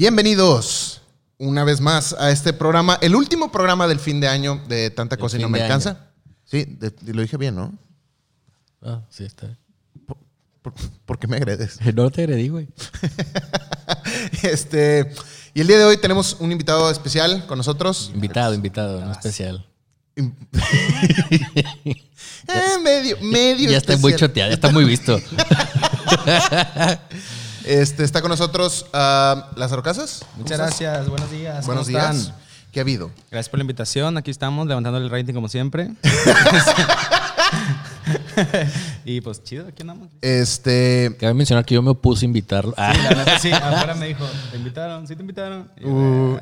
Bienvenidos una vez más a este programa, el último programa del fin de año de Tanta Cosa y No Me Alcanza. Sí, de- lo dije bien, ¿no? Ah, sí, está. ¿Por, por- por qué me agredes? No te agredí, güey. Este, y el día de hoy tenemos un invitado especial con nosotros. Invitado, invitado, no especial. Eh, medio, medio. Ya está muy choteado, ya está muy visto. Este, está con nosotros ah, Lázaro Casas. Muchas gracias, buenos días. Buenos ¿cómo están? días. ¿Qué ha habido? Gracias por la invitación. Aquí estamos levantando el rating como siempre. y pues chido, aquí andamos. Este, Cabe mencionar que yo me opuse a invitarlo. Ah, Sí, la neta, sí, afuera me dijo, ¿te invitaron? ¿Sí te invitaron? Yo, uh,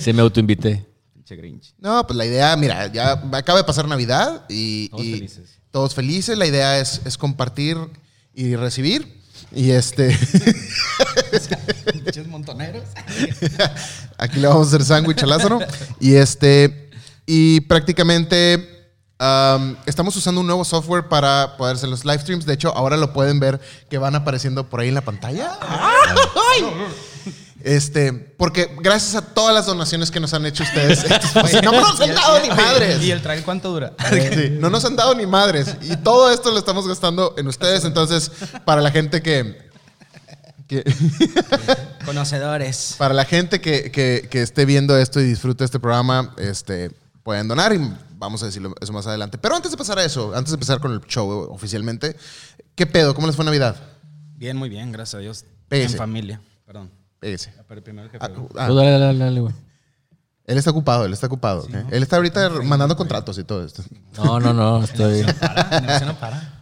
sí, me autoinvité. Pinche Grinch. no, pues la idea, mira, ya acaba de pasar Navidad y Todos y felices. todos felices. La idea es, es compartir y recibir. Y este, Pinches montoneros. aquí le vamos a hacer sándwich a Lázaro. Y este, y prácticamente am, estamos usando un nuevo software para poder hacer los live streams. De hecho, ahora lo pueden ver que van apareciendo por ahí en la pantalla. ¡Ay! Este, porque gracias a todas las donaciones que nos han hecho ustedes, no nos han dado ni madres. ¿Y el trail cuánto dura? Sí, no nos han dado ni madres. Y todo esto lo estamos gastando en ustedes. Entonces, para la gente que. que- Conocedores. para la gente que, que- que esté viendo esto y disfrute este programa, este, pueden donar y vamos a decirlo eso más adelante. Pero antes de pasar a eso, antes de empezar con el show oficialmente, ¿qué pedo? ¿Cómo les fue Navidad? Bien, muy bien, gracias a Dios. Pégase. En familia. Perdón. Pégase. Pero primero el jefe. Ah, ¿no? ah, Tú dale, dale, dale, güey. él está ocupado, él está ocupado. ¿eh? Él está ahorita mandando contratos y todo esto. No, no, no, estoy. Para, el negocio no para.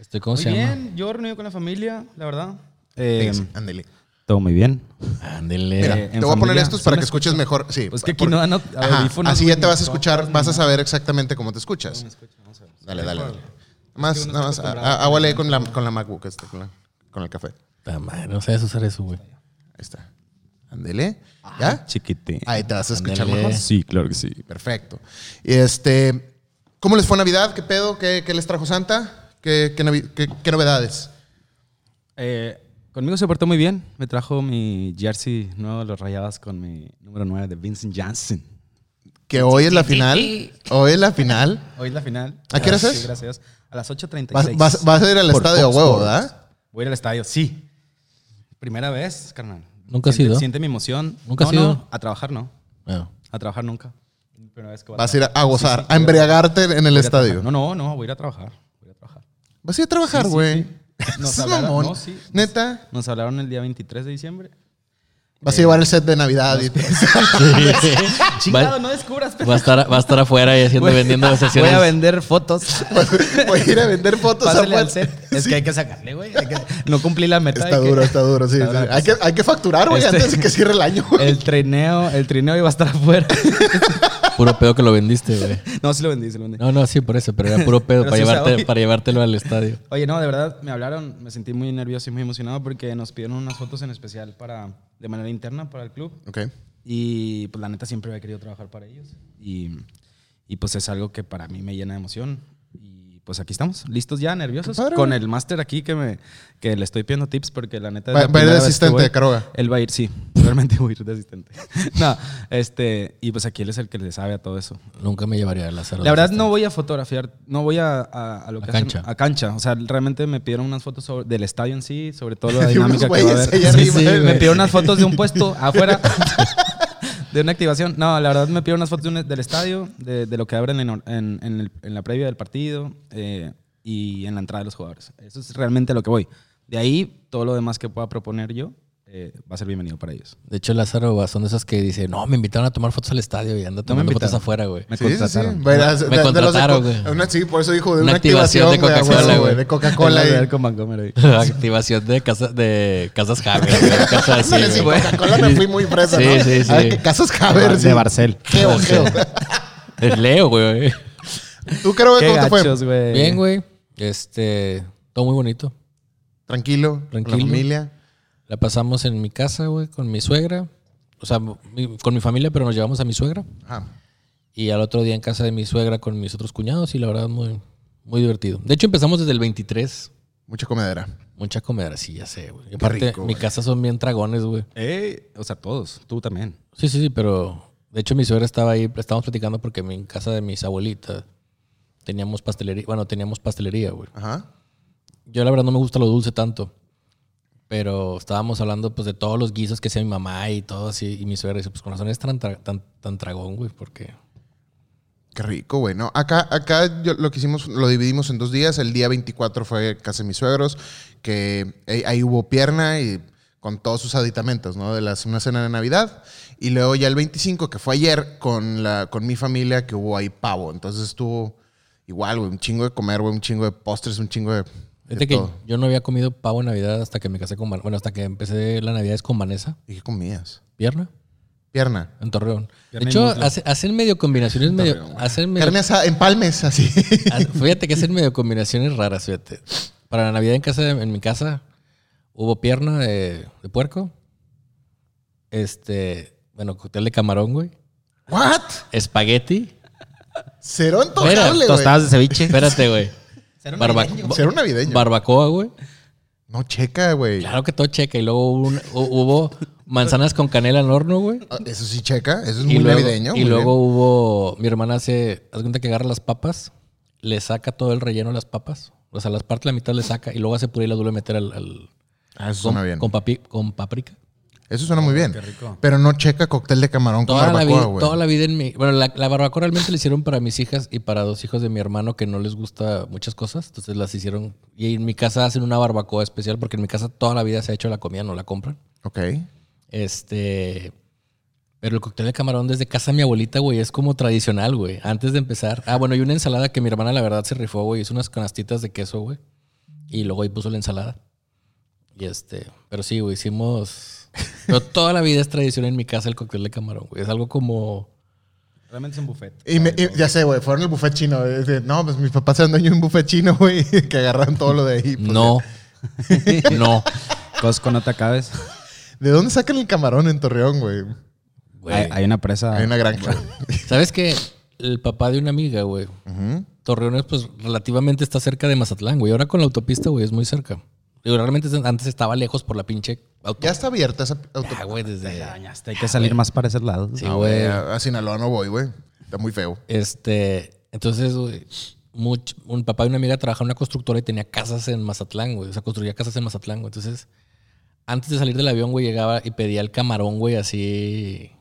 estoy ¿Cómo Muy se llama? bien, yo reunido con la familia, la verdad. Eh, ándele. todo muy bien. Ándele. Mira, Eh, te voy a poner estos ¿sí para que escuches mejor. Sí, Pues que aquí porque- no dan audífonos, Así ya te vas a escuchar, vas a saber exactamente cómo te escuchas. Dale, dale. dale. Nada más, nada más, aguale con la, con la MacBook, este, con, la- con el café. No sabes usar eso, güey. Está. Ándele. ¿Ya? Chiquitín. Ahí te vas a escuchar mejor. Sí, claro que sí. Perfecto. Este, ¿cómo les fue Navidad? ¿Qué pedo? ¿Qué, qué les trajo Santa? ¿Qué, qué, navi- qué- qué novedades? Eh, conmigo se portó muy bien. Me trajo mi jersey nuevo de los rayadas con mi número 9 de Vincent Johnson. Que hoy es la final. Hoy es la final. Hoy es la final. ¿A qué hora Sí, es? gracias. A las 8.36. Vas, vas- vas a ir al Por estadio a Fox huevo, Sports. ¿verdad? Voy a ir al estadio, sí. Primera vez, carnal. ¿Nunca has Siente- ido? Siente mi emoción. ¿Nunca has no, ido? No, a trabajar no. Bueno, A trabajar nunca. Primera vez que voy Vas a ir a, gozar, Sí, sí, a embriagarte en el estadio. No, no, no, voy a ir a trabajar. Voy a ir a trabajar. Vas a ir a trabajar, Sí, sí, güey. sí. Nos hablaron- mamón. no, sí. Neta. Nos hablaron el día 23 de diciembre. Vas a llevar el set de Navidad. y- Chingado, no descubras. va a estar, va a estar afuera y haciendo, Voy- vendiendo las sesiones. Voy a vender fotos. Voy a ir a vender fotos Pásale al set. Es que hay que sacarle, güey. No cumplí la meta. Está que- duro, está duro, sí. Está sí. duro la Hay, que, hay que facturar, güey, Este- antes de que cierre el año. güey. El trineo, el trineo iba a estar afuera. Puro pedo que lo vendiste, güey. No, sí lo vendí, sí lo vendí. No, no, sí, por eso, pero era puro pedo para, sí, o sea, llevarte, para llevártelo al estadio. Oye, no, de verdad, me hablaron, me sentí muy nervioso y muy emocionado porque nos pidieron unas fotos en especial para, de manera interna para el club. Ok. Y pues la neta siempre había querido trabajar para ellos. Y, y pues es algo que para mí me llena de emoción. Y pues aquí estamos, listos ya, nerviosos. Con el máster aquí que, me, que le estoy pidiendo tips porque la neta... es Va- la va a ir de asistente de Caroga. Él va a ir, sí. Realmente voy a ir de asistente. no, este... Y pues aquí él es el que le sabe a todo eso. Nunca me llevaría a Lázaro. La verdad no voy a fotografiar, no voy a, a, a lo A que hacen- cancha. a cancha. O sea, realmente me pidieron unas fotos sobre- del estadio en sí, sobre todo la dinámica que va a haber. me pidieron unas fotos de un puesto afuera de una activación. No, la verdad me pidieron unas fotos del estadio, de, lo que abren en, en- la previa del partido eh, y en la entrada de los jugadores. Eso es realmente lo que voy. De ahí, todo lo demás que pueda proponer yo eh, va a ser bienvenido para ellos. De hecho, Lázaro va- son de esas que dice, no, me invitaron a tomar fotos al estadio y anda tomando fotos invitaron. afuera, güey. Me Sí, sí, sí. contrataron. Verás, Me de- contrataron, co- güey. una- sí, por eso dijo de una, Una activación de Coca-Cola, güey. De Coca-Cola. Y-. Activación de, casa, de casas Javier, güey. Casas así, sí. Coca-Cola me fui muy fresa, Sí, ¿no? sí, sí. A ver, ¿qué Casas Javier. sí. De Barcel. Geo, geo. Es Leo, güey. ¿Tú, creo Qué cómo te fue? Bien, güey. Este, todo muy bonito. Tranquilo, Tranquilo. La familia. La pasamos en mi casa, güey, con mi suegra. O sea, mi- con mi familia, pero nos llevamos a mi suegra. Ajá. Y al otro día en casa de mi suegra con mis otros cuñados y la verdad muy, muy divertido. De hecho, empezamos desde el 23. Mucha comedera. Mucha comedera, sí, ya sé, güey. Aparte, rico, mi güey. casa son bien dragones, güey. Eh, o sea, todos. Tú también. Sí, sí, sí, pero de hecho mi suegra estaba ahí, estábamos platicando porque en casa de mis abuelitas teníamos pastelería, bueno, teníamos pastelería, güey. Ajá. Yo la verdad no me gusta lo dulce tanto, pero estábamos hablando pues de todos los guisos que hacía mi mamá y todo así, y mi suegra dice, pues con razón es tan, tra- tan, tan tragón, güey, porque... Qué rico, güey. ¿no? Acá, acá yo- lo que hicimos, lo dividimos en dos días. El día 24 fue casa mis suegros, que ahí, ahí hubo pierna y con todos sus aditamentos, ¿no? De la, una cena de Navidad. Y luego ya el 25, que fue ayer, con, la, con mi familia, que hubo ahí pavo. Entonces estuvo igual, güey, un chingo de comer, güey, un chingo de postres, un chingo de... Fíjate que todo. yo no había comido pavo en Navidad hasta que me casé con... Van- Bueno, hasta que empecé la Navidad es con Vanessa. ¿Y qué comías? ¿Pierna? Pierna. En Torreón. Pierna de hecho, hace- hacen medio combinaciones medio... Hacen medio Carne asada, empalmes, así. Ah, Fíjate que hacen medio combinaciones raras, fíjate. Para la Navidad en casa, en mi casa, hubo pierna de, de puerco. Este, bueno, cóctel de camarón, güey. ¿What? Espagueti. Cero antojable, Mira, güey. Tostadas de ceviche. Espérate, güey. Barba- Cero navideño. barbacoa, güey. no, checa, güey. Claro que todo checa. Y luego hubo, un- hu- hubo manzanas con canela al horno, güey. Ah, Eso sí checa. Eso es Y muy luego, navideño. y muy luego bien. hubo, mi hermana hace, haz cuenta que agarra las papas, le saca todo el relleno de las papas, o sea, las parte la mitad le saca y luego hace puré y las vuelve a meter al, al- Ah, eso con, suena bien. con papi- con paprika. Eso suena muy bien. qué rico. Pero no checa cóctel de camarón con Toda la, barbacoa, vida, güey. toda la vida en mi. Bueno, la, la barbacoa realmente la hicieron para mis hijas y para dos hijos de mi hermano que no les gusta muchas cosas. Entonces las hicieron. Y en mi casa hacen una barbacoa especial porque en mi casa toda la vida se ha hecho la comida, no la compran. Ok. Este. Pero el cóctel de camarón desde casa de mi abuelita, güey, es como tradicional, güey. Antes de empezar. Ah, bueno, y una ensalada que mi hermana, la verdad, se rifó, güey. Hizo unas canastitas de queso, güey. Y luego ahí puso la ensalada. Y este. Pero sí, güey, hicimos. Pero toda la vida es tradición en mi casa el cóctel de camarón, güey. Es algo como. Realmente es un buffet. Y, me- y- ya sé, güey, fueron el buffet chino. No, pues mis papás eran dueños de un buffet chino, güey, que agarraron todo lo de ahí. pues, no. no. Costco, no te acabes. ¿De dónde sacan el camarón en Torreón, güey? Hay, hay una presa. Hay una granja. ¿Sabes qué? El papá de una amiga, güey. Ujú. Torreón es, pues, relativamente está cerca de Mazatlán, güey. Ahora con la autopista, güey, es muy cerca. Digo, realmente antes estaba lejos por la pinche auto. Ya está abierta esa auto. Ya, güey, desde... Ya Hay que salir más para ese lado. Sí, No, güey. A, a Sinaloa no voy, güey. Está muy feo. Este, entonces, güey, un papá de una amiga trabajaba en una constructora y tenía casas en Mazatlán, güey. O sea, construía casas en Mazatlán, güey. Entonces, antes de salir del avión, güey, llegaba y pedía el camarón, güey, así.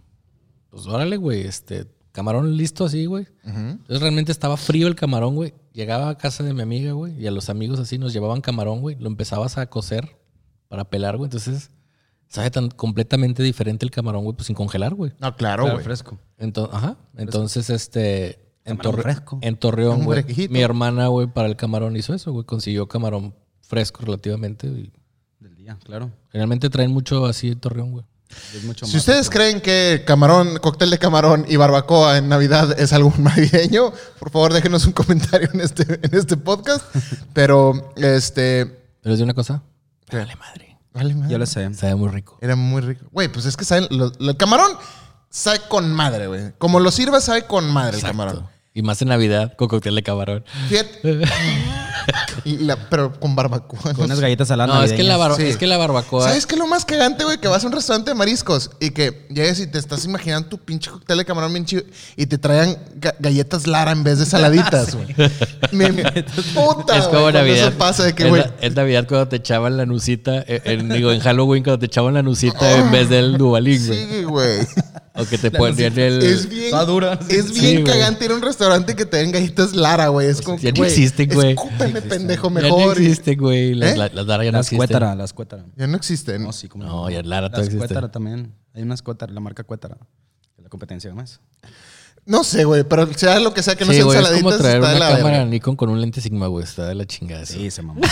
Pues órale, güey, este, camarón listo así, güey. Entonces realmente estaba frío el camarón, güey. Llegaba a casa de mi amiga, güey, y a los amigos así nos llevaban camarón, güey. Lo empezabas a cocer para pelar, güey. Entonces, sabe tan completamente diferente el camarón, güey, pues sin congelar, güey. No, claro, Claro, güey. fresco. Entonces, ajá. Entonces, este. En, Torre- fresco. en Torreón, güey. Mi hermana, güey, para el camarón hizo eso, güey. Consiguió camarón fresco relativamente. Y Del día, claro. generalmente traen mucho así en Torreón, güey. Es mucho Si más ustedes rico. creen que camarón, cóctel de camarón y barbacoa en Navidad es algo navideño, por favor déjenos un comentario en este, en este podcast. Pero, este... Pero es de una cosa. ¿Qué? Vale, madre. Vale, madre. Yo lo sé. Sabe muy rico. Era muy rico. Güey, pues es que saben, el camarón sabe con madre, güey. Como lo sirvas, sabe con madre el camarón. Y más en Navidad con cóctel de camarón. Fíjate. La- pero con barbacoa. Con unas galletas saladas No, es que, la barba- Sí. es que la barbacoa. ¿Sabes qué es lo más cagante, güey? Que vas a un restaurante de mariscos y que llegues y te estás imaginando tu pinche cóctel de camarón bien chido y te traigan ga- galletas Lara en vez de saladitas, güey. Puta, es como Navidad. Eso pasa de que, es, güey. na- es Navidad cuando te echaban la nucita. eh, en- digo, en Halloween cuando te echaban la nucita en vez del Dubalín, güey. Sí, güey. O que te ponían el. Es bien, Está dura. es Sí, bien güey. cagante ir a un restaurante que te den galletas Lara, güey. Es como ya no existen, güey. Escúpeme, pendejo, Ya no mejor. Existen, güey. Las, ¿Eh? la- las Lara ya no Las existen. cuétara, las cuétara. Ya no existen. No, sí, como No, ya Lara todavía Las existe. cuétara también. Hay unas cuétara, la marca cuétara. La competencia además. No sé, güey, pero sea lo que sea que no Sí, sean güey, es saladitas, como traer está de una la cámara. Nikon con un lente Sigma, güey. Está de la chingada. Sí, se mamó.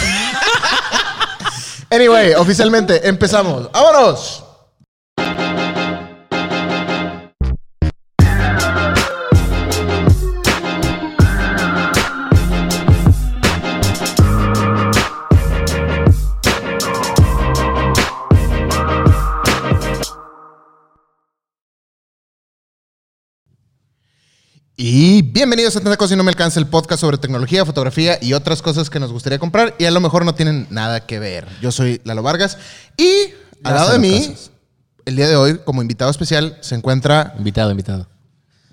Anyway, oficialmente, empezamos. ¡Vámonos! Y bienvenidos a Tanta Cosa y No Me Alcanza, el podcast sobre tecnología, fotografía y otras cosas que nos gustaría comprar y a lo mejor no tienen nada que ver. Yo soy Lalo Vargas y al lado de mí, el día de hoy, como invitado especial, se encuentra... Invitado, invitado.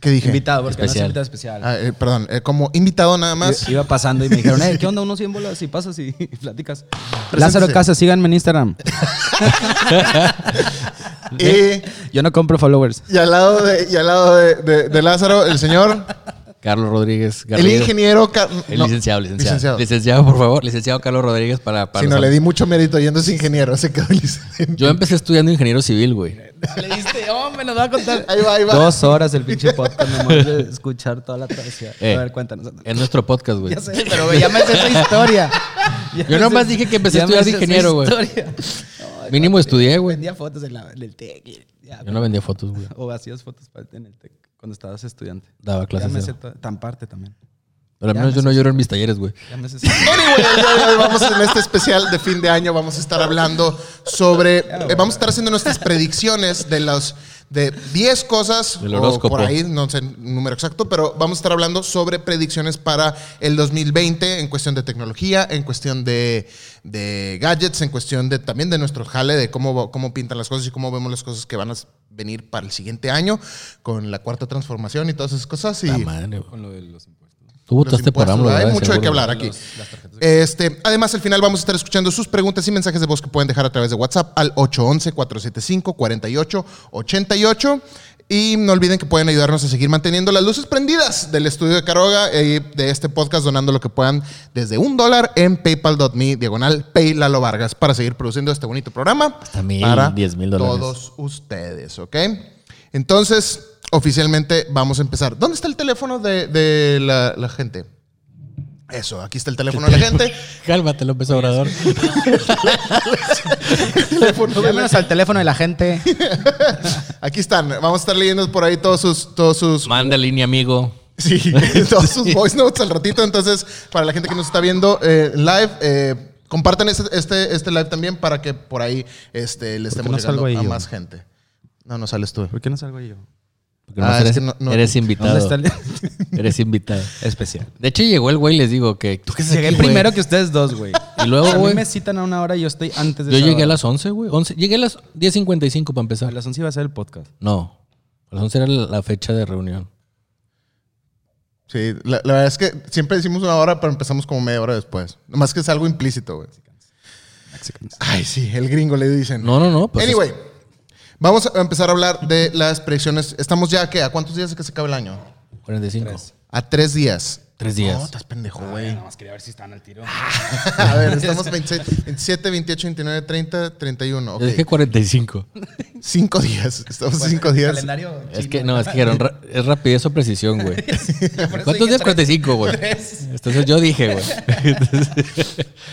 ¿Qué dije? Invitado, porque no es Especial. invitado especial. Ah, eh, perdón, eh, como invitado nada más. Iba pasando y me dijeron, eh, ¿qué onda? Unos 100 bolas y pasas y, y platicas. Preséntese. Lázaro Casas, síganme en Instagram. Y, Yo no compro followers. y al lado, de, y al lado de, de- de Lázaro, el señor, Carlos Rodríguez el Garrido. ingeniero... Car- El no, licenciado, licenciado, licenciado. licenciado. por favor. Licenciado Carlos Rodríguez para... para Si no le di mucho mérito yendo ese ingeniero, se quedó licenciado. Yo empecé estudiando ingeniero civil, güey. Le diste, oh, me lo va a contar. Ahí va, ahí va. Dos horas el pinche podcast nomás de escuchar toda la travesía. Eh. A ver, cuéntanos. Es nuestro podcast, güey. Ya sé, pero ya me sé esa historia. Ya Yo nomás sé- dije que empecé a estudiar de ingeniero, güey. historia. Mínimo estudié, güey. Vendía fotos en la, en el TEC. Yo no vendía fotos, güey. O hacías fotos para- en el TEC cuando estabas estudiante. Daba Ya clases. me de- sé tan parte también. Pero al ya menos me yo no lloro en mis talleres, güey. Ya me Anyway, vamos en este especial de fin de año, vamos a estar hablando sobre, eh, vamos a estar haciendo nuestras predicciones de los de 10 cosas o por ahí, no sé el número exacto, pero vamos a estar hablando sobre predicciones para el 2020 en cuestión de tecnología, en cuestión de, de gadgets, en cuestión de también de nuestro jale, de cómo, cómo pintan las cosas y cómo vemos las cosas que van a venir para el siguiente año con la cuarta transformación y todas esas cosas. Y, La madre. Con lo de los. Tú votaste por AMLO. Hay mucho de qué hablar aquí. Los- Este, además, al final vamos a estar escuchando sus preguntas y mensajes de voz que pueden dejar a través de WhatsApp al 811-475-4888. Y no olviden que pueden ayudarnos a seguir manteniendo las luces prendidas del estudio de Caroga y de este podcast donando lo que puedan desde un dólar en paypal.me diagonal pay Lalo Vargas para seguir produciendo este bonito programa Hasta mil, para diez mil dólares. todos ustedes, ¿ok? Entonces, oficialmente vamos a empezar. ¿Dónde está el teléfono de, de la, la gente? Eso, aquí está el teléfono de la gente. Cálmate, López Obrador. Llámenos al teléfono de la gente. Aquí están. Vamos a estar leyendo por ahí todos sus, todos sus, Manda línea, amigo. sí, todos sus voice notes al ratito. Entonces, para la gente que nos está viendo eh, live, eh, compartan este, este, este live también para que por ahí este, le estemos no llegando a yo? más gente. No, no sales tú. ¿Por qué no salgo yo? Porque no Ah, eres, es que no- no- eres invitado. ¿Dónde está el Eres invitado. especial? De hecho, llegó el güey y les digo que... ¿Tú qué Llegué aquí, güey? primero que ustedes dos, güey. Y luego, a mí me citan a una hora y yo estoy antes de yo llegué a las 11, güey. 11. Llegué a las 10.55 para A empezar. las 11 iba a ser el podcast. No. A las 11 era la fecha de reunión. Sí, la, la verdad es que siempre decimos una hora, pero empezamos como media hora después. Nomás que es algo implícito, güey. Mexicans. Ay, sí, el gringo le dicen. No, no, no. Pues anyway, vamos a empezar a hablar de las predicciones. Estamos ya, ¿qué? ¿A cuántos días de que se acabe el año? es 45. A tres días. Tres días. No, estás pendejo, güey. Nada más quería ver si están al tiro. A ver, estamos 26, 27, 28, 29, 30, 31. Ok. Yo dije 45. Cinco días. Estamos cinco días. Calendario Es que no, es que dijeron, ra- es rapidez o precisión, güey. ¿Cuántos días? 45, güey. Entonces yo dije, güey.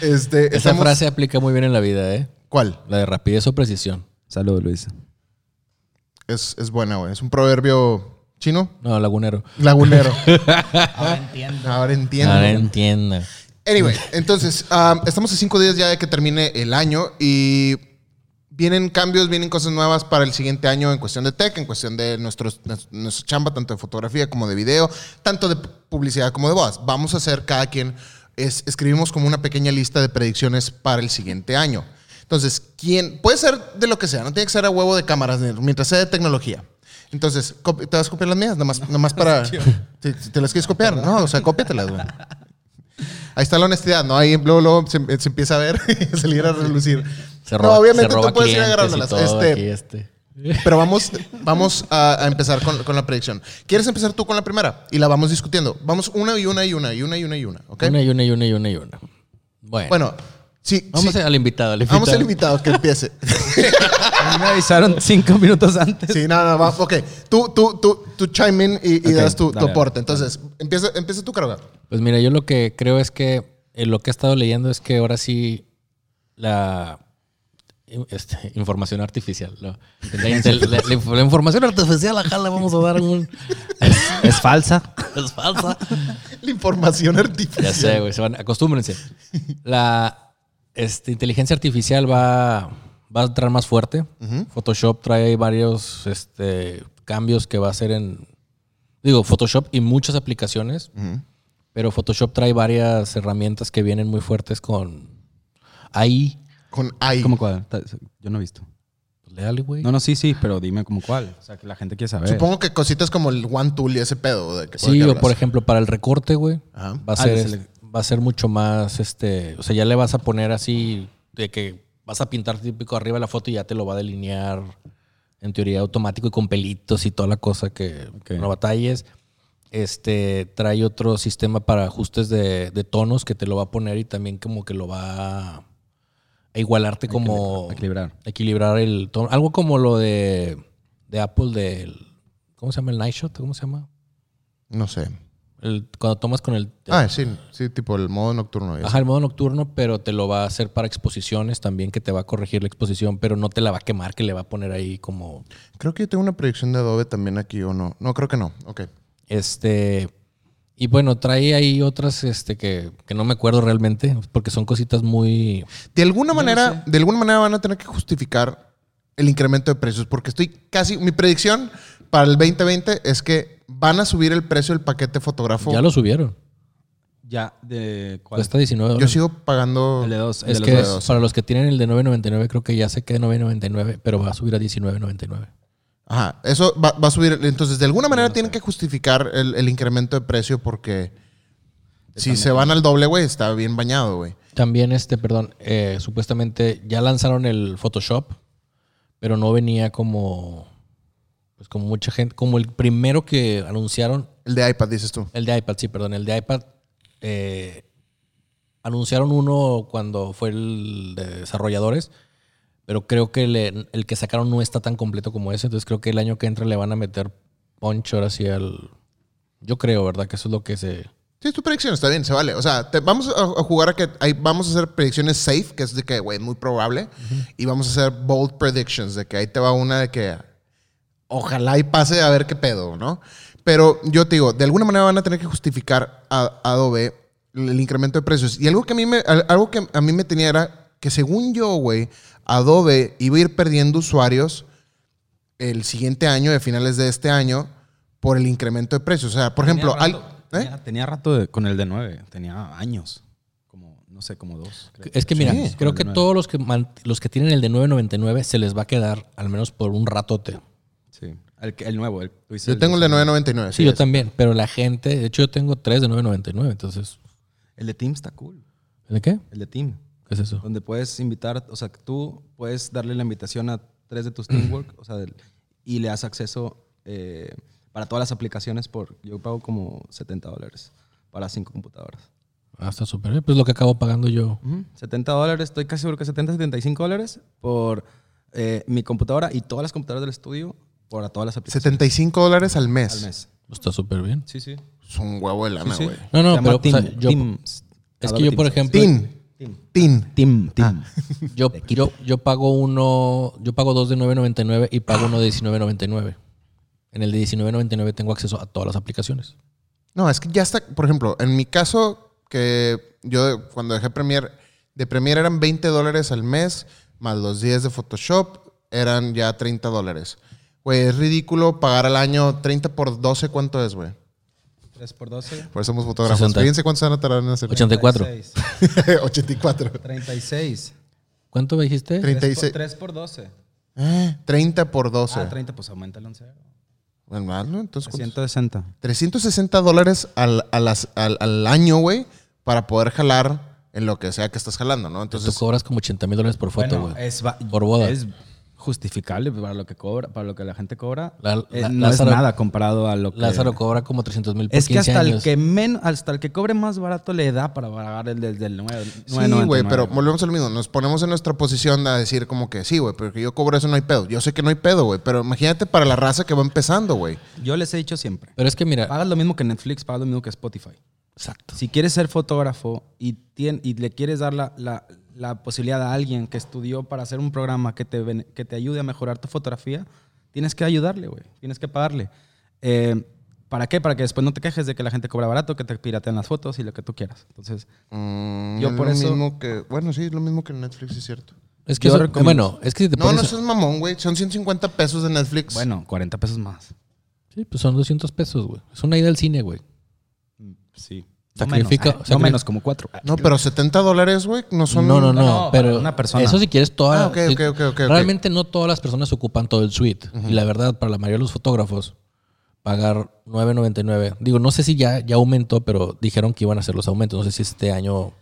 Este, Esa estamos- frase aplica muy bien en la vida, ¿eh? ¿Cuál? La de rapidez o precisión. Saludos, Luis. Es, es buena, güey. Es un proverbio chino. No, lagunero. Lagunero. Ahora entiendo. Ahora entiendo. Ahora entienda. Anyway, entonces, um, estamos a cinco días ya de que termine el año y vienen cambios, vienen cosas nuevas para el siguiente año en cuestión de tech, en cuestión de nuestros, nues- nuestra chamba, tanto de fotografía como de video, tanto de publicidad como de voz. Vamos a hacer cada quien, es, escribimos como una pequeña lista de predicciones para el siguiente año. Entonces, ¿quién? Puede ser de lo que sea, no tiene que ser a huevo de cámaras, mientras sea de tecnología. Entonces, ¿te vas a copiar las mías? Nada más, nada más para... Si te las quieres copiar, no, o sea, cópiatelas, güey. Ahí está la honestidad, ¿no? Ahí luego, luego se, se empieza a ver y salir a relucir. Se no, roba, obviamente se roba tú puedes ir agarrándolas. Este, este. pero vamos, vamos a, a empezar con, con la predicción. ¿Quieres empezar tú con la primera? Y la vamos discutiendo. Vamos una y una y una y una y una y una, ¿ok? Una y una y una y una y una. Bueno, Bueno, sí, vamos sí. al invitado. Al invitado. Vamos al invitado que empiece. A mí me avisaron cinco minutos antes. Sí, no, no, va, ok. Tú, tú, tú, tú chime in y, das tu, tu aporte. Entonces, empieza, empieza tú, Carga. Pues mira, yo lo que creo es que eh, lo que he estado leyendo es que ahora sí la este, información artificial. La, intel- la- la inf- la información artificial, acá le vamos a dar un... Es falsa. es falsa. La información artificial. Ya sé, güey. Acostúmbrense. La este, inteligencia artificial va, va a entrar más fuerte. Photoshop trae varios este, cambios que va a hacer en Digo, Photoshop y muchas aplicaciones, pero Photoshop trae varias herramientas que vienen muy fuertes con ahí. Con AI. ¿Cómo cuál? Yo no he visto. Léale, güey. No, no, sí, sí, pero dime como cuál. O sea, que la gente quiere saber. Supongo que cositas como el One Tool y ese pedo. De que, Sí, o por ejemplo, para el recorte, güey, Ajá. va a Ah, ser de es- sele- va a ser mucho más este, o sea, ya le vas a poner así de que vas a pintar típico arriba de la foto y ya te lo va a delinear en teoría automático y con pelitos y toda la cosa que no batalles. Este trae otro sistema para ajustes de, de tonos que te lo va a poner y también como que lo va a igualarte como equilibrar. equilibrar el tono. Algo como lo de, de Apple del ¿cómo se llama el Night Shot? ¿Cómo se llama? No sé. El- cuando tomas con el Ah, sí, sí, tipo el modo nocturno. Ajá, el modo nocturno, pero te lo va a hacer para exposiciones también, que te va a corregir la exposición, pero no te la va a quemar, que le va a poner ahí como Creo que yo tengo una proyección de Adobe también aquí o no. No, creo que no. Ok. este. Y bueno, trae ahí otras este, que, que no me acuerdo realmente, porque son cositas muy. De alguna manera, de alguna manera van a tener que justificar el incremento de precios, porque estoy casi. Mi predicción para el 2020 es que van a subir el precio del paquete fotógrafo. Ya lo subieron. Ya, ¿de cuál? Cuesta 19 Yo dólares. sigo pagando. El de dos. el es de que los dos. para los que tienen el de 9.99, creo que ya se queda 9.99, pero va a subir a 19.99. Ajá, eso va, va a subir. Entonces, de alguna manera tienen que justificar el, el incremento de precio porque si se van al doble, güey, está bien bañado, güey. También, este, perdón, eh, supuestamente ya lanzaron el Photoshop, pero no venía como, pues como mucha gente, como el primero que anunciaron, El de iPad, dices tú. el de iPad, sí, perdón, el de iPad, eh, anunciaron uno cuando fue el de desarrolladores, pero creo que le- el que sacaron no está tan completo como ese, entonces creo que el año que entra le van a meter punch ahora sí al... Yo creo, ¿verdad? Que eso es lo que se... Sí, tu predicción está bien, se vale. O sea, te- vamos a, a jugar a que hay- vamos a hacer predicciones safe, que es de que, güey, muy probable. Y vamos a hacer bold predictions, de que ahí te va una de que ojalá y pase a ver qué pedo, ¿no? Pero yo te digo, de alguna manera van a tener que justificar a, a Adobe el incremento de precios. Y algo que a mí me, al- algo que a mí me tenía era que según yo, güey, Adobe iba a ir perdiendo usuarios el siguiente año, de finales de este año, por el incremento de precios. O sea, por ejemplo, Tenía al- rato, ¿eh? tenía, tenía rato de- con el de 9. Tenía años. Como, no sé, como dos. creo. Es que mira, Sí, creo que todos los que, los que tienen el de 9.99 se les va a quedar al menos por un ratote. Sí. El, el nuevo. El, tú Yo tengo el de 9.99. Sí, yo es. también, pero la gente, de hecho yo tengo tres de 9.99, entonces, El de Team está cool. ¿el de qué? El de Team. ¿Qué es eso? Donde puedes invitar, o sea, tú puedes darle la invitación a tres de tus teamwork, o sea, del- y le das acceso eh, para todas las aplicaciones por, yo pago como 70 dólares para cinco computadoras. Ah, está súper bien, pues lo que acabo pagando yo. Ujú. 70 dólares, estoy casi seguro que 70, 75 dólares por eh, mi computadora y todas las computadoras del estudio por todas las aplicaciones 75 dólares al mes. al mes. Está súper bien. Sí, sí. Es un huevo de lana, Sí, sí. güey. No, no, pero, o Team, sea, yo- Team- Es Adobe que yo, por Team, ejemplo. Team. Tin. Team, Team. yo, yo, yo pago uno, yo pago dos de 9.99 y pago uno de 19.99. En el de 19.99 tengo acceso a todas las aplicaciones. No, es que ya está, por ejemplo, en mi caso, que yo cuando dejé Premiere, de Premiere eran 20 dólares al mes, más los 10 de Photoshop, eran ya 30 dólares. Güey, es ridículo pagar al año 30 por 12, ¿cuánto es, güey? 3 por 12. Por eso somos fotógrafos. 60. Fíjense cuánto se van a tardar en hacer. 84. 84. 36. ¿Cuánto me dijiste? 36. 3 por 12. Eh, 30 por 12. Ah, 30, pues aumenta el 11. Bueno, ¿no? Entonces, ¿cuánto? 160. 360 dólares al, a las- al, al año, güey, para poder jalar en lo que sea que estás jalando, ¿no? Tú Entonces, cobras como 80 mil dólares por foto, Bueno, güey. es, va- Por boda. es justificable para lo que cobra, para lo que la gente cobra. La- Eh, la- no Lázaro- es nada comparado a lo que Lázaro cobra como 300 mil por es que 15 hasta el que men, hasta el que cobre más barato le da para pagar el del, del 9, Sí, güey, pero volvemos a lo mismo. Nos ponemos en nuestra posición de decir como que sí, güey, pero que yo cobro eso no hay pedo. Yo sé que no hay pedo, güey, pero imagínate para la raza que va empezando, güey. yo les he dicho siempre, Pero es que mira, pagas lo mismo que Netflix, pagas lo mismo que Spotify. Exacto. Si quieres ser fotógrafo y, tien- y le quieres dar la, la- la posibilidad a alguien que estudió para hacer un programa que te, que te ayude a mejorar tu fotografía, tienes que ayudarle, güey. Tienes que pagarle. Eh, ¿Para qué? Para que después no te quejes de que la gente cobra barato, que te piratean las fotos y lo que tú quieras. Entonces, Mm, Yo es por lo eso- mismo que, bueno, sí, es lo mismo que Netflix, es cierto. Es que Yo eso- recomiendo- bueno, es que si te No, no pones- seas mamón, güey. Son 150 pesos de Netflix. bueno, 40 pesos más. Sí, pues son 200 pesos, güey. Es una ida al cine, güey. Sí. Sacrifica- No menos, ah, no menos, como cuatro. No, pero 70 dólares, güey, no son. no, no, no, no, pero una persona. eso si quieres toda Ah, ok, si- ok, ok, ok, ok. Realmente no todas las personas ocupan todo el suite. Y la verdad, para la mayoría de los fotógrafos, pagar 9.99. Digo, no sé si ya, ya aumentó, pero dijeron que iban a hacer los aumentos. No sé si este año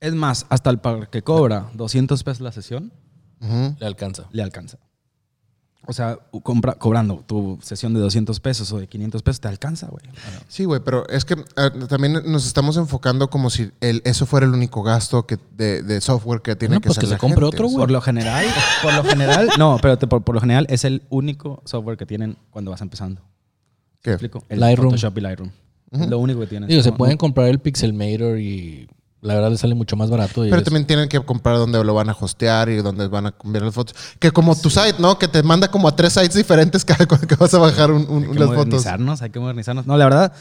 Es más, hasta el par que cobra 200 pesos la sesión, le alcanza. le alcanza. O sea, compra- cobrando tu sesión de 200 pesos o de 500 pesos, te alcanza, güey. Sí, güey, pero es que eh, también nos estamos enfocando como si el, eso fuera el único gasto que, de, de software que tiene No, que pues hacer que se compre gente. otro, güey. Por lo general, por lo general, no, pero te- por, por lo general es el único software que tienen cuando vas empezando. ¿Qué? ¿Me explico? El Lightroom. Photoshop y Lightroom. Lo único que tienen. Digo, se pueden comprar el Pixelmator y la verdad le sale mucho más barato. y Pero también tienen que comprar donde lo van a hostear y donde van a cambiar las fotos. Que como tu site, ¿no? Que te manda como a tres sites diferentes cada vez que vas a bajar un- un- Hay que las fotos. modernizarnos, hay que modernizarnos. No, la verdad,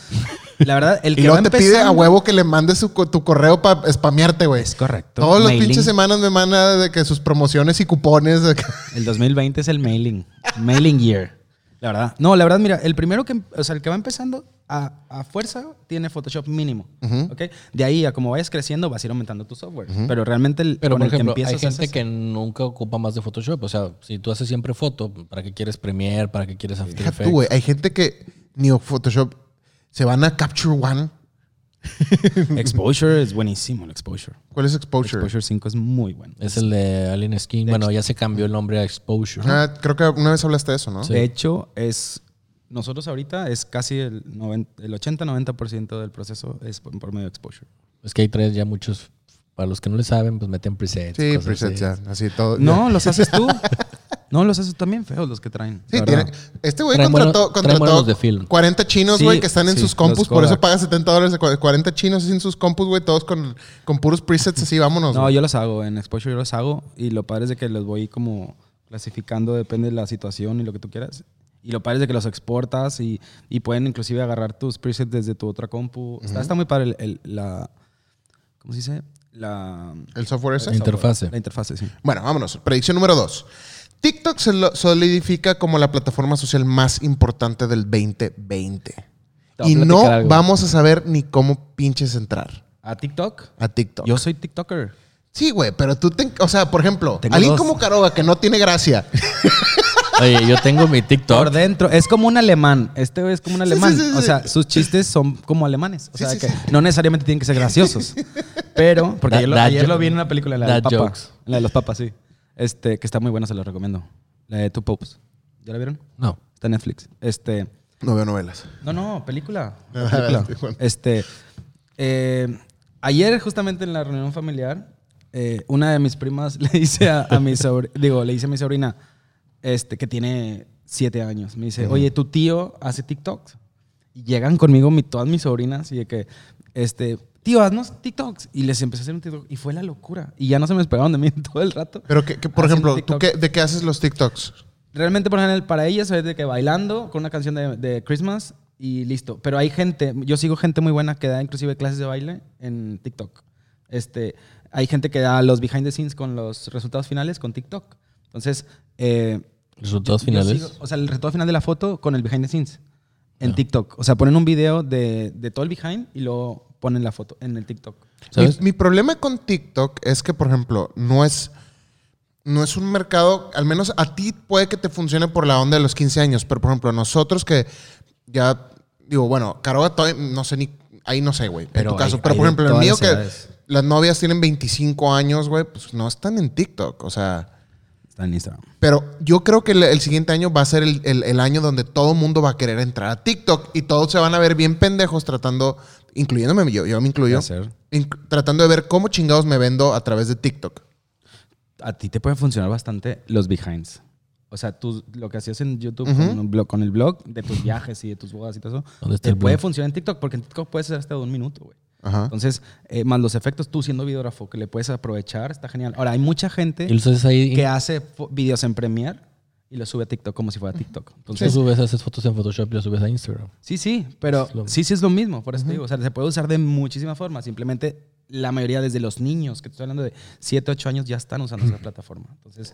la verdad, el Y que luego va te pide a huevo que le mandes su co- tu correo para spamearte, güey. Es correcto. Todos los pinches semanas me manda de que sus promociones y cupones. de que- El 2020 es el mailing. Mailing year. La verdad. No, la verdad, mira, el primero que, o sea, el que va empezando a, a fuerza tiene Photoshop mínimo. ¿ok? De ahí a como vayas creciendo vas a ir aumentando tu software. Pero realmente el, Pero, con por el que ejemplo, hay gente que nunca ocupa más de Photoshop. O sea, si tú haces siempre foto, ¿para qué quieres Premiere? ¿Para qué quieres After Effects? tú. Hay gente que ni Photoshop se van a Capture One. Exposure es buenísimo, el Exposure. ¿Cuál es Exposure? Exposure 5 es muy bueno. Es el de Alien Skin. Bueno, ya se cambió el nombre a Exposure. Ah, creo que una vez hablaste de eso, ¿no? Sí. De hecho, es nosotros ahorita es casi el, 90 el 80-90% del proceso es por, por medio de Exposure. Es que hay tres ya muchos. Para los que no le saben, pues meten presets. Sí, cosas presets así. ya. Así todo. No, los haces tú. No, los haces también feos los que traen. Sí, tiene, este güey Traen contrató, traen contrató de film. 40 chinos, Sí, güey, que están en sí, sus compus, por eso paga 70 dólares. de cu- 40 chinos en sus compus, güey, todos con, con puros presets así, vámonos. No, yo los hago. En Exposure yo los hago. Y lo padre es de que los voy como clasificando, depende de la situación y lo que tú quieras. Y lo padre es de que los exportas y, y pueden inclusive agarrar tus presets desde tu otra compu. está, está muy padre el, el- la... ¿Cómo se dice? La... El software ese. La interfase. La interfase, sí. Bueno, vámonos. Predicción número dos. TikTok se lo- solidifica como la plataforma social más importante del 2020. Te voy a Y no algo. vamos a saber ni cómo pinches entrar ¿A TikTok? a TikTok. Yo soy TikToker. Sí, güey, pero tú, te, o sea, por ejemplo, Tengo alguien dos. como Caroga que no tiene gracia. Oye, yo tengo mi Por TikTok. dentro. Es como un alemán. Este es como un alemán. sí, sí, O sí. sea, sus chistes son como alemanes. O Sí, sea, sí, que sí. no necesariamente tienen que ser graciosos. Pero, porque Da- ayer, lo, ayer lo vi en una película, la de dad Papa. jokes. La de los papas, sí. Este, que está muy buena, se la recomiendo. La de Two Popes. ¿Ya la vieron? No. Está en Netflix. Este. No veo novelas. No, no, película. Ah, película. Este. eh, ayer, justamente en la reunión familiar, eh, una de mis primas le dice a, a mi sobrina, digo, le dice a mi sobrina, este, que tiene siete años. Me dice, oye, tu tío hace TikToks. Y llegan conmigo mi, todas mis sobrinas y de que, este, tío, haznos TikToks. Y les empecé a hacer un TikTok. Y fue la locura. Y ya no se me despegaban de mí todo el rato. Pero, que, que, por ejemplo, ¿tú TikTok. qué- ¿de qué haces los TikToks? Realmente, por ejemplo, para ellas es de que bailando con una canción de, de Christmas y listo. Pero hay gente, yo sigo gente muy buena que da inclusive clases de baile en TikTok. Este, hay gente que da los behind the scenes con los resultados finales con TikTok. Entonces, eh, Resultados yo finales. sigo- o sea, el resultado final de la foto con el behind the scenes en TikTok. O sea, ponen un video de, de todo el behind y luego ponen la foto en el TikTok. ¿Sabes? Mi, mi problema con TikTok es que, por ejemplo, no es, no es un mercado, al menos a ti puede que te funcione por la onda de los 15 años, pero por ejemplo, nosotros que ya, digo, bueno, Caroga todavía, no sé ni, ahí no sé, güey, en tu caso, hay- pero hay por ejemplo, el mío que las novias tienen 25 años, güey, pues no están en TikTok, o sea... Está en Instagram. Pero yo creo que el, el siguiente año va a ser el, el- el año donde todo el mundo va a querer entrar a TikTok y todos se van a ver bien pendejos tratando, incluyéndome yo, yo me incluyo, inc- tratando de ver cómo chingados me vendo a través de TikTok. a ti te pueden funcionar bastante los behinds. O sea, tú lo que hacías en YouTube con, un blog, con el blog de tus viajes y de tus bodas y todo eso, ¿Dónde está te el puede blog? funcionar en TikTok porque en TikTok puedes hacer hasta de un minuto, güey. Ajá. Entonces, eh, más los efectos, tú siendo videógrafo que le puedes aprovechar, está genial. Ahora, hay mucha gente ahí. que hace videos en Premiere y los sube a TikTok como si fuera TikTok. Tú Entonces, subes, haces fotos en Photoshop y las subes a Instagram. sí, sí, pero lo- sí, sí es lo mismo, por eso te digo. O sea, se puede usar de muchísimas formas. Simplemente la mayoría desde los niños, que te estoy hablando de 7, 8 años, ya están usando esa plataforma. Entonces.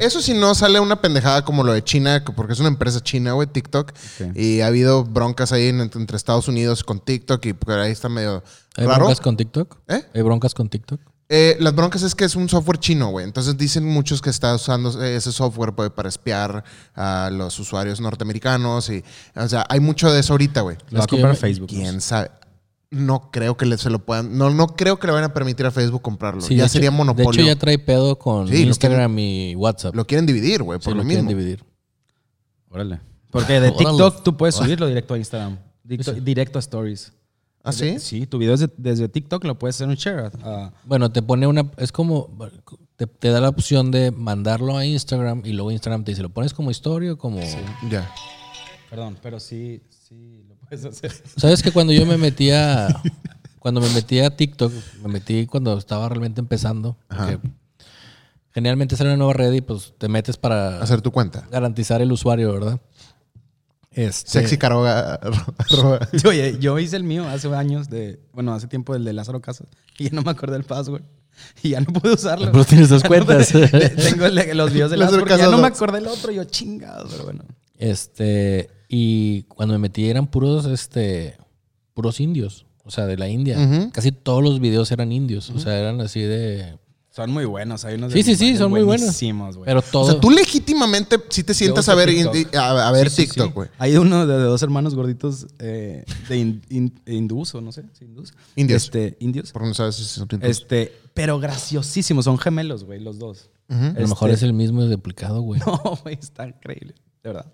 Eso si no sale una pendejada como lo de China, que- porque es una empresa china, güey, TikTok. Ok. Y ha habido broncas ahí en- entre Estados Unidos con TikTok y por ahí está medio ¿Hay raro. broncas con TikTok? ¿Eh? ¿Hay broncas con TikTok? Eh, las broncas es que es un software chino, güey. Entonces dicen muchos que está usando ese software pues, para espiar a los usuarios norteamericanos. Y, o sea, hay mucho de eso ahorita, güey. Lo va a comprar Facebook. ¿Quién sabe? No creo que le- se lo puedan. No, no creo que le van a permitir a Facebook comprarlo. Sí, ya de hecho- sería monopolio. De hecho, ya trae pedo con Sí, Instagram y WhatsApp. Lo quieren dividir, güey, Sí, por lo, lo quieren mismo. dividir. Órale. Porque de Órale. TikTok tú puedes subirlo directo a Instagram. Directo, Sí. directo a Stories. ¿Ah, sí? Sí, tu video desde, desde TikTok lo puedes hacer un share. Bueno, te pone una. Es como. Te, te da la opción de mandarlo a Instagram y luego Instagram te dice, ¿lo pones como historia o como.? Ya. perdón, pero sí, sí puedes hacer. ¿Sabes que cuando yo me metía. cuando me metía a TikTok, me metí cuando estaba realmente empezando. Generalmente sale una nueva red y pues te metes para Hacer tu cuenta. garantizar el usuario, ¿verdad? Este, Sexy Caroga. Oye, yo hice el mío hace años, de, bueno, hace tiempo el de Lázaro Casas, y ya no me acordé el password. Y ya no pude usarlo. Pero tienes dos cuentas. Tengo los videos de Lázaro Lázaro porque ya Casas no me acordé el otro. Yo chingado, pero bueno. Este, y cuando me metí eran puros, este, puros indios, o sea, de la India. Casi todos los videos eran indios, o sea, eran así de... Son muy buenos. Hay unos Sí, sí, sí, son muy buenos. Pero O todo... sea, tú legítimamente sí te sientas a ver, TikTok. a, a ver Sí, sí, TikTok, sí. güey. Hay uno de, de dos hermanos gorditos eh, de hindús, o no sé, ¿sí, hindús. Indios. Este, indios. Por no sabes si son tintos. Este, pero graciosísimos. Son gemelos, güey, los dos. A lo mejor este- es el mismo duplicado, güey. No, güey, está increíble. De verdad.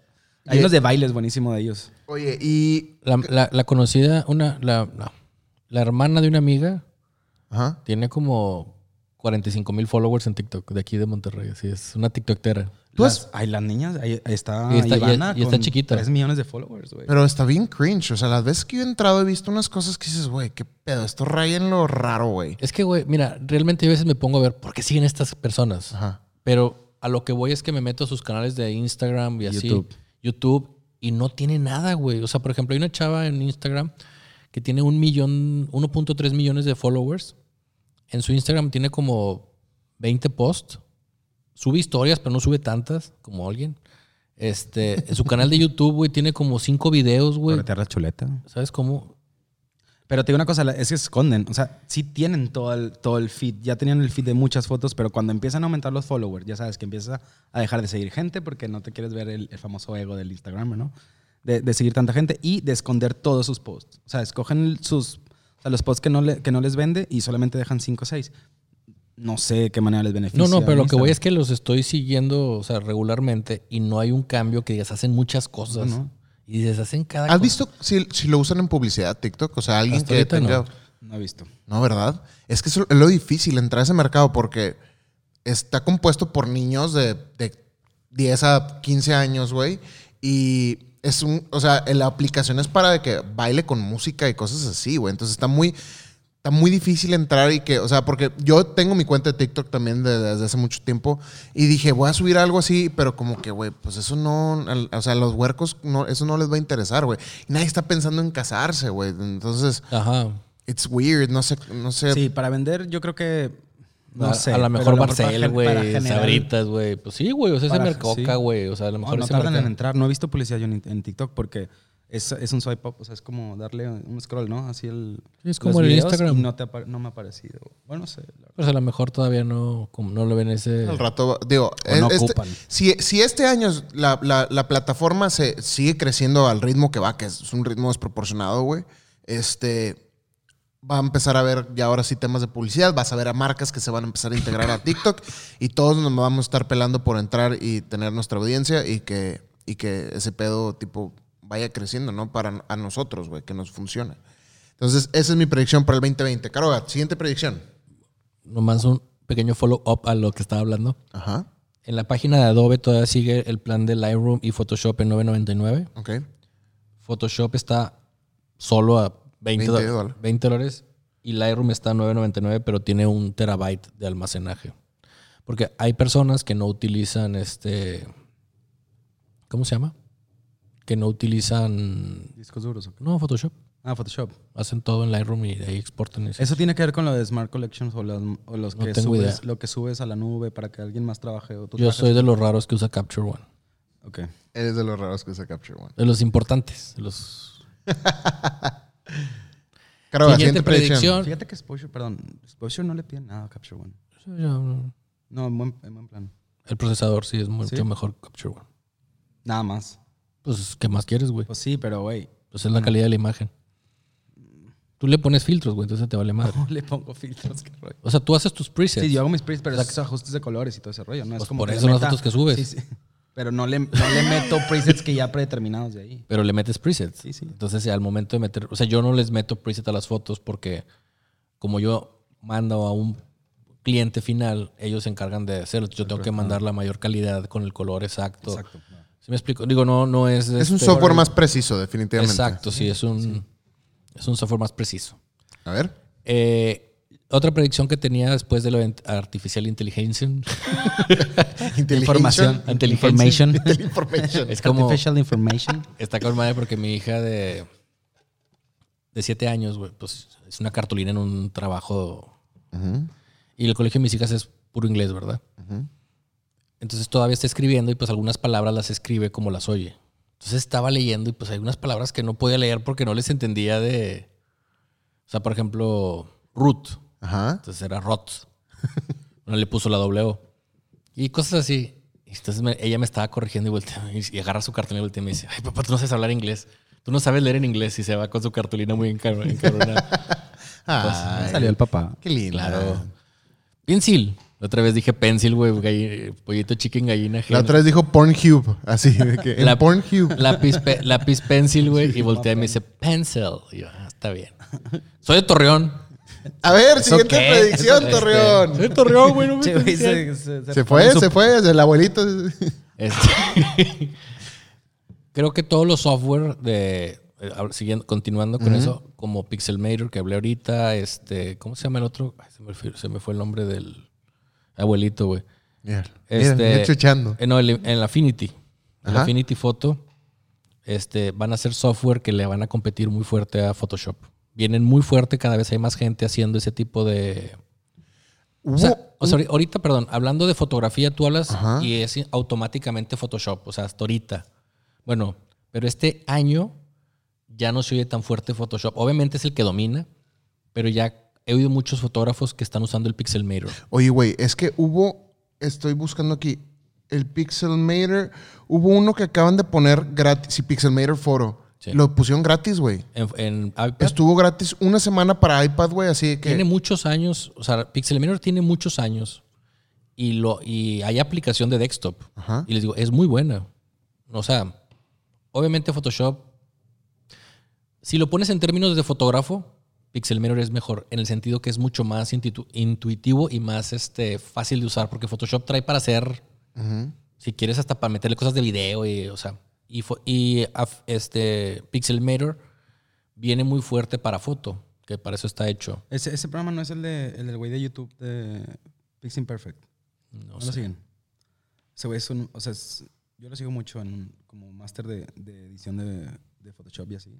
Hay Y- unos de bailes buenísimos de ellos. Oye, y. La, la- la conocida, una, la, no, la hermana de una amiga Ajá. tiene como 45 mil followers en TikTok, de aquí de Monterrey, así es, una tiktokera. Tú Las- has- Ay, las niñas, ahí ahí está, Y está- Ivana y está con chiquita. 3 millones de followers, güey. Pero está bien cringe. O sea, las veces que yo he entrado he visto unas cosas que dices, güey, qué pedo. Esto raya en lo raro, güey. Es que, güey, mira, realmente yo a veces me pongo a ver por qué siguen estas personas. Ajá. Pero a lo que voy es que me meto a sus canales de Instagram y así. YouTube. Y no tiene nada, güey. O sea, por ejemplo, hay una chava en Instagram que tiene un millón, 1.3 millones de followers. En su Instagram tiene como 20 posts. Sube historias, pero no sube tantas como alguien. Este, en su canal de YouTube, güey, tiene como 5 videos, güey. Chuleta. ¿Sabes cómo? Pero te digo una cosa, es que esconden. O sea, sí tienen todo el, todo el feed. Ya tenían el feed de muchas fotos, pero cuando empiezan a aumentar los followers, ya sabes que empiezas a dejar de seguir gente porque no te quieres ver el, el famoso ego del Instagram, ¿no? De, de seguir tanta gente y de esconder todos sus posts. O sea, escogen sus, o sea, los posts que no, le- que no les vende y solamente dejan 5 o 6. No sé de qué manera les beneficia. No, no, pero lo que voy es que los estoy siguiendo, o sea, regularmente y no hay un cambio que digas, hacen muchas cosas. No, no. Y dices, hacen cada ¿Has cosa. visto si, si lo usan en publicidad TikTok? O sea, alguien Hasta que tenga. no. No he visto. No, ¿verdad? Es que es lo difícil, entrar a ese mercado porque está compuesto por niños de, de 10 a 15 años, güey. Y es un, o sea, la aplicación es para de que baile con música y cosas así, güey. Entonces está muy, está muy difícil entrar y que, o sea, porque yo tengo mi cuenta de TikTok también de- desde hace mucho tiempo y dije, voy a subir algo así, pero como que, güey, pues eso no, al- o sea, a los huercos, no, eso no les va a interesar, güey. Y nadie está pensando en casarse, güey. Entonces, Ajá. it's weird, no sé, no sé. Sí, para vender yo creo que... No a, sé. a lo mejor Barcel, para güey, Sabritas, güey. Pues sí, güey, o sea, Para- mercoca, sí. güey. O sea, a lo mejor no tardan en entrar. No he visto publicidad yo en, en TikTok porque es, es un swipe up. O sea, es como darle un scroll, ¿no? Así el. Sí, es como en el Instagram. y No, te no me ha aparecido. Bueno, no sé. Pues a lo mejor todavía no, como no lo ven ese... Al rato, digo, O no este- ocupan. si, si este año la, la- la plataforma se sigue creciendo al ritmo que va, que es un ritmo desproporcionado, güey, este va a empezar a ver ya ahora sí temas de publicidad, vas a ver a marcas que se van a empezar a integrar a TikTok y todos nos vamos a estar pelando por entrar y tener nuestra audiencia y que, y que ese pedo tipo vaya creciendo, ¿no? Para a nosotros, güey, que nos funcione. Entonces, esa es mi predicción para el 2020. Caroga, siguiente predicción. Nomás un pequeño follow-up a lo que estaba hablando. Ajá, En la página de Adobe todavía sigue el plan de Lightroom y Photoshop en 9.99. ok. Photoshop está solo a 20, 20 do- dólares. 20 dólares y Lightroom está a 9.99, pero tiene un terabyte de almacenaje. Porque hay personas que no utilizan este. ¿Cómo se llama? Que no utilizan. Discos duros. ¿o qué? No, Photoshop. Ah, Photoshop. Hacen todo en Lightroom y de ahí exportan. eso. ¿Eso tiene que ver con lo de Smart Collections o, las- o los No que tengo subes, idea. lo que subes a la nube para que alguien más trabaje? O tú Yo soy de los raros que usa Capture One. Ok. Eres de los raros que usa Capture One. De los importantes. De los... Siguiente siguiente predicción. predicción. Fíjate que Exposure, perdón, Exposure no le pide nada a Capture One. No. No, en buen, en buen plan. El procesador sí es mucho ¿Sí? mejor que Capture One. Nada más. Pues, ¿qué más quieres, güey? Pues sí, pero güey, Pues es la calidad de la imagen. Tú le pones filtros, güey, entonces te vale madre. no le pongo filtros, qué rollo. O sea, tú haces tus presets. Sí, yo hago mis presets, pero esos ajustes de colores y todo ese rollo. No Pues es como por eso le las fotos que subes. Sí, sí. Pero no le, no le meto presets que ya predeterminados de ahí. Pero le metes presets. Sí, sí. Entonces, al momento de meter. O sea, yo no les meto preset a las fotos porque, como yo mando a un cliente final, ellos se encargan de hacerlo. Yo tengo que mandar la mayor calidad con el color exacto. Exacto. ¿Sí me explico? Digo, no, no es. Es un este, software más preciso, definitivamente. Exacto, sí, es un, es un software más preciso. A ver. Eh, otra predicción que tenía después de la int- artificial inteligencia Información. Inteligencia. Information. Information. es como. Artificial information. Está con madre porque mi hija de, de siete años, güey, pues es una cartulina en un trabajo. Y el colegio de mis hijas es puro inglés, ¿verdad? Entonces todavía está escribiendo y pues algunas palabras las escribe como las oye. Entonces estaba leyendo y pues hay unas palabras que no podía leer porque no les entendía de... O sea, por ejemplo, root. Ajá. Entonces era rot. No le puso la O. Y cosas así. Entonces me- ella me estaba corrigiendo y voltea y, agarra su cartulina y voltea y me dice, ay papá, tú no sabes hablar inglés. Tú no sabes leer en inglés y se va con su cartulina muy encabr- encabronada. Ay, Salió el papá. Qué lindo. claro. Pencil. La otra vez dije pencil, güey, pollito chicken gallina. La otra vez dijo Pornhube. Así. de que en La- Pornhube. Lápiz, pe- lápiz pencil, güey. y voltea y me dice pencil. Y yo, ah, está bien. Soy de Torreón. A ver, ¿Eso siguiente qué? predicción, Torreón. Soy de Torreón, güey. No me güey, estés se, se- Se fue, su- se fue. El abuelito. Este, creo que todos los software de eh, siguiendo continuando con eso como Pixelmator que hablé ahorita este cómo se llama el otro Ay, se, me fue, se me fue el nombre del abuelito güey Mira, este chuchando. eh, no el, el Affinity el Ajá. Affinity Photo este van a ser software que le van a competir muy fuerte a Photoshop vienen muy fuerte cada vez hay más gente haciendo ese tipo de o sea, o ahorita, perdón, hablando de fotografía, tú hablas Ajá. y es automáticamente Photoshop, o sea, hasta ahorita. Bueno, pero este año ya no se oye tan fuerte Photoshop. Obviamente es el que domina, pero ya he oído muchos fotógrafos que están usando el Pixelmator. Oye, güey, es que hubo, estoy buscando aquí, el Pixelmator, hubo uno que acaban de poner gratis, sí, Pixelmator Photo. Sí. Lo pusieron gratis, güey. En, en iPad Estuvo gratis una semana para iPad, güey, así que... tiene muchos años, o sea, Pixelmator tiene muchos años y, lo, y hay aplicación de desktop. Ajá. Y les digo, es muy buena. O sea, obviamente Photoshop, si lo pones en términos de fotógrafo, Pixelmator es mejor en el sentido que es mucho más intuitivo y más este, fácil de usar porque Photoshop trae para hacer, si quieres, hasta para meterle cosas de video y, o sea, y, este Pixelmator viene muy fuerte para foto, que para eso está hecho. Ese, ese programa no es el, de, el del güey de YouTube de Pixel Perfect. No ¿No, sé. lo siguen? Ese güey es un. O sea, es- yo lo sigo mucho en un- como máster de, de edición de, de Photoshop y así.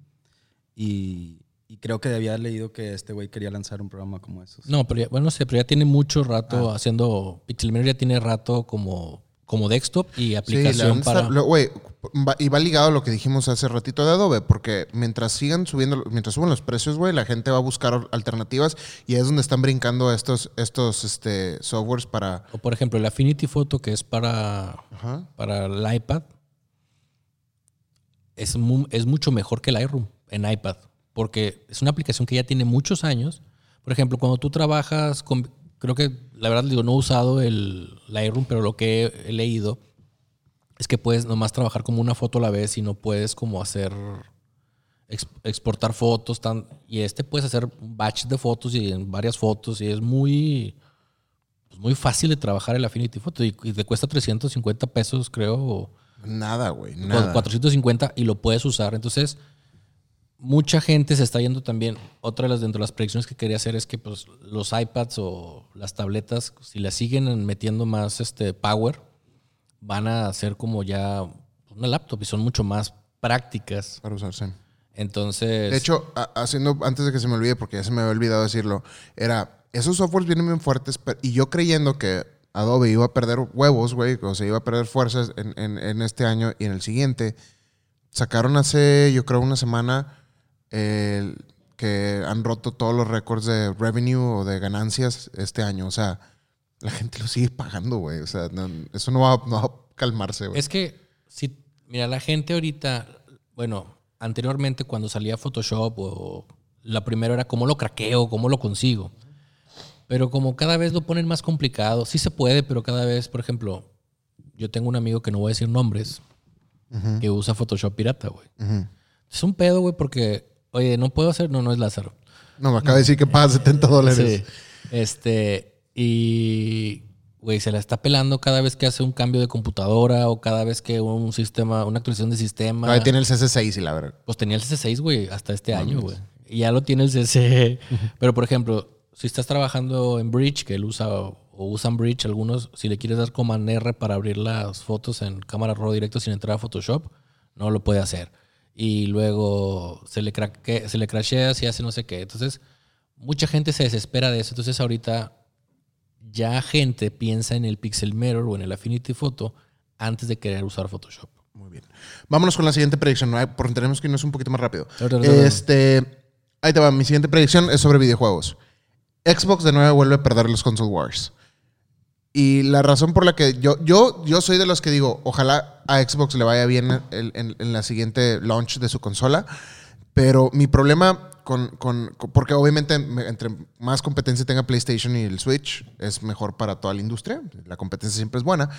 Y, y creo que había leído que este güey quería lanzar un programa como esos. No, pero ya, bueno, no sé, pero ya tiene mucho rato Ah. haciendo. Pixelmator ya tiene rato como, como desktop y aplicación para. Güey, va- y va ligado a lo que dijimos hace ratito de Adobe, porque mientras sigan subiendo, mientras suben los precios, güey, la gente va a buscar alternativas y es donde están brincando estos, estos este, softwares para... O por ejemplo, el Affinity Photo, que es para, Ajá. para el iPad, es, mu- es mucho mejor que el Lightroom en iPad. Porque es una aplicación que ya tiene muchos años. Por ejemplo, cuando tú trabajas con. Creo que, la verdad, digo, no he usado el Lightroom, pero lo que he, he leído es que puedes nomás trabajar como una foto a la vez y no puedes como hacer. ex- exportar fotos. Tan, y este puedes hacer un batch de fotos y en varias fotos y es muy pues, muy fácil de trabajar el Affinity Photo y, y te cuesta 350 pesos, creo, Nada, güey, nada. 450 y lo puedes usar. Entonces, mucha gente se está yendo también. Otra de las dentro de las predicciones que quería hacer es que pues, los iPads o las tabletas, si las siguen metiendo más este power, van a ser como ya una laptop y son mucho más prácticas. Para usarse. Entonces. De hecho, haciendo, antes de que se me olvide, porque ya se me había olvidado decirlo, era, esos softwares vienen bien fuertes, y yo creyendo que Adobe iba a perder huevos, güey, o sea, iba a perder fuerzas en, en- en este año y en el siguiente, sacaron hace, yo creo, una semana que han roto todos los récords de revenue o de ganancias este año. O sea, la gente lo sigue pagando, güey. O sea, no- eso no va, no va a calmarse, güey. Es que, si, mira, la gente ahorita, bueno, anteriormente cuando salía Photoshop, o la primera era cómo lo craqueo, cómo lo consigo. Pero como cada vez lo ponen más complicado, sí se puede, pero cada vez, por ejemplo, yo tengo un amigo que no voy a decir nombres, que usa Photoshop pirata, güey. Ujú. Es un pedo, güey, porque, oye, no puedo hacer, no, no es Lázaro. No, me acaba de decir que paga 70 dólares. Sí. Este, y, güey, se la está pelando cada vez que hace un cambio de computadora o cada vez que un sistema, una actualización de sistema. Ahí tiene el CC6 y la verdad. Pues tenía el CC6, güey, hasta este año, güey. Y ya lo tiene el CC. Pero, por ejemplo, si estás trabajando en Bridge, que él usa o usan Bridge algunos, si le quieres dar Command R para abrir las fotos en cámara RAW directo sin entrar a Photoshop, no lo puede hacer. Y luego se le, craque- se le crashea si hace no sé qué. Entonces, mucha gente se desespera de eso. Entonces, ahorita ya gente piensa en el Pixel Mirror o en el Affinity Photo antes de querer usar Photoshop. Muy bien. Vámonos con la siguiente predicción, ¿no? porque tenemos que irnos un poquito más rápido. Este, ahí te va. Mi siguiente predicción es sobre videojuegos. Xbox de nuevo vuelve a perder los console wars. Y la razón por la que yo, yo, yo soy de los que digo, ojalá a Xbox le vaya bien en, en- la siguiente launch de su consola. Pero mi problema con, con- con- porque obviamente me- entre más competencia tenga PlayStation y el Switch, es mejor para toda la industria. La competencia siempre es buena.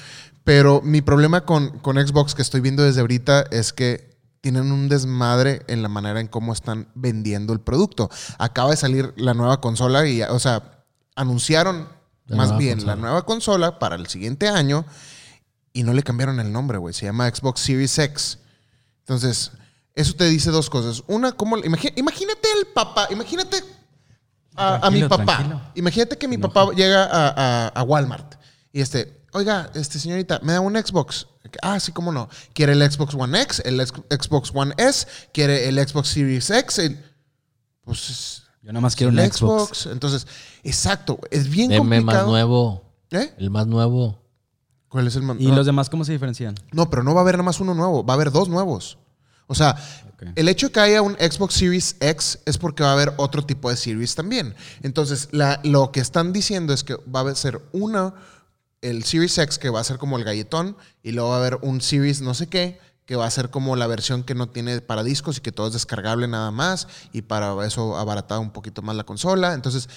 Pero mi problema con, con Xbox que estoy viendo desde ahorita es que tienen un desmadre en la manera en cómo están vendiendo el producto. Acaba de salir la nueva consola y, o sea, anunciaron La más bien consola. la nueva consola para el siguiente año y no le cambiaron el nombre, güey. Se llama Xbox Series X. Entonces, eso te dice dos cosas. Una, ¿cómo? imagi- imagínate el papá, imagínate a, a mi papá. tranquilo. Imagínate que mi papá llega a, a- a Walmart y este, oiga, este señorita, me da un Xbox. Ah, sí, cómo no. Quiere el Xbox One X, el ex- Xbox One S, quiere el Xbox Series X. el- pues es- Yo nada más quiero el un Xbox. Entonces, exacto, es bien Deme más complicado. nuevo. ¿Eh? El más nuevo. ¿Cuál es el más? ¿Y no. los demás cómo se diferencian? No, pero no va a haber nada más uno nuevo, va a haber dos nuevos. O sea, el hecho de que haya un Xbox Series X es porque va a haber otro tipo de Series también. Entonces, la- lo que están diciendo es que va a ser una, el Series X que va a ser como el galletón, y luego va a haber un Series no sé qué, que va a ser como la versión que no tiene para discos y que todo es descargable nada más, y para eso abaratar un poquito más la consola. Entonces,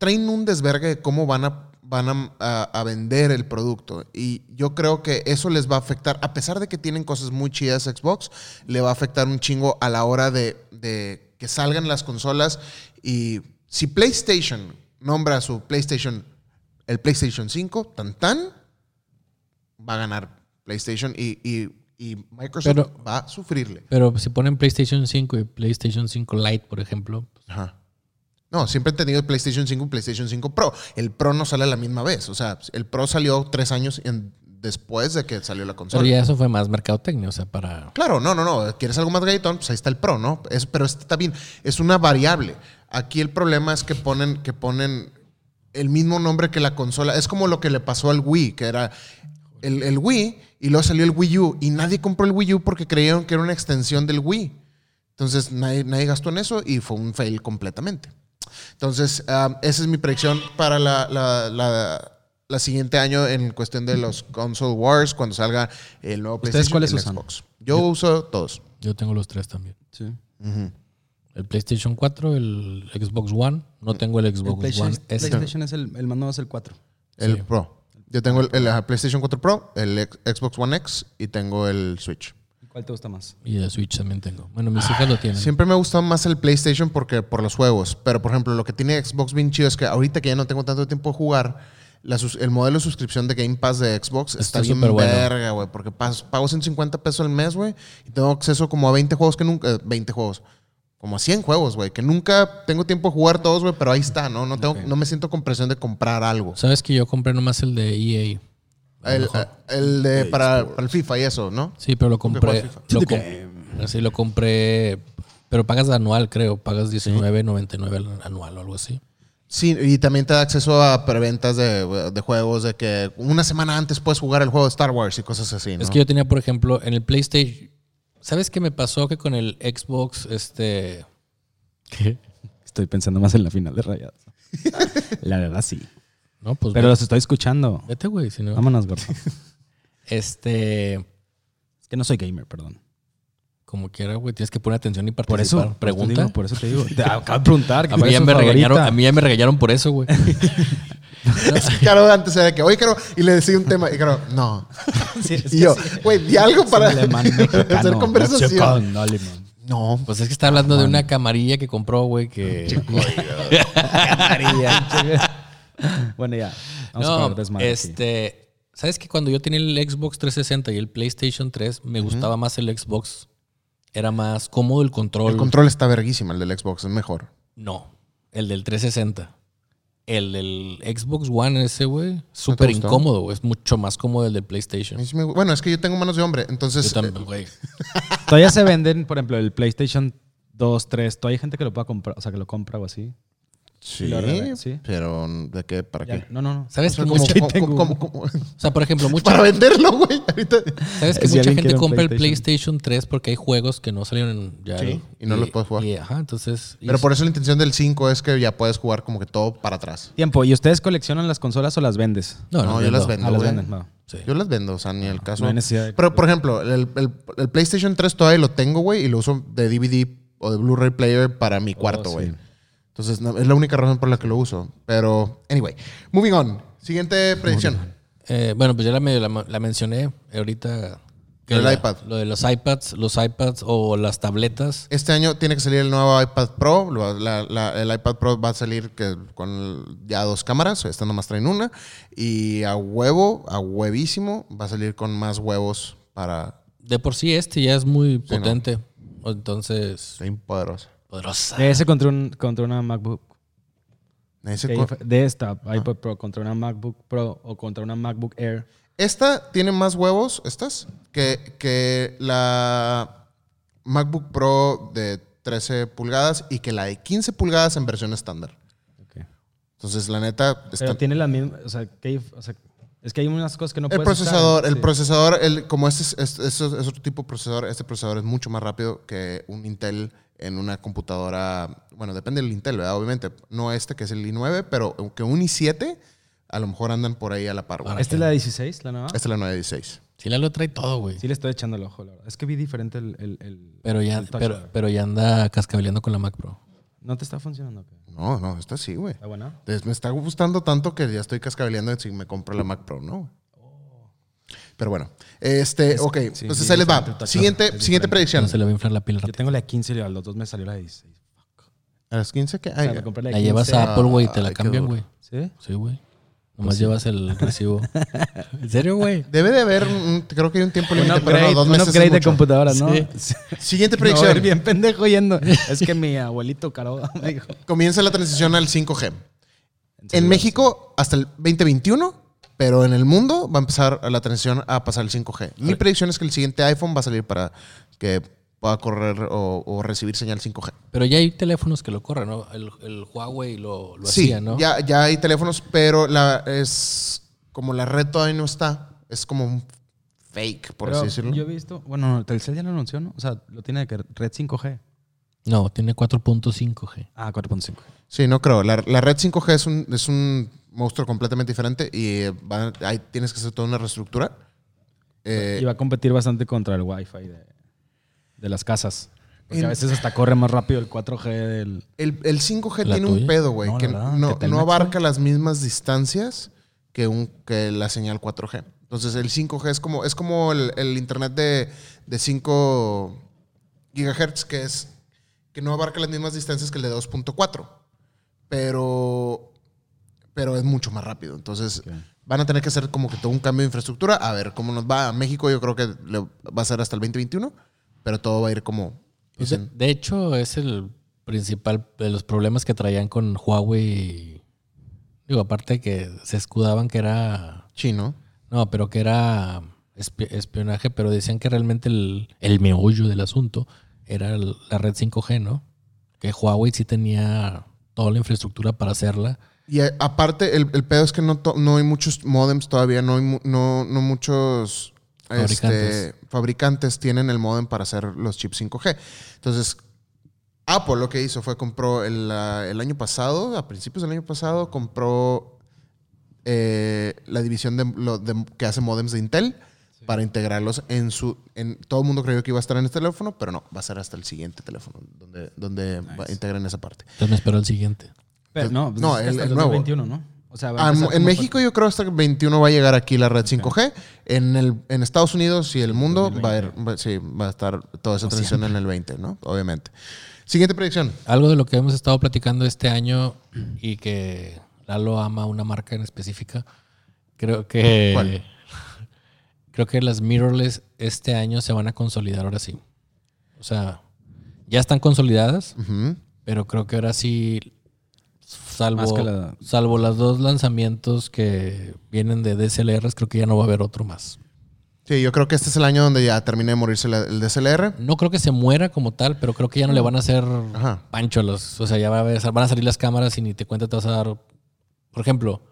traen un desvergue de cómo van a, van a, a- a vender el producto. Y yo creo que eso les va a afectar, a pesar de que tienen cosas muy chidas Xbox, le va a afectar un chingo a la hora de, de que salgan las consolas. Y si PlayStation nombra a su PlayStation, el PlayStation 5, tan tan, va a ganar PlayStation y, y- y Microsoft Pero- va a sufrirle. Pero si ponen PlayStation 5 y PlayStation 5 Lite, por ejemplo, Ajá. No, siempre he tenido el PlayStation 5 y PlayStation 5 Pro. El Pro no sale a la misma vez. O sea, el Pro salió tres años en- después de que salió la consola. pero ya eso fue más mercadotecnia, o sea, para... Claro, no, no, no. ¿Quieres algo más galletón? Pues ahí está el Pro, ¿no? Es- pero está bien. Es una variable. Aquí el problema es que ponen, que ponen el mismo nombre que la consola. Es como lo que le pasó al Wii, que era el, el Wii y luego salió el Wii U. Y nadie compró el Wii U porque creyeron que era una extensión del Wii. Entonces nadie, nadie gastó en eso y fue un fail completamente. Entonces, um, esa es mi predicción para la, la- la- la siguiente año en cuestión de los console wars, cuando salga el nuevo ¿Ustedes PlayStation cuáles y el usan? Xbox. Yo uso todos. Yo tengo los tres también. Sí. El PlayStation 4, el Xbox One. No tengo el El Xbox PlayStation, One S. PlayStation es el, el más nuevo es el 4. El Sí. Pro. Yo tengo el, el, PlayStation 4 Pro, el Xbox One X y tengo el Switch. ¿Cuál te gusta más? Y el Switch también tengo. Bueno, mis hijas lo tienen. Siempre me ha gustado más el PlayStation porque por los juegos. Pero, por ejemplo, lo que tiene Xbox bien chido es que ahorita que ya no tengo tanto tiempo de jugar, la el modelo de suscripción de Game Pass de Xbox está, Está bien súper bueno. verga, güey. Porque pago 150 pesos al mes, güey. Y tengo acceso como a 20 juegos que nunca... eh, 20 juegos. Como a 100 juegos, güey. Que nunca tengo tiempo de jugar todos, güey. Pero ahí está, ¿no? No, tengo, no me siento con presión de comprar algo. ¿Sabes que yo compré nomás el de EA? El, mejor. el de para, para el FIFA y eso, ¿no? Sí, pero lo compré. FIFA. Lo, com- sí, lo compré Pero pagas anual, creo. Pagas 19.99 al- anual o algo así. Sí, y también te da acceso a preventas de, de juegos de que una semana antes puedes jugar el juego de Star Wars y cosas así, ¿no? Es que yo tenía, por ejemplo, en el PlayStation. ¿Sabes qué me pasó? Que con el Xbox, este. ¿Qué? Estoy pensando más en la final de Rayados. la verdad, sí. No, pues. Pero ve- los estoy escuchando. vete, güey. Si no. Vámonos, gordo. Este. Es que no soy gamer, perdón. Como quiera, güey. Tienes que poner atención y Por participar. eso, Pregunta. Digo, por eso te digo. Te acabo de preguntar. a, mí ya me regañaron, a mí ya me regañaron por eso, güey. Caro antes era que, oye, Caro, y le decía un tema, y Caro, no. y yo, güey, di algo para hacer conversación. No, Pues es que está hablando de una camarilla que compró, güey, que. bueno, ya. Vamos a No, aquí. este. ¿Sabes que cuando yo tenía el Xbox 360 y el PlayStation 3, me gustaba más el Xbox? Era más cómodo el control. el control está verguísima, el del Xbox, es mejor. No, el del 360. El del Xbox One ese, güey, súper incómodo, güey. Es mucho más cómodo el del A PlayStation. me bueno, es que yo tengo manos de hombre, entonces... Yo también, güey. Todavía se venden, por ejemplo, el PlayStation 2, 3. Todavía hay gente que lo pueda comprar, o sea, que lo compra o así. Sí, arreglé, sí. pero ¿de qué? ¿Para Ya, qué? No, no, no. ¿Sabes O sea, que ¿cómo- mucha, cómo- tengo cómo- cómo- o sea, por ejemplo, mucha, para venderlo, güey. Ahorita. ¿sabes que Si mucha gente compra el PlayStation. PlayStation 3 porque hay juegos que no salieron ya? Sí, y no los puedes jugar. y, ajá, entonces. y Pero por eso la intención del 5 es que ya puedes jugar como que todo para atrás. Tiempo. ¿Y ustedes coleccionan las consolas o las vendes? No, No, no, yo las vendo. ah, las güey. venden. No. Sí. Yo las vendo, o sea, ni el caso. No hay necesidad de- Pero, por ejemplo, el, el- el PlayStation 3 todavía lo tengo, güey, y lo uso de DVD o de Blu-ray player para mi cuarto, Oh, güey. sí. Entonces, no- es la única razón por la que lo uso. Pero, anyway, moving on. Siguiente predicción. Eh, bueno, pues ya la, medio la, la mencioné ahorita. que El la- iPad. Lo de los iPads, los iPads o las tabletas. Este año tiene que salir el nuevo iPad Pro. Lo- la- la- el iPad Pro va a salir que con ya dos cámaras. Esta nomás traen una. Y a huevo, a huevísimo, va a salir con más huevos para De por sí este ya es muy Sí, ¿no? potente. Entonces, ser poderoso. Poderosa. De ese contra, un, contra una MacBook. Ese ¿Qué co- dif- De esta iPad Pro contra una MacBook Pro o contra una MacBook Air. Esta tiene más huevos, estas, que, que la MacBook Pro de 13 pulgadas y que la de 15 pulgadas en versión estándar. Ok. Entonces, la neta, está- Pero tiene la misma. O sea, ¿qué o sea, es que hay unas cosas que no el puedes usar. procesador, el Sí. procesador, el, como este es, es- es- es otro tipo de procesador, este procesador es mucho más rápido que un Intel en una computadora. Bueno, depende del Intel, ¿verdad? Obviamente. No este que es el i9, pero que un i7 a lo mejor andan por ahí a la par. ¿Esta es la 16, la nueva? Esta es la 916. Sí, la lo trae todo, güey. Sí, le estoy echando el ojo, la verdad. Es que vi diferente el. el- el- Pero ya, el pero, pero ya anda cascabeleando con la Mac Pro. ¿No te está funcionando? ok? No, no, esta sí, güey. ¿Está buena? Entonces, me está gustando tanto que ya estoy cascabeleando si me compro la Mac Pro, ¿no? Pero bueno, este, ok, sí, entonces sí, ahí les va. Siguiente, es siguiente diferente. predicción. No se le va a inflar la pila Yo tengo la 15 y a los dos me salió la 16. A las 15 que O sea, hay. me compré la, La llevas a Apple, güey, te la Ay, qué cambian, güey. ¿Sí? Sí, güey. Nomás llevas el recibo. ¿En serio, güey? Debe de haber, un- creo que hay un tiempo límite, pero no, dos un meses es upgrade de mucho. computadora, ¿no? Sí. Siguiente a predicción. bien pendejo yendo. Es que mi abuelito caro me dijo. Comienza la transición al 5G. En México hasta el 2021, pero en el mundo va a empezar la transición a pasar al 5G. Mi predicción es que el siguiente iPhone va a salir para que pueda correr o, o recibir señal 5G. Pero ya hay teléfonos que lo corren, ¿no? El, el Huawei lo, lo Sí, hacía, ¿no? ya, ya hay teléfonos, pero la, es como la red todavía no está. Es como un fake, por Pero así decirlo. Yo he visto, bueno, Telcel ya lo anunció, ¿no? O sea, lo tiene de que red 5G. No, tiene 4.5G. Ah, 4.5. Sí, no creo. La, la red 5G es un, es un monstruo completamente diferente y eh, va- ahí tienes que hacer toda una reestructura. Eh, y va a competir bastante contra el Wi-Fi de, de las casas. Porque En- a veces hasta corre más rápido el 4G del... el, el 5G ¿La tiene un pedo, güey, No, que verdad, no, que Telmex, no abarca las mismas distancias que, un, que la señal 4G. Entonces el 5G es como, es como el, el internet de, de 5 gigahertz, que es que no abarca las mismas distancias que el de 2.4, pero, pero es mucho más rápido. Entonces van a tener que hacer como que todo un cambio de infraestructura. A ver cómo nos va. A México yo creo que le va a ser hasta el 2021, pero todo va a ir como... Pues de, hecho, es el principal de los problemas que traían con Huawei. Digo, aparte que se escudaban que era. chino. No, pero que era espi- espionaje, pero decían que realmente el, el meollo del asunto era el- la red 5G, ¿no? Que Huawei sí tenía toda la infraestructura para hacerla. Y aparte, el, el pedo es que no, no hay muchos modems todavía, no hay mu- no, no muchos Fabricantes. este, fabricantes tienen el modem para hacer los chips 5G. Entonces, Apple lo que hizo fue compró el, el año pasado, a principios del año pasado, compró eh, la división de, lo- de- que hace modems de Intel para integrarlos en su... En, todo el mundo creyó que iba a estar en este teléfono, pero no, va a ser hasta el siguiente teléfono donde, donde va- integren esa parte. Entonces me espero el siguiente. Pero no, pues No, es el- hasta el nuevo. 2021, ¿no? O sea, va a Ah, en México yo creo hasta el 21 va a llegar aquí la red 5G. En, el, en Estados Unidos y el mundo va a, ir- va- sí, va a estar toda esa transición en el 20, ¿no? Obviamente. Siguiente predicción. Algo de lo que hemos estado platicando este año y que Lalo ama una marca en específica. Creo que. ¿Cuál? Creo que las mirrorless este año se van a consolidar ahora sí. O sea, ya están consolidadas, pero creo que ahora sí. Más Salvo, que la- salvo los dos lanzamientos que vienen de DSLRs, creo que ya no va a haber otro más. Sí, yo creo que este es el año donde ya termine de morirse el DSLR. No creo que se muera como tal, pero creo que ya no le van a hacer Ajá. pancho a los. O sea, ya va a haber- van a salir las cámaras y ni te cuenta te vas a dar. Por ejemplo,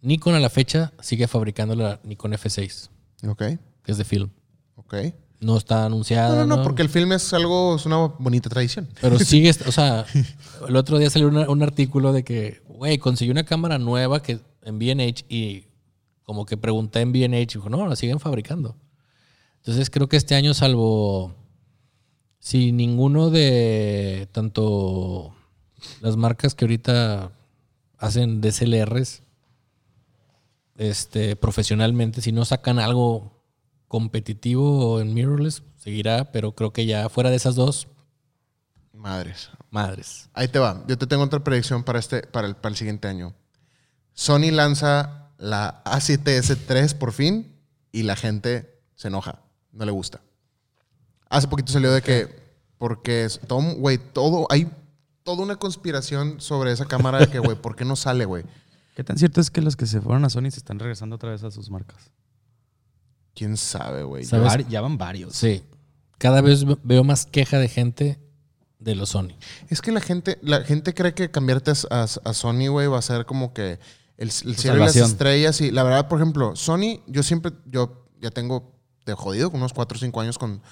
Nikon a la fecha sigue fabricando la Nikon F6, Ok, que es de film. ok. No está No, anunciada. no, no, porque el film es algo, es una bonita tradición. Pero sigue, o sea, el otro día salió una- un artículo de que, güey, conseguí una cámara nueva que en B&H y como que pregunté en B&H y dijo, no, la siguen fabricando. Entonces creo que este año, salvo si ninguno de tanto las marcas que ahorita hacen DSLRs este, profesionalmente, si no sacan algo competitivo en mirrorless, seguirá, pero creo que ya fuera de esas dos, Madres. madres. Ahí te va. Yo te tengo otra predicción para, este, para, el, para el siguiente año. Sony lanza la A7S3 por fin y la gente se enoja. No le gusta. Hace poquito salió de que, porque es todo, güey, todo, hay toda una conspiración sobre esa cámara de que, güey, ¿por qué no sale, güey? ¿Qué tan cierto es que los que se fueron a Sony se están regresando otra vez a sus marcas? ¿Quién sabe, güey? Ya van varios. Sí. Cada vez veo más queja de gente de los Sony. Es que la gente, la gente cree que cambiarte a, a- a Sony, güey, va a ser como que el, el cielo y las estrellas. Y la verdad, por ejemplo, Sony, yo siempre, yo ya tengo de jodido, con unos 4 o 5 años con,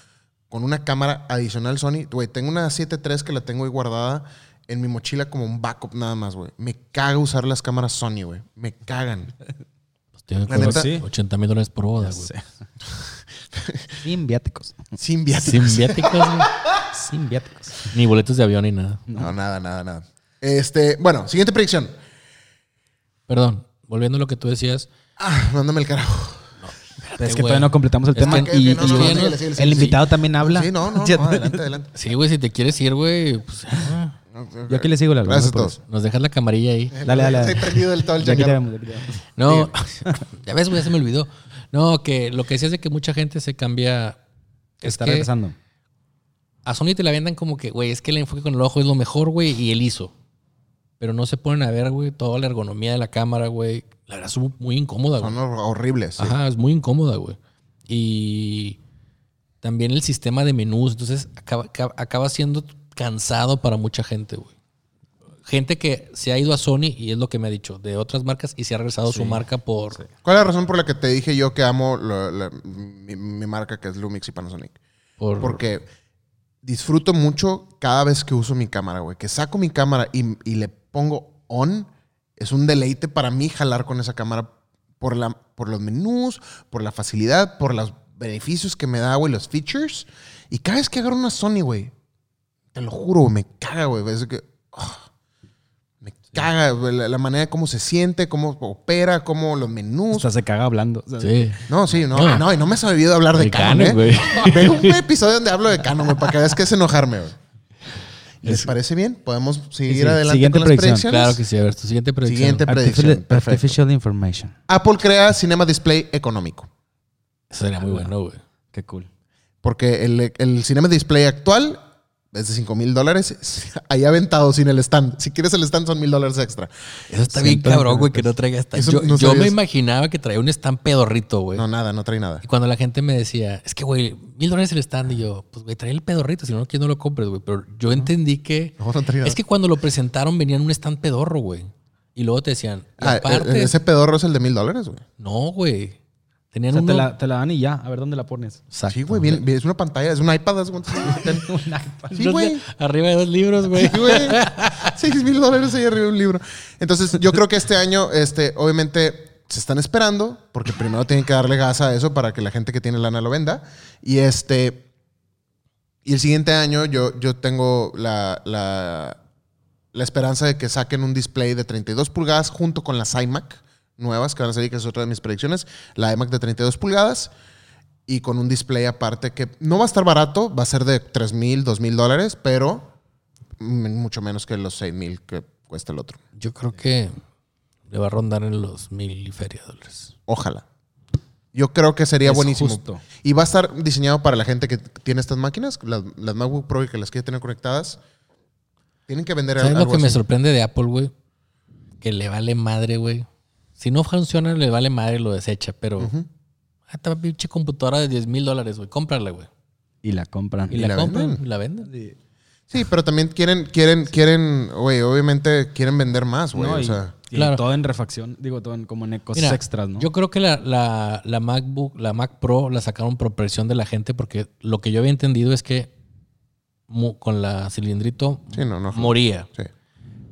con una cámara adicional Sony. Güey, tengo una 7.3 que la tengo ahí guardada en mi mochila como un backup nada más, güey. Me caga usar las cámaras Sony, güey. Me cagan. Sí. 80 mil dólares por boda, güey. Sin viáticos. Sin viáticos. Sin viáticos, güey. Sin viáticos. Ni boletos de avión ni nada. No, nada, nada, nada. Este, bueno, siguiente predicción. Perdón, volviendo a lo que tú decías. Ah, mándame el carajo. Es güey. que todavía no completamos el Es tema. que- y Ok, ok, no, y no, no, el- síguele, síguele, el síguele. invitado también habla. Sí, no, no, adelante, adelante. Sí, güey, si te quieres ir, güey, pues ah, Yo aquí le sigo la Gracias a por todos. eso. nos dejas la camarilla ahí. Dale, dale. Estoy prendido del todo el Ya. No, ya ves, güey, ya se me olvidó. No, que lo que decías de que mucha gente se cambia. Es Está que regresando. a Sony te la vendan como que, güey, es que el enfoque con el ojo es lo mejor, güey, y el ISO. Pero no se ponen a ver, güey, toda la ergonomía de la cámara, güey. La verdad es muy- incómoda, güey. Son hor- horribles. sí. Ajá, es muy incómoda, güey. Y también el sistema de menús, entonces acaba, acaba- acaba siendo cansado para mucha gente, güey. Gente que se ha ido a Sony, y es lo que me ha dicho, de otras marcas, y se ha regresado su marca por... ¿Cuál es la razón por la que te dije yo que amo lo- la- mi, mi marca que es Lumix y Panasonic? por Porque disfruto mucho cada vez que uso mi cámara, güey. Que saco mi cámara y, y le pongo on, es un deleite para mí jalar con esa cámara por, la, por los menús, por la facilidad, por los beneficios que me da, güey, los features. Y cada vez que agarro una Sony, güey, te lo juro, güey, me caga, güey. Es que... ah, me caga güey, la, la manera de cómo se siente, cómo opera, cómo los menús. Hasta se caga hablando. o sea, Sí. No, sí, no, No. no, y no me has sabido hablar de, De Canon, Canon, ¿eh? güey. Ve un episodio donde hablo de Canon, güey, para que veas que es enojarme, güey. ¿Les parece bien? ¿Podemos seguir sí. adelante Siguiente con las predicción. predicciones? Claro que sí. A ver, tu siguiente predicción. Siguiente predicción. Artificial, artificial information. Apple crea Cinema Display económico. Eso sería muy bueno, güey. Qué cool. Porque el, el Cinema Display actual es de 5 mil dólares. Ahí aventado sin el stand. Si quieres el stand, son mil dólares extra. Eso está bien cabrón, güey, que no traiga stand. Eso Yo, no yo me imaginaba que traía un stand pedorrito, güey. No, nada, no trae nada. Y cuando la gente me decía, es que, güey, mil dólares el stand, y yo, pues, güey, trae el pedorrito, si no, que no lo compres, güey. Pero yo entendí que. No, no trae nada. Es que cuando lo presentaron venían un stand pedorro, güey. Y luego te decían, y Ah, aparte. e- ese pedorro es el de mil dólares, güey. No, güey. O Tenían sea, uno. te, la, te la dan y ya, a ver dónde la pones. Exacto. Sí, güey, bien- bien, es una pantalla, es un iPad. ¿haz cuenta? Sí, güey. Arriba de dos libros, güey. Sí, güey. Seis mil dólares ahí arriba de un libro. Entonces, yo creo que este año, este, obviamente, se están esperando, porque primero tienen que darle gas a eso para que la gente que tiene lana lo venda. Y este. Y el siguiente año, yo, yo tengo la, la, la esperanza de que saquen un display de 32 pulgadas junto con las iMac nuevas que van a salir, que es otra de mis predicciones. La iMac de 32 pulgadas y con un display aparte que no va a estar barato, va a ser de 3 mil, 2 mil dólares, pero mucho menos que los 6 mil que cuesta el otro. Yo creo que le va a rondar en los mil y feria dólares. Ojalá. Yo creo que sería Es buenísimo. justo. Y va a estar diseñado para la gente que tiene estas máquinas, las, las MacBook Pro y que las quiere tener conectadas. Tienen que vender ¿Sabes algo lo que me sorprende de Apple, güey? Que le vale madre, güey. Si no funciona, le vale madre y lo desecha, pero. Ah, esta pinche computadora de 10 mil dólares, güey. Cómprala, güey. Y la compran. Y, Y la, la compran venden. y la venden. Sí, pero también quieren, quieren, quieren, güey, obviamente quieren vender más, güey. No, o sea, y Claro. todo en refacción, digo, todo en, como en cosas Mira, extras, ¿no? Yo creo que la, la- la MacBook, la Mac Pro, la sacaron por presión de la gente porque lo que yo había entendido es que mu- con la cilindrito sí, no, no. moría. Sí.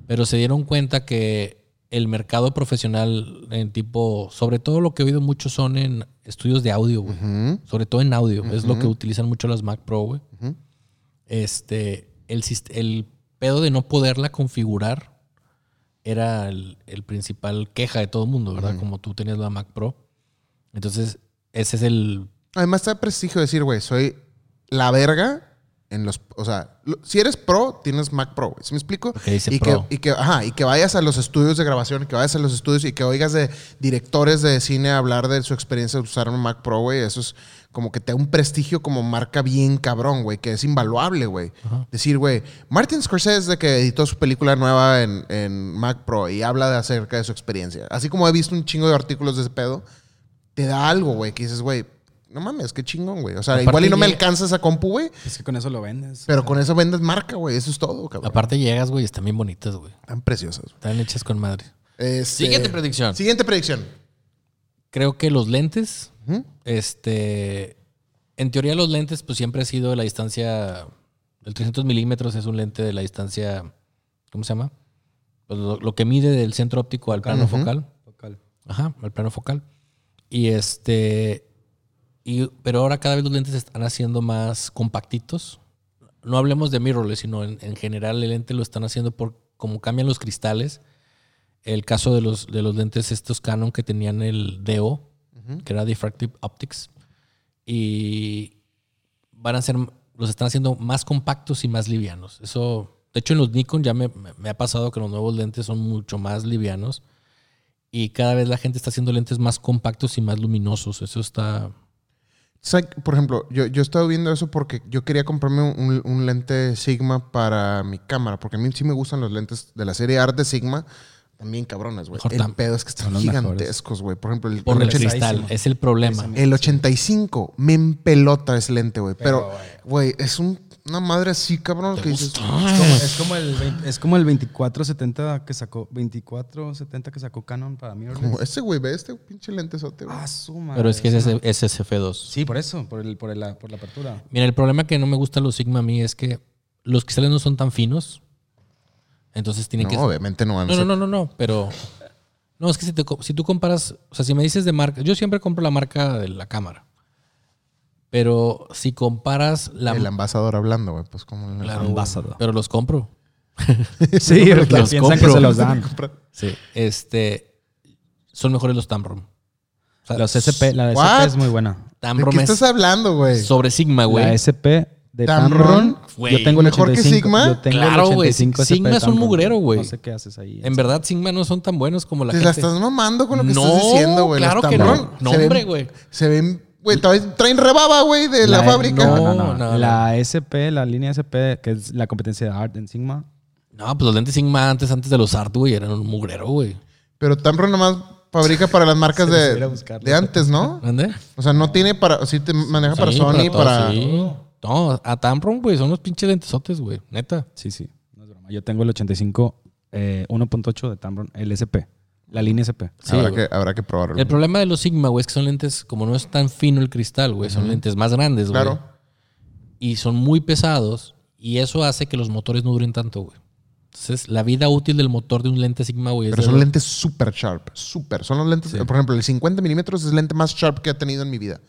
Pero se dieron cuenta que el mercado profesional en tipo, sobre todo lo que he oído mucho son en estudios de audio, güey. Sobre todo en audio. Es lo que utilizan mucho las Mac Pro, güey. Este, el, pedo de no poderla configurar era el, el principal queja de todo el mundo, ¿verdad? Como tú tenías la Mac Pro. Entonces, ese es el... Además, está prestigio decir, güey, soy la verga en los. O sea, si eres pro, tienes Mac Pro. ¿Sí me explico? Porque dice y, pro. Que, y, que, ajá, y que vayas a los estudios de grabación, que vayas a los estudios y que oigas de directores de cine hablar de su experiencia de usar un Mac Pro, güey. Eso es como que te da un prestigio como marca bien cabrón, güey, que es invaluable, güey. Decir, güey, Martin Scorsese de que editó su película nueva en, en Mac Pro y habla de acerca de su experiencia. Así como he visto un chingo de artículos de ese pedo, te da algo, güey, que dices, güey, no mames, qué chingón, güey. O sea, Aparte igual y no me llega- alcanza esa compu, güey, Es que con eso lo vendes. pero con eso vendes marca, güey. Eso es todo, cabrón. Aparte llegas, güey, y están bien bonitas, güey. Están preciosas. Están hechas con madre. Este- Siguiente predicción. Siguiente predicción. Creo que los lentes, Ujú. este... En teoría los lentes, pues siempre ha sido la distancia... El 300 milímetros es un lente de la distancia... ¿Cómo se llama? Pues lo, lo que mide del centro óptico al plano Ujú. focal. Focal. Ajá, al plano focal. Y este. Y, pero ahora cada vez los lentes están haciendo más compactitos. No hablemos de mirrorless, sino en, en general el lente lo están haciendo por como cambian los cristales. El caso de los, de los lentes estos Canon que tenían el DO, que era Diffractive Optics. Y van a ser, los están haciendo más compactos y más livianos. Eso, de hecho, en los Nikon ya me- me ha pasado que los nuevos lentes son mucho más livianos. Y cada vez la gente está haciendo lentes más compactos y más luminosos. Eso está. Por ejemplo, yo, yo he estado viendo eso porque yo quería comprarme un, un lente Sigma para mi cámara, porque a mí sí me gustan los lentes de la serie Art de Sigma, también cabrones, güey. El pedo es que están gigantescos, güey. Por ejemplo, el, Por el cristal. Es el problema. el 85 me empelota ese lente, güey. Pero, güey, es un- una madre así, cabrón, que dices, Es como, es como el 20 es como el 2470 que sacó 2470 que sacó Canon para mí. como ese, güey, ve este pinche lentesote, güey. Ah, su madre. Pero es que es ese- es SFF2. Sí, por eso, por el por el- por la apertura. Mira, el problema que no me gustan los Sigma a mí es que los cristales no son tan finos. Entonces tienen No, que. obviamente no No, no, ser- no, no, no, pero. No, es que si, te co- si tú comparas. O sea, si me dices de marca. Yo siempre compro la marca de la cámara. Pero si comparas la. El ambasador hablando, güey, pues como... el- Claro, güey, Ambassador. pero los compro. Sí, pero porque los piensan compro. que se los dan. Sí. Este. Son mejores los Tamron. O sea, Los SP, la What? SP es muy buena. ¿De Tamron qué es estás hablando, güey? sobre Sigma, güey. La SP de Tamron, Tamron, yo tengo el ¿Mejor que 85. Sigma? Yo tengo Claro, güey. 85 SP Sigma de es un mugrero, güey. No sé qué haces ahí. En verdad, Sigma no son tan buenos como la Te gente. la estás mamando con lo que No, estás diciendo, güey. Claro que no. No, se ven- hombre, güey. Se ven güey, traen rebaba, güey, de la, E- fábrica. No, no, No, no. no, la SP, la línea SP, que es la competencia de Art en Sigma. No, pues los lentes Sigma antes, antes de los Art, güey, eran un mugrero, güey. Pero Tamron nomás fabrica para las marcas de, de antes, ¿no? ¿Dónde? O sea, no tiene para. Sí, te maneja para Sony, todo, para. sí. No, a Tamron, güey, son los pinches lentesotes, güey. Neta. Sí, sí. No es broma. Yo tengo el 85 eh, 1.8 de Tamron, el SP. La línea SP. Sí, habrá, que, habrá que probarlo. El problema de los Sigma, güey, es que son lentes, como no es tan fino el cristal, güey, son lentes más grandes, güey. Claro. Y son muy pesados. Y eso hace que los motores no duren tanto, güey. Entonces, la vida útil del motor de un lente Sigma, güey, es Pero de son dos- lentes súper sharp. Súper. Son los lentes. Por ejemplo, el 50 milímetros es el lente más sharp que he tenido en mi vida.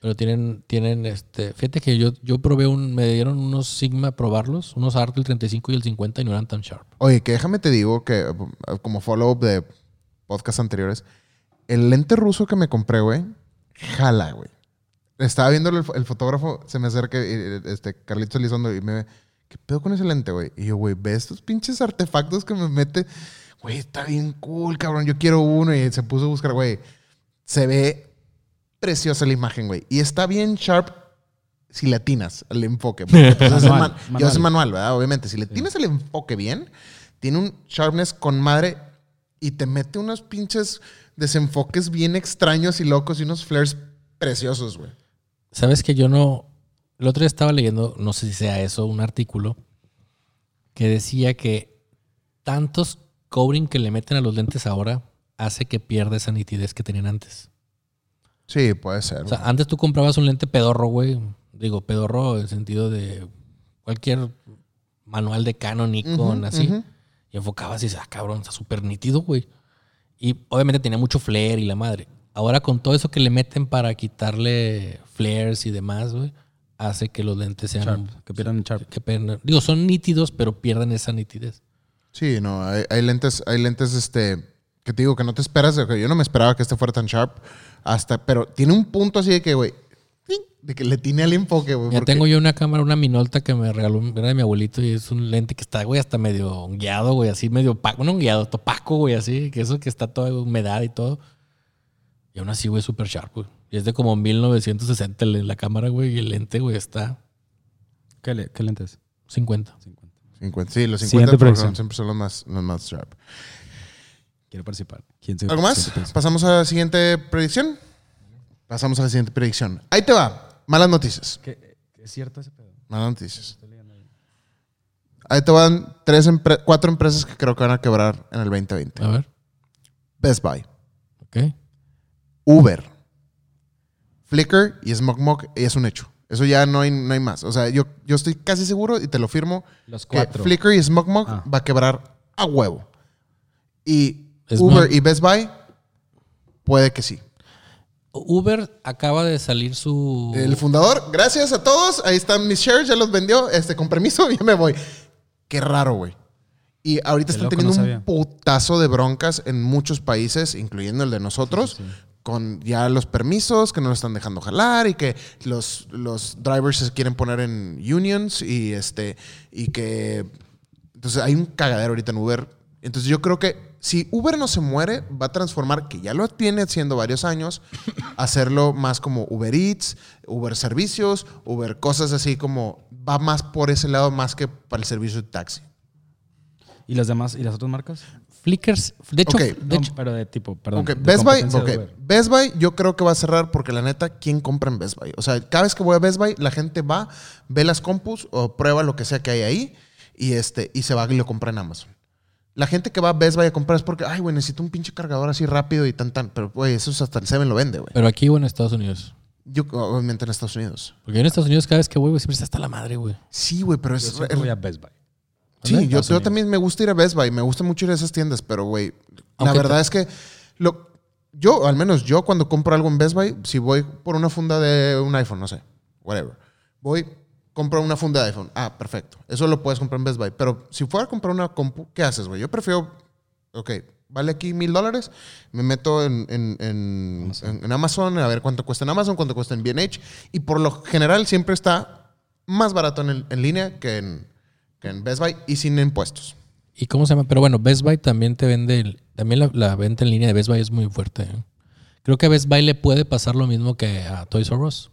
Pero tienen, tienen, este, fíjate que yo, yo probé un, me dieron unos Sigma a probarlos, unos Art el 35 y el 50 y no eran tan sharp. Oye, que déjame te digo que, eh, como follow-up de podcasts anteriores, el lente ruso que me compré, güey, jala, güey. Estaba viendo el, el fotógrafo, se me acerca, este, Carlitos Elizondo, y me ve, ¿qué pedo con ese lente, güey? Y yo, güey, ve estos pinches artefactos que me mete. Güey, está bien cool, cabrón, yo quiero uno. Y se puso a buscar, güey. Se ve preciosa la imagen, güey. Y está bien sharp si le atinas al enfoque. porque, pues, es Manual, man- manual. Yo soy manual, ¿verdad? Obviamente. Si le tienes el enfoque bien, tiene un sharpness con madre y te mete unos pinches desenfoques bien extraños y locos y unos flares preciosos, güey. Sabes que yo no. El otro día estaba leyendo, no sé si sea eso, un artículo que decía que tantos covering que le meten a los lentes ahora hace que pierda esa nitidez que tenían antes. Sí, puede ser. O sea, antes tú comprabas un lente pedorro, güey. Digo, pedorro en el sentido de cualquier manual de Canon, Nikon, así. Y enfocabas y dices, ah, cabrón, está súper nítido, güey. Y obviamente tenía mucho flare y la madre. Ahora con todo eso que le meten para quitarle flares y demás, güey, hace que los lentes sean... Sharp, que pierdan el sharp. que pierdan- digo, son nítidos, pero pierden esa nitidez. Sí, no, hay, hay lentes, hay lentes, este, que te digo que no te esperas, yo no me esperaba que este fuera tan sharp, hasta, pero tiene un punto así de que, güey. De que le tiene el enfoque, güey. Ya porque- tengo yo una cámara, una Minolta que me regaló, era de mi abuelito y es un lente que está, güey, hasta medio guiado, güey, así medio opaco, no guiado, topaco, güey, así, que eso que está toda humedad y todo. Y aún así, güey, súper sharp, güey. Y es de como 1960 el- la cámara, güey, y el lente, güey, está ¿Qué, le- qué lentes? 50. 50. 50, sí, los 50 Siguiente por- siempre son los más, los más sharp. Quiero participar. ¿Quién se- ¿Algo más? ¿Pasamos a la siguiente predicción? Pasamos a la siguiente predicción. Ahí te va. Malas noticias. ¿Qué- qué ¿Es cierto ese pedo? Malas noticias. Ahí te van tres empre- cuatro empresas que creo que van a quebrar en el 2020. A ver, Best Buy, ok. Uber, Flickr y SmokeMog y es un hecho. Eso ya no hay, no hay más. O sea, yo, yo estoy casi seguro y te lo firmo Los que cuatro. Flickr y SmokeMog Ah. va a quebrar a huevo. Y Smog- Uber y Best Buy puede que sí. Uber acaba de salir su... El fundador, gracias a todos. Ahí están mis shares, ya los vendió. Este, con permiso, ya me voy. Qué raro, güey. Y ahorita están teniendo no un putazo de broncas en muchos países, incluyendo el de nosotros, con ya los permisos que no lo están dejando jalar y que los, los drivers se quieren poner en unions y este y que entonces hay un cagadero ahorita en Uber. Entonces yo creo que si Uber no se muere, va a transformar, que ya lo tiene haciendo varios años, hacerlo más como Uber Eats, Uber Servicios, Uber cosas así como va más por ese lado más que para el servicio de taxi. ¿Y las demás? ¿Y las otras marcas? Flickers, de hecho, de No, pero de tipo, perdón. Best Buy. Best Buy yo creo que va a cerrar porque la neta, ¿quién compra en Best Buy? O sea, cada vez que voy a Best Buy, la gente va, ve las compus o prueba lo que sea que hay ahí y, este, y se va y lo compra en Amazon. La gente que va a Best Buy a comprar es porque, ay, güey, necesito un pinche cargador así rápido y tan, tan. Pero, güey, eso es hasta el 7 lo vende, güey. pero aquí o en Estados Unidos. Yo, obviamente en Estados Unidos. Porque yo en Estados Unidos cada vez que voy, güey, siempre está hasta la madre, güey. Sí, güey, pero Yo es... siempre voy a Best Buy. Sí, yo, yo también me gusta ir a Best Buy, me gusta mucho ir a esas tiendas, pero güey, la verdad te- es que lo, yo, al menos yo cuando compro algo en Best Buy, si voy por una funda de un iPhone, no sé, whatever, voy, compro una funda de iPhone, ah, perfecto, eso lo puedes comprar en Best Buy, pero si fuera a comprar una compu, ¿qué haces, güey? Yo prefiero, ok, vale aquí mil dólares, me meto en, en, en- Amazon a ver cuánto cuesta en Amazon, cuánto cuesta en B&H, y por lo general siempre está más barato en, el- en línea que en, que en Best Buy y sin impuestos. ¿Y cómo se llama? Pero bueno, Best Buy también te vende, el- también la, la venta en línea de Best Buy es muy fuerte. ¿eh? Creo que a Best Buy le puede pasar lo mismo que a Toys R Us.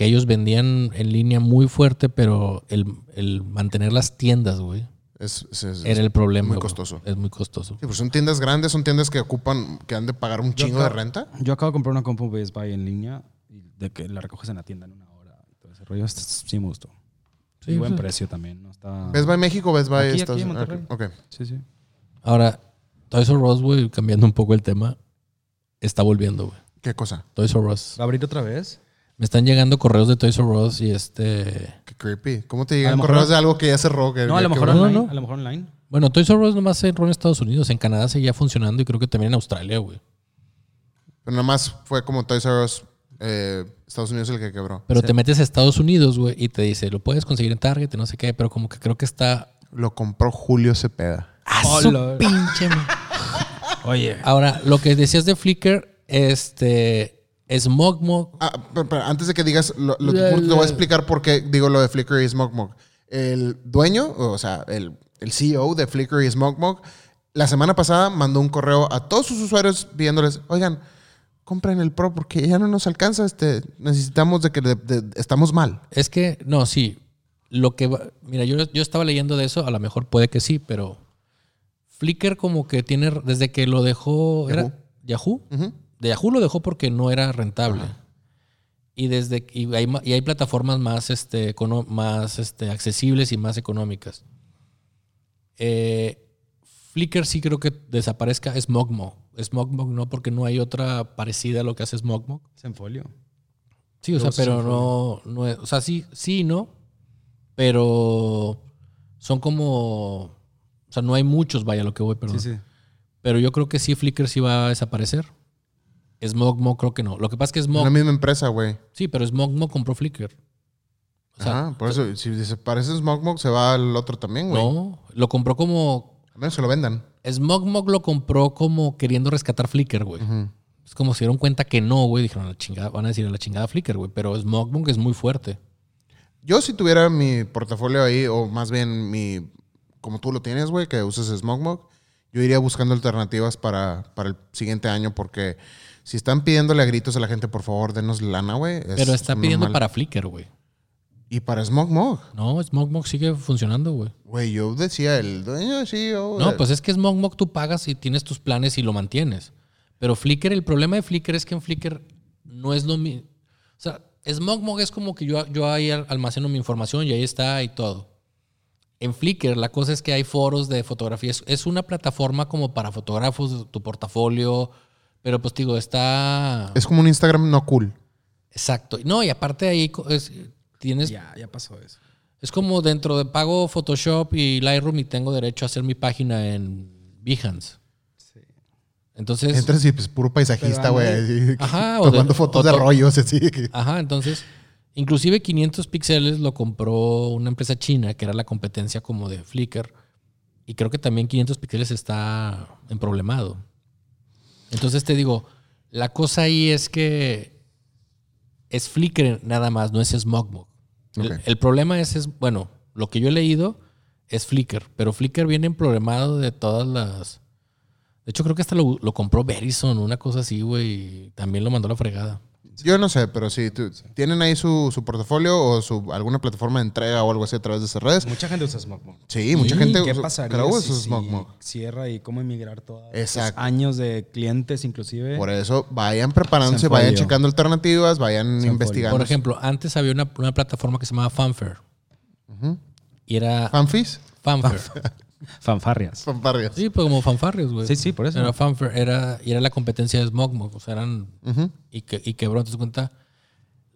Que ellos vendían en línea muy fuerte, pero el, el mantener las tiendas, güey, Es, es- es- era el problema. muy güey. costoso. Es muy costoso. Sí, pues son tiendas grandes, son tiendas que ocupan, que han de pagar un Yo chingo de renta. Yo acabo de comprar una compu Best Buy en línea y de que la recoges en la tienda en una hora y todo ese rollo. Este Sí me gustó. Sí, y buen sí. precio también. ¿no? Está... Best Buy México, Best Buy Aquí, Estados Unidos. Monterrey. Ok. Sí, sí. Ahora, Toys R Us, güey, cambiando un poco el tema, está volviendo, güey. ¿Qué cosa? Toys R Us. ¿Va a abrir otra vez? Me están llegando correos de Toys R Us y este... Qué creepy. ¿Cómo te llegan correos de algo que ya cerró? Que No, a lo mejor quebró? no, online. no. A lo mejor online. Bueno, Toys R Us nomás se entró en Estados Unidos. En Canadá seguía funcionando y creo que también en Australia, güey. Pero nada más fue como Toys R Us, eh, Estados Unidos el que quebró. Pero te metes a Estados Unidos, güey, y te dice, lo puedes conseguir en Target y no sé qué, pero como que creo que está... Lo compró Julio Cepeda. ¡A Oh, su lo- pinche Oye. Ahora, lo que decías de Flickr, este... Smogmog. Ah, pero, pero antes de que digas, lo, lo- te voy a explicar por qué digo lo de Flickr y SmokeMog. El dueño, o sea, el, el CEO de Flickr y SmokeMog, la semana pasada mandó un correo a todos sus usuarios pidiéndoles, oigan, compren el Pro porque ya no nos alcanza, este, necesitamos de que de- de- estamos mal. Es que, no, sí. Lo que va- Mira, yo, yo estaba leyendo de eso, a lo mejor puede que sí, pero Flickr como que tiene, desde que lo dejó, ¿era Yahoo? De Yahoo lo dejó porque no era rentable. Y desde y hay, ma- y hay plataformas más, este, más este, accesibles y más económicas. Eh, Flickr sí creo que desaparezca Smogmog. Smogmog no, porque no hay otra parecida a lo que hace Smogmog. Es en folio. Sí, o sea, Todos pero no, no es, o sea, sí, sí, y no, pero son como, o sea, no hay muchos, vaya lo que voy, perdón. Sí, sí. Pero yo creo que sí Flickr sí va a desaparecer. Smogmo creo que no. Lo que pasa es que Es Smog, la misma empresa, güey. sí, pero Smogmo compró Flickr. O sea, Ajá, por eso, si desaparece SmokeMog, se va al otro también, güey. no, lo compró como, A menos que lo vendan. Smogmog lo compró como queriendo rescatar Flickr, güey. Es como se dieron cuenta que no, güey, dijeron, la chingada, van a decir a la chingada Flickr, güey, pero Smogmog es muy fuerte. Yo si tuviera mi portafolio ahí, o más bien mi, como tú lo tienes, güey, que uses SmokeMog, yo iría buscando alternativas para, para el siguiente año porque si están pidiéndole a gritos a la gente, por favor, denos lana, güey. es Pero está pidiendo normal. para Flickr, güey. Y para SmokeMog. No, Smogmog sigue funcionando, güey. Güey, yo decía, el dueño CEO... No, de- pues es que Smogmog tú pagas y tienes tus planes y lo mantienes. Pero Flickr, el problema de Flickr es que en Flickr no es lo mismo. O sea, Smogmog es como que yo, yo ahí al- almaceno mi información y ahí está y todo. En Flickr la cosa es que hay foros de fotografías. Es una plataforma como para fotógrafos, tu portafolio. Pero pues digo, está... Es como un Instagram no cool. Exacto. No, y aparte ahí es- tienes... Ya, ya pasó eso. Es como dentro de pago Photoshop y Lightroom y tengo derecho a hacer mi página en Behance. Entonces... Entras y pues puro paisajista, güey. Ajá, o de- Tomando fotos o de rollos, así. que- Ajá, entonces, inclusive 500 píxeles lo compró una empresa china que era la competencia como de Flickr. Y creo que también 500 píxeles está emproblemado. Entonces te digo, la cosa ahí es que es Flickr nada más, no es Smogmog. El, Ok. el problema es, es, bueno, lo que yo he leído es Flickr, pero Flickr viene emproblemado de todas las... De hecho, creo que hasta lo, lo compró Verizon, una cosa así, güey, y también lo mandó a la fregada. Yo no sé, pero si tú- tienen ahí su, su portafolio o su, alguna plataforma de entrega o algo así a través de esas redes. Mucha gente usa SmokeMog. Sí, mucha ¿Y gente ¿Qué usa- pasaría claro, si, usa si cierra y cómo emigrar todos esos Exacto. años de clientes inclusive? Por eso vayan preparándose, Se vayan checando alternativas, vayan investigando. Por ejemplo, antes había una, una plataforma que se llamaba Fanfare. Y era ¿Fanfis? Fanfare. Fanfarrias. Fanfarrias. sí, pues como fanfarrios, güey. Sí, sí, por eso. Era Fanfare, era, y era la competencia de Smogmog. O sea, eran. Ujú. Y, que, y quebró, entonces cuenta.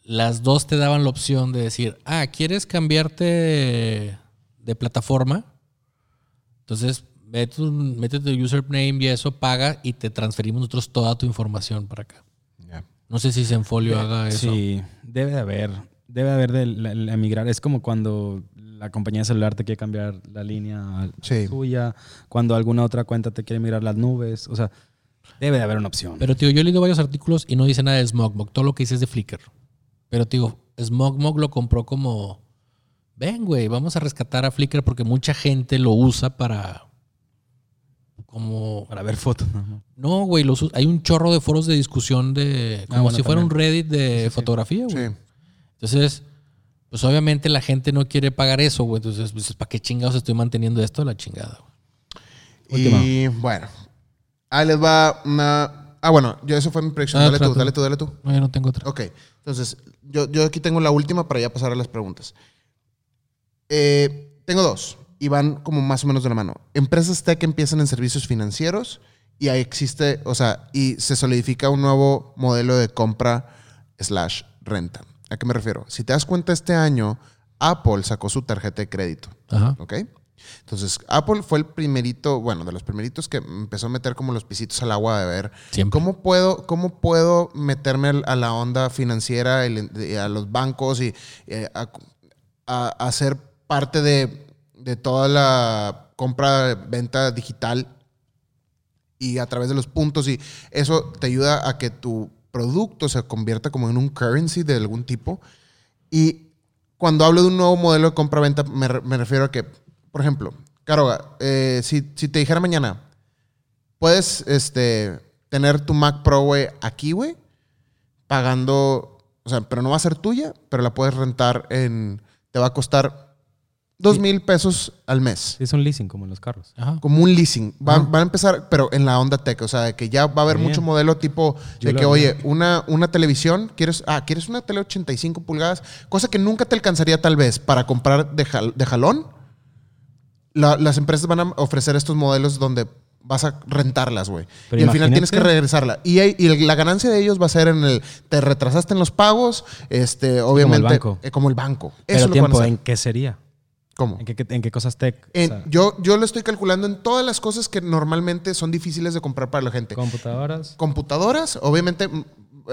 Las dos te daban la opción de decir, ah, ¿quieres cambiarte de plataforma? Entonces, mete tu, mete tu username y eso, paga y te transferimos nosotros toda tu información para acá. Ya. No sé si Zenfolio haga eso. Sí, debe de haber. Debe de haber de la- la emigrar. Es como cuando la compañía de celular te quiere cambiar la línea a Sí. suya, cuando alguna otra cuenta te quiere migrar las nubes. O sea, debe de haber una opción. Pero, tío, yo he leído varios artículos y no dice nada de Smogmog. Todo lo que dice es de Flickr. Pero, tío, Smogmog lo compró como... Ven, güey, vamos a rescatar a Flickr porque mucha gente lo usa para... como... Para ver fotos. ¿no? Güey, los, hay un chorro de foros de discusión de... Como bueno, si fuera un. Reddit de fotografía, güey. Sí. Entonces, pues obviamente la gente no quiere pagar eso, güey. Entonces, pues, ¿para qué chingados estoy manteniendo esto? La chingada, güey. Y bueno, ahí les va una... Ah, bueno, yo eso fue mi predicción. Ah, dale tú, dale tú, dale tú. No, yo no tengo otra. Ok, entonces yo, yo aquí tengo la última para ya pasar a las preguntas. Eh, tengo dos y van como más o menos de la mano. Empresas tech empiezan en servicios financieros y ahí existe, o sea, y se solidifica un nuevo modelo de compra slash renta. ¿A qué me refiero? Si te das cuenta, este año Apple sacó su tarjeta de crédito. Ajá. ¿Ok? Entonces, Apple fue el primerito, bueno, de los primeritos que empezó a meter como los pisitos al agua de ver Siempre. cómo puedo, cómo puedo meterme a la onda financiera, a los bancos y eh, a, a- a ser parte de, de toda la compra, venta digital y a través de los puntos y eso te ayuda a que tu producto se convierta como en un currency de algún tipo. Y cuando hablo de un nuevo modelo de compra-venta, me, me refiero a que, por ejemplo, Caroga, eh, si, si te dijera mañana, puedes este, tener tu Mac Pro, güey, aquí, güey, pagando, o sea, pero no va a ser tuya, pero la puedes rentar en, te va a costar dos mil pesos al mes. Es un leasing como en los carros. Ajá. Como un leasing. Va-. Van a empezar, pero en la onda tech. O sea, de que ya va a haber Bien. mucho modelo tipo Yo de que, oye, una, una televisión, ¿quieres, ah, ¿quieres una tele 85 pulgadas? Cosa que nunca te alcanzaría tal vez para comprar de, jal- de jalón. La- las empresas van a ofrecer estos modelos donde vas a rentarlas, güey. Y al final tienes que regresarla. Y, hay- y la ganancia de ellos va a ser en el, te retrasaste en los pagos, este, obviamente. banco. eh, como el banco. Eso Pero es lo que van a tiempo, hacer. ¿en qué sería? ¿Cómo? ¿En qué, en qué cosas tech? O En- sea, yo, yo lo estoy calculando en todas las cosas que normalmente son difíciles de comprar para la gente. computadoras. Computadoras, obviamente,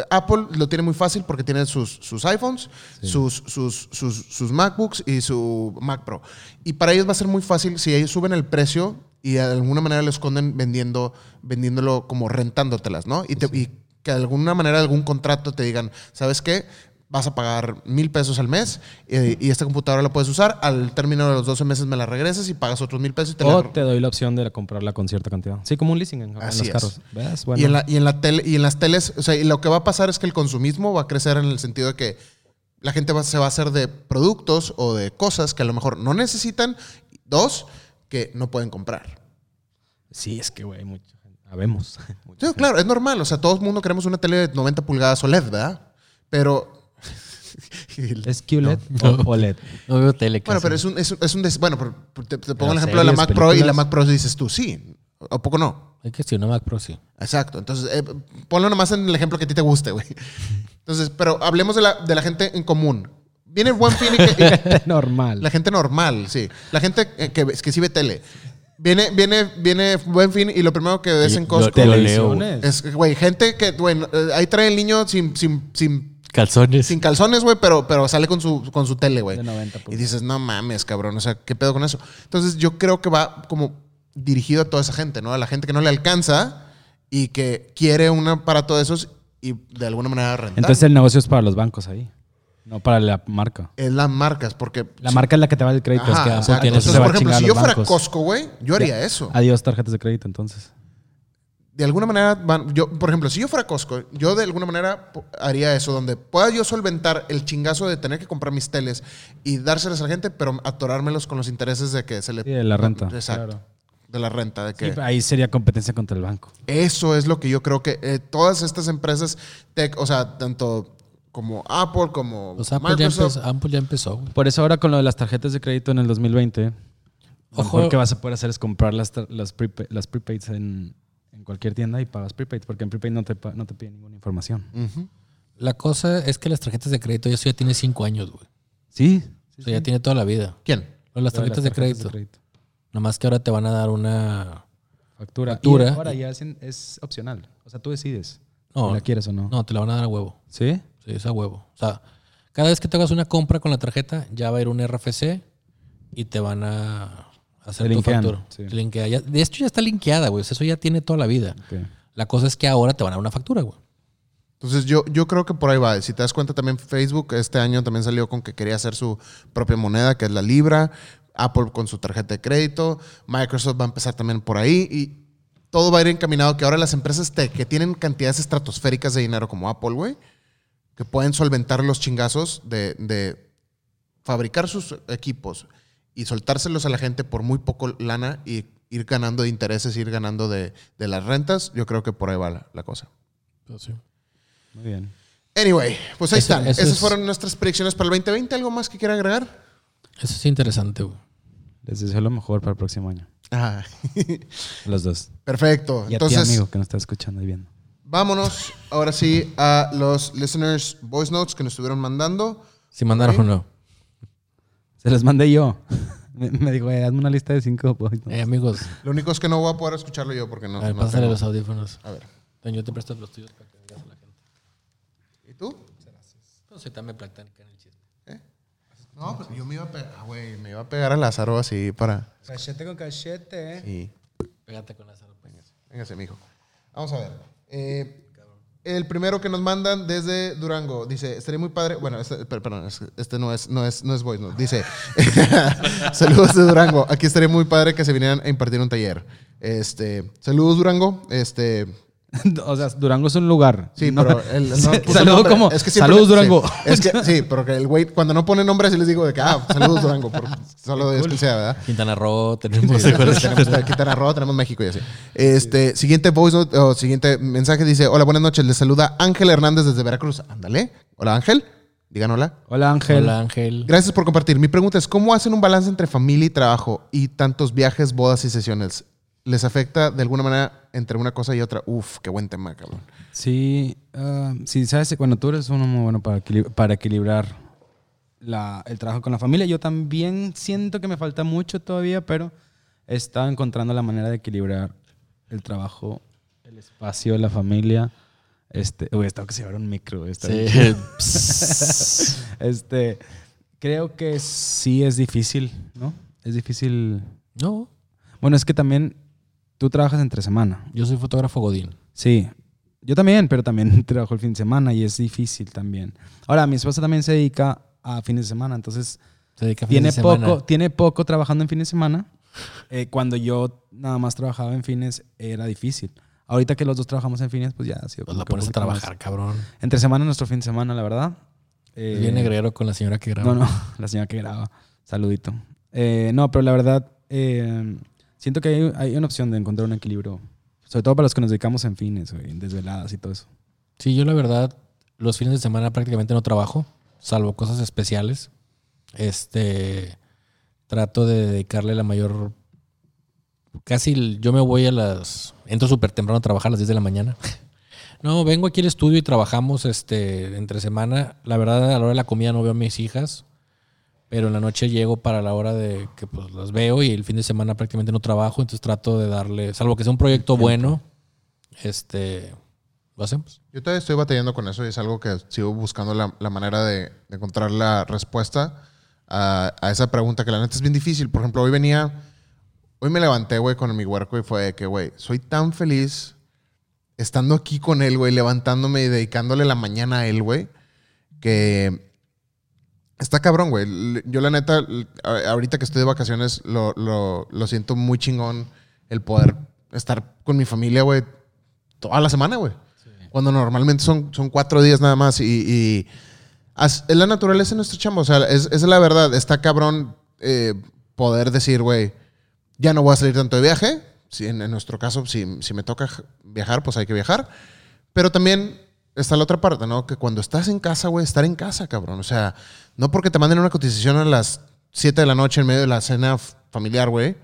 Apple lo tiene muy fácil porque tiene sus, sus iPhones, sus, sus, sus, sus MacBooks y su Mac Pro. Y para ellos va a ser muy fácil si ellos suben el precio y de alguna manera lo esconden vendiendo, vendiéndolo como rentándotelas, ¿no? Y, te- y que de alguna manera algún contrato te digan, ¿sabes qué? Vas a pagar mil pesos al mes eh, y esta computadora la puedes usar. Al término de los 12 meses me la regresas y pagas otros mil pesos y te O la te doy la opción de comprarla con cierta cantidad. Sí, como un leasing en, en Así los es. carros. ¿Ves? Bueno, Y, en la, y, en la tele, y en las teles, o sea, y lo que va a pasar es que el consumismo va a crecer en el sentido de que la gente va- se va a hacer de productos o de cosas que a lo mejor no necesitan. Dos, que no pueden comprar. Sí, es que, güey, gente. Habemos. Sí, claro, es normal. O sea, todo el mundo queremos una tele de 90 pulgadas OLED, ¿verdad? Pero... ¿Es QLED No. o OLED? No veo tele Bueno, pero es un... Es un, es un des- bueno, pero te, te pongo el ejemplo de la Mac Pro y la. Mac Pro dices tú, sí. ¿O poco no? Hay que una Mac Pro, sí. Exacto. Entonces, eh, ponlo nomás en el ejemplo que a ti te guste, güey. Entonces, pero hablemos de la, de la gente en común. Viene el buen fin y que... y- Normal. la gente normal, sí. La gente eh, que, que sí ve tele. Viene, viene, viene buen fin y lo primero que ves en yo Costco te lo leo. Televisiones. es, güey, gente que, bueno, eh, ahí trae el niño sin, sin, sin, Calzones. sin calzones, güey, pero, pero sale con su, con su tele, güey. De 90 Y pulgadas. dices, no mames, cabrón, o sea, ¿qué pedo con eso? Entonces, yo creo que va como dirigido a toda esa gente, ¿no? A la gente que no le alcanza y que quiere un aparato de esos y de alguna manera rentar. Entonces el negocio es para los bancos ahí. No para la marca. es las marcas, porque... La si- marca es la que te va el crédito. Ajá, es que Entonces, por ejemplo, si yo fuera bancos. Costco, güey, yo haría eso. Adiós tarjetas de crédito, entonces. De alguna manera, van- yo, por ejemplo, si yo fuera Costco, yo de alguna manera haría eso, donde pueda yo solventar el chingazo de tener que comprar mis teles y dárselas a la gente, pero atorármelos con los intereses de que se le... Sí, de la renta, Exacto. claro. De la renta. De que Sí, ahí sería competencia contra el banco. Eso es lo que yo creo que eh, todas estas empresas tech, o sea, tanto como Apple, como Pues Apple ya, Microsoft, empezó, Apple ya empezó, güey. Por eso ahora con lo de las tarjetas de crédito en el 2020, lo Ojo. mejor que vas a poder hacer es comprar las, las, prepa- las prepaids en cualquier tienda y pagas prepaid, porque en prepaid no te, no te piden ninguna información. La cosa es que las tarjetas de crédito ya eso ya tiene cinco años, güey. Sí. O sea, ya tiene toda la vida. ¿Quién? Las Lo de tarjetas de crédito. Nada más que ahora te van a dar una... Factura. Factura. Y ahora ya es, es opcional. O sea, tú decides No, si la quieres o no. no, te la van a dar a huevo. ¿Sí? Sí, es a huevo. O sea, cada vez que te hagas una compra con la tarjeta, ya va a ir un RFC y te van a hacer Te tu linkean, factura. sí. Linkea. Ya- de esto ya está linkeada, güey. O sea, Eso ya tiene toda la vida. La cosa es que ahora te van a dar una factura, güey. Entonces yo, yo creo que por ahí va. Si te das cuenta también Facebook este año también salió con que quería hacer su propia moneda, que es la Libra. Apple con su tarjeta de crédito. Microsoft va a empezar también por ahí. Y todo va a ir encaminado que ahora las empresas tech que tienen cantidades estratosféricas de dinero como Apple, güey, que pueden solventar los chingazos de, de fabricar sus equipos y soltárselos a la gente por muy poco lana y ir ganando de intereses, ir ganando de, de las rentas, yo creo que por ahí va la, la cosa. Pues sí. Muy bien. Anyway, pues ahí Eso- están. eso Esas es- fueron nuestras predicciones para el 2020. ¿Algo más que quiera agregar? Eso es interesante, güey. Les deseo lo mejor para el próximo año. Ah, Los dos. perfecto. Y a Entonces, ti, amigo, que nos está escuchando y viendo. vámonos ahora sí a los listeners voice notes que nos estuvieron mandando. Si mandaron o no. Se los mandé yo. Me, dijo, eh, hazme una lista de cinco. pues, no. Eh, amigos, Lo único es que no voy a poder escucharlo yo porque no. a ver, no pásale tengo- los audífonos. A ver. Yo te presto los tuyos para que digas a la gente. ¿Y tú? Pues ahorita me platican el chisme. No, pues yo me iba a pegar, ah, güey, me iba a pegar a Lázaro así para. Cachete con cachete, eh. Y Pégate con Lázaro. pues. Véngase, mijo. Vamos a ver. Eh, el primero que nos mandan desde Durango dice, estaría muy padre. Bueno, este, per- perdón, es- este no es, no es, no es voice, no. Dice, saludos de Durango. Aquí estaría muy padre que se vinieran a impartir un taller. Este, saludos Durango. Este, o sea, Durango es un lugar. sí, No- pero el, no saludo como, siempre- saludos Durango. sí, es que, sí, pero que el güey, cuando no pone nombre, así les digo de que, ah, saludos Durango. por- solo Dios que sea, ¿verdad? Quintana Roo, tenemos. tenemos Quintana Roo, tenemos México y así. Este, siguiente voice note, o siguiente mensaje dice: Hola, buenas noches. Les saluda Ángel Hernández desde Veracruz. Ándale. Hola, Ángel. Digan hola. Hola, Ángel. Hola, Ángel. Gracias por compartir. Mi pregunta es: ¿Cómo hacen un balance entre familia y trabajo y tantos viajes, bodas y sesiones? ¿Les afecta de alguna manera entre una cosa y otra? Uf, qué buen tema, cabrón. Sí, ah, sí, sabes, cuando tú eres uno muy bueno para, equili- para equilibrar la- el trabajo con la familia, yo también siento que me falta mucho todavía, pero he estado encontrando la manera de equilibrar el trabajo, el espacio, la familia. Este, uy, estaba que se llevar un micro. Sí. Este, creo que sí es difícil, ¿no? Es difícil. no, Bueno, es que también tú trabajas entre semana. yo soy fotógrafo Godín. Sí, yo también, pero también trabajo el fin de semana y es difícil también. Ahora, mi esposa también se dedica a fines de semana, entonces Se dedica a tiene fines de semana. poco, tiene poco trabajando en fines de semana. Eh, cuando yo nada más trabajaba en fines era difícil. Ahorita que los dos trabajamos en fines, pues ya ha sido Pues la pones a más. trabajar, cabrón. Entre semana nuestro fin de semana, la verdad. Eh, bien negrero con la señora que graba. no, no, la señora que graba. Saludito. Eh, no, pero la verdad, eh, siento que hay, hay una opción de encontrar un equilibrio. Sobre todo para los que nos dedicamos en fines, en desveladas y todo eso. Sí, yo la verdad, los fines de semana prácticamente no trabajo, salvo cosas especiales. Este, trato de dedicarle la mayor... Casi yo me voy a las... Entro súper temprano a trabajar a las 10 de la mañana. No, vengo aquí al estudio y trabajamos este, entre semana. La verdad, a la hora de la comida no veo a mis hijas, pero en la noche llego para la hora de que pues las veo y el fin de semana prácticamente no trabajo, entonces trato de darle, salvo que sea un proyecto bueno, este, lo hacemos. Yo todavía estoy batallando con eso y es algo que sigo buscando la, la manera de, de encontrar la respuesta a, a esa pregunta que la neta es bien difícil. Por ejemplo, hoy venía, hoy me levanté, güey, con mi huerco y fue de que, güey, soy tan feliz estando aquí con él, güey, levantándome y dedicándole la mañana a él, güey, que está cabrón, güey. Yo la neta, ahorita que estoy de vacaciones, lo, lo- lo siento muy chingón el poder estar con mi familia, güey, toda la semana, güey. Cuando normalmente son, son cuatro días nada más y, y as- es la naturaleza de nuestro chamba. O sea, es, es la verdad. Está cabrón eh, poder decir, güey, ya no voy a salir tanto de viaje. Si en, en nuestro caso, si, si me toca viajar, pues hay que viajar. Pero también está la otra parte, ¿no? Que cuando estás en casa, güey, estar en casa, cabrón. O sea, no porque te manden una cotización a las 7 de la noche en medio de la cena familiar, güey,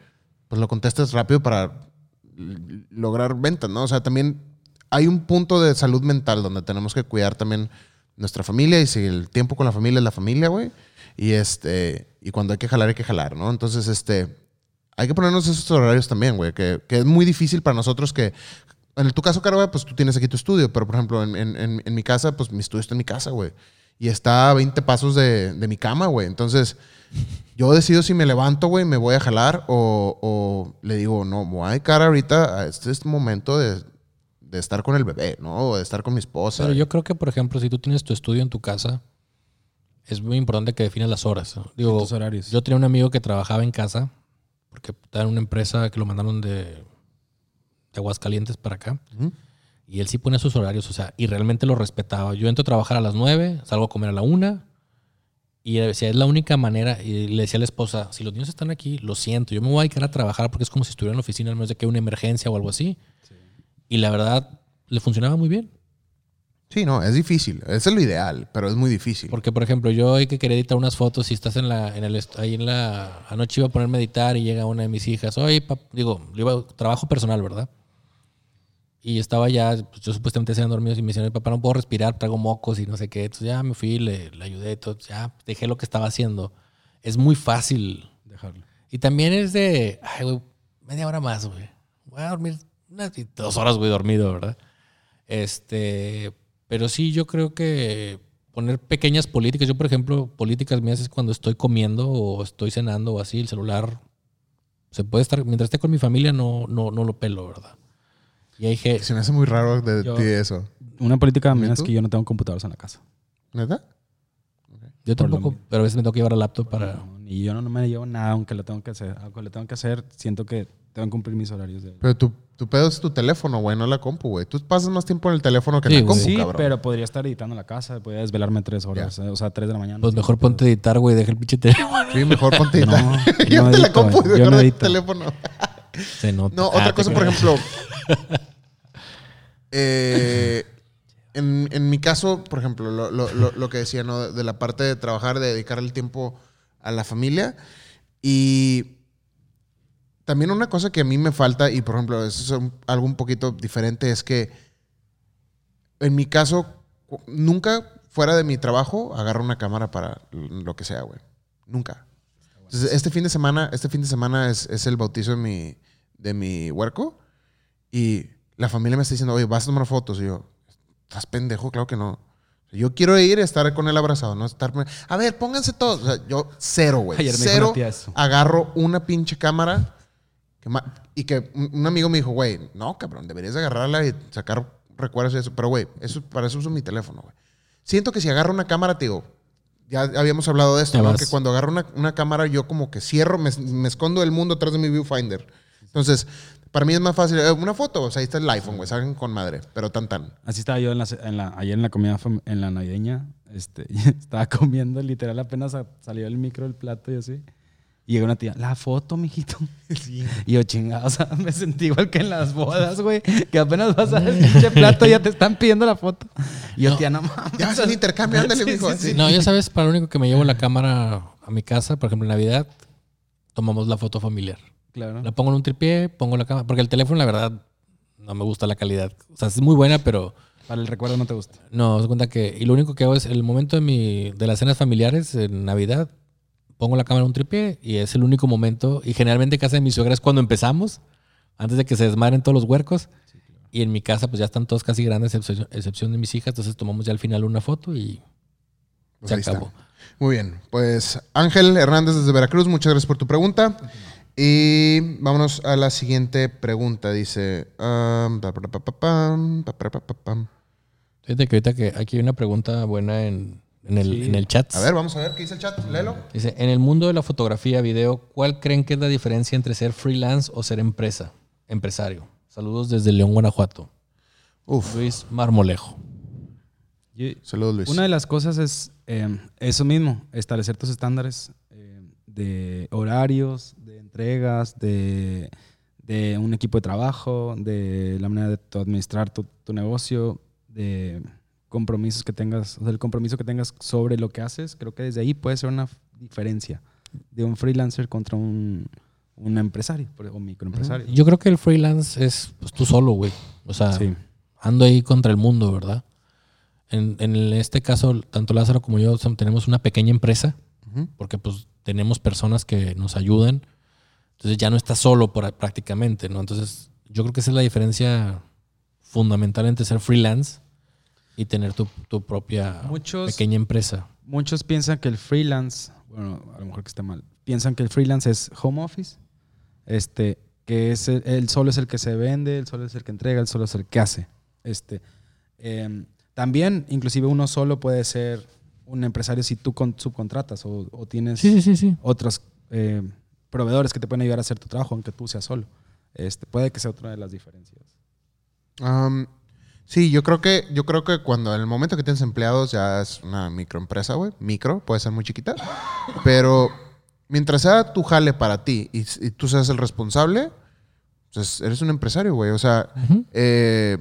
pues lo contestes rápido para lograr ventas, ¿no? O sea, también hay un punto de salud mental donde tenemos que cuidar también nuestra familia y si el tiempo con la familia es la familia, güey. Y este, y cuando hay que jalar, hay que jalar, ¿no? Entonces, este, hay que ponernos esos horarios también, güey, que es muy difícil para nosotros que, en tu caso, Caro, pues tú tienes aquí tu estudio, pero por ejemplo, en, en- en- en mi casa, pues mi estudio está en mi casa, güey. Y está a 20 pasos de, de mi cama, güey. Entonces, yo decido si me levanto, güey, me voy a jalar o, o le digo, no, me voy a dedicar ahorita a este, este momento de, de estar con el bebé, ¿no? O de estar con mi esposa. Pero yo creo que, por ejemplo, si tú tienes tu estudio en tu casa, es muy importante que definas las horas. ¿no? Digo, horarios. yo tenía un amigo que trabajaba en casa, porque estaba en una empresa que lo mandaron de, de Aguascalientes para acá. Y él sí pone sus horarios, o sea, y realmente lo respetaba. Yo entro a trabajar a las 9, salgo a comer a la 1. Y decía, es la única manera. Y le decía a la esposa, si los niños están aquí, lo siento, yo me voy a quedar a trabajar porque es como si estuviera en la oficina, a menos de que haya una emergencia o algo así. Y la verdad, le funcionaba muy bien. Sí, no, es difícil. Eso es lo ideal, pero es muy difícil. Porque, por ejemplo, yo hoy que quería editar unas fotos y estás en la, en el, ahí en la, anoche iba a ponerme a editar y llega una de mis hijas, oye, pap-", digo, trabajo personal, ¿verdad? Y estaba ya, pues, yo supuestamente se dormido y me decían, papá, no puedo respirar, traigo mocos y no sé qué. Entonces ya me fui, le, le ayudé, todo, ya dejé lo que estaba haciendo. Es muy fácil. Dejarlo. Y también es de, ay, güey, media hora más, güey. Voy a dormir unas dos horas, güey, dormido, ¿verdad? Este, pero sí, yo creo que poner pequeñas políticas. Yo, por ejemplo, políticas mías es cuando estoy comiendo o estoy cenando o así, el celular se puede estar, mientras esté con mi familia, no, no, no lo pelo, ¿verdad? Y hay que, Se me hace muy raro de Yo- ti eso. Una política mía es que yo no tengo computadoras en la casa. ¿Neta? yo por lo tampoco, pero a veces me tengo que llevar el laptop para. No, ni yo no, no me llevo nada, aunque lo tengo que hacer. Aunque lo tengo que hacer, siento que tengo que cumplir mis horarios. De... Pero tu, tu pedo es tu teléfono, güey, no la compu, güey. Tú pasas más tiempo en el teléfono que en Sí, la compu, sí, cabrón. pero podría estar editando en la casa, podría desvelarme tres horas, eh, o sea, tres de la mañana. Pues mejor ponte a editar, güey, deja el pinche teléfono. Sí, mejor ponte a editar. No, Llévate no la edito, compu y güey. Yo no edito. teléfono. Se nota. No, Ah, otra te cosa, por ejemplo. eh, en, en mi caso, por ejemplo, lo, lo- lo- lo que decía, ¿no? De la parte de trabajar, de dedicar el tiempo a la familia. Y también una cosa que a mí me falta, y por ejemplo, eso es un- algo un poquito diferente, es que en mi caso, nunca fuera de mi trabajo agarro una cámara para lo que sea, güey. Nunca. Entonces, este fin de semana, este fin de semana es, es el bautizo de mi, de mi huerco. Y la familia me está diciendo, oye, vas a tomar fotos. Y yo, ¿estás pendejo? Claro que no. Yo quiero ir y estar con él abrazado, no estarme. A ver, pónganse todos. O sea, yo cero, güey. Cero. Agarro una pinche cámara. que ma- y que un amigo me dijo, güey, no, cabrón, deberías de agarrarla y sacar recuerdos y eso. Pero, güey, eso, para eso uso mi teléfono, güey. Siento que si agarro una cámara, te digo, ya habíamos hablado de esto, ¿no? Que cuando agarro una, una cámara, yo como que cierro, me, me escondo del mundo atrás de mi viewfinder. Entonces, para mí es más fácil. eh, una foto, o sea, ahí está el iPhone, güey, salgan con madre, pero tan tan. Así estaba yo en la, en la- ayer en la comida en la navideña. Este, estaba comiendo, literal, apenas sa- salió el micro del plato y así. Y llegó una tía, la foto, mijito. Y yo, chingada, o sea, me sentí igual que en las bodas, güey. Que apenas vas a ver el pinche plato y ya te están pidiendo la foto. Y yo, No. tía, no mames. Ya es el intercambio, ándale, Sí, mijo. sí, sí. No, ya sabes, para lo único que me llevo la cámara a mi casa, por ejemplo, en Navidad, tomamos la foto familiar. Claro. La pongo en un tripié, pongo la cámara, porque el teléfono, la verdad, no me gusta la calidad. O sea, es muy buena, pero Para el recuerdo no te gusta. no, se cuenta que. Y lo único que hago es el momento de, mi, de las cenas familiares en Navidad, pongo la cámara en un tripié y es el único momento. Y generalmente en casa de mi suegra es cuando empezamos, antes de que se desmadren todos los huercos. Y en mi casa, pues ya están todos casi grandes, excepción, excepción de mis hijas. Entonces tomamos ya al final una foto y Pues se ahí está. acabó. Muy bien. Pues Ángel Hernández desde Veracruz, muchas gracias por tu pregunta. Y vámonos a la siguiente pregunta. Dice. um, pa, pa, pa, pa, pam, pa, pa, pa, pa, pam. Fíjate que ahorita que aquí hay una pregunta buena en, en el, Sí. en el chat. A ver, vamos a ver qué dice el chat. Léelo. Dice, en el mundo de la fotografía, video, ¿cuál creen que es la diferencia entre ser freelance o ser empresa, empresario? Saludos desde León, Guanajuato. Uf. Luis Marmolejo. Yo- Saludos, Luis. Una de las cosas es eh, eso mismo, establecer tus estándares eh, de horarios, de entregas, de, de un equipo de trabajo, de la manera de tu administrar tu, tu negocio, de compromisos que tengas, o sea, el compromiso que tengas sobre lo que haces, creo que desde ahí puede ser una diferencia de un freelancer contra un, un empresario o microempresario. Yo creo que el freelance es pues, tú solo, güey. O sea, Sí. ando ahí contra el mundo, ¿verdad? En, en este caso, tanto Lázaro como yo tenemos una pequeña empresa, porque pues tenemos personas que nos ayudan. Entonces ya no estás solo por, prácticamente, ¿no? Entonces yo creo que esa es la diferencia fundamental entre ser freelance y tener tu, tu propia Muchos- pequeña empresa. Muchos piensan que el freelance, bueno, a lo mejor que esté mal, piensan que el freelance es home office, este, que es el, solo es el que se vende, él solo es el que entrega, él solo es el que hace. Este, em, también, inclusive uno solo puede ser un empresario si tú con, subcontratas o, o tienes Sí, sí, sí, sí. otros eh, proveedores que te pueden ayudar a hacer tu trabajo, aunque tú seas solo. Este, puede que sea otra de las diferencias. Um, sí, yo creo que yo creo que cuando en el momento que tienes empleados ya es una microempresa, güey. Micro, puede ser muy chiquita. Pero mientras sea tu jale para ti y, y tú seas el responsable, pues eres un empresario, güey. O sea, eh,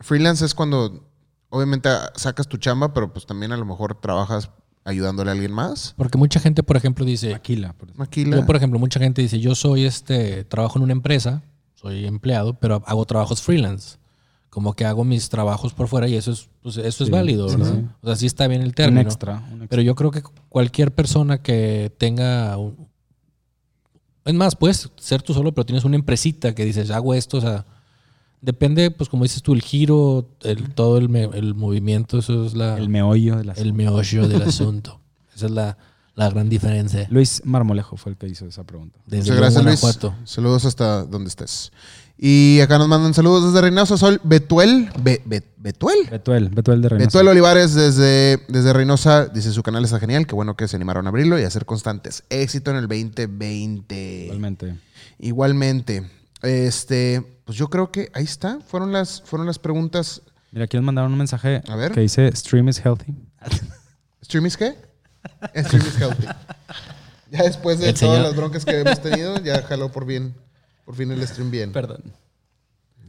freelance es cuando obviamente sacas tu chamba, pero pues también a lo mejor trabajas ayudándole a alguien más. Porque mucha gente, por ejemplo, dice, Maquila. por ejemplo. Maquila. yo por ejemplo, mucha gente dice, yo soy este, trabajo en una empresa, soy empleado, pero hago trabajos freelance. Como que hago mis trabajos por fuera y eso es, pues, eso es válido, sí, ¿verdad? sí. O sea, sí está bien el un término. extra. un extra. Pero yo creo que cualquier persona que tenga un- es más, puedes ser tú solo, pero tienes una empresita que dices, hago esto, o sea, depende, pues como dices tú, el giro, el, todo el, me- el movimiento, eso es la, el meollo el del asunto. Esa es la, la gran diferencia. Luis Marmolejo fue el que hizo esa pregunta. Desde Muchas gracias, Luis. Guanajuato. Saludos hasta donde estés. Y acá nos mandan saludos desde Reynosa Sol. Betuel. Be- Be- ¿Betuel? Betuel, Betuel de Reynosa. Betuel Olivares desde, desde Reynosa dice su canal está genial. Qué bueno que se animaron a abrirlo y a ser constantes. Éxito en el 2020. Igualmente. Igualmente. Este, pues yo creo que ahí está. Fueron las, fueron las preguntas. Mira, aquí nos mandaron un mensaje A ver. que dice Stream is healthy. ¿Stream is qué? Stream is healthy. Ya después de El todas señor- las broncas que hemos tenido, ya jaló por bien. Por fin el stream bien. Perdón.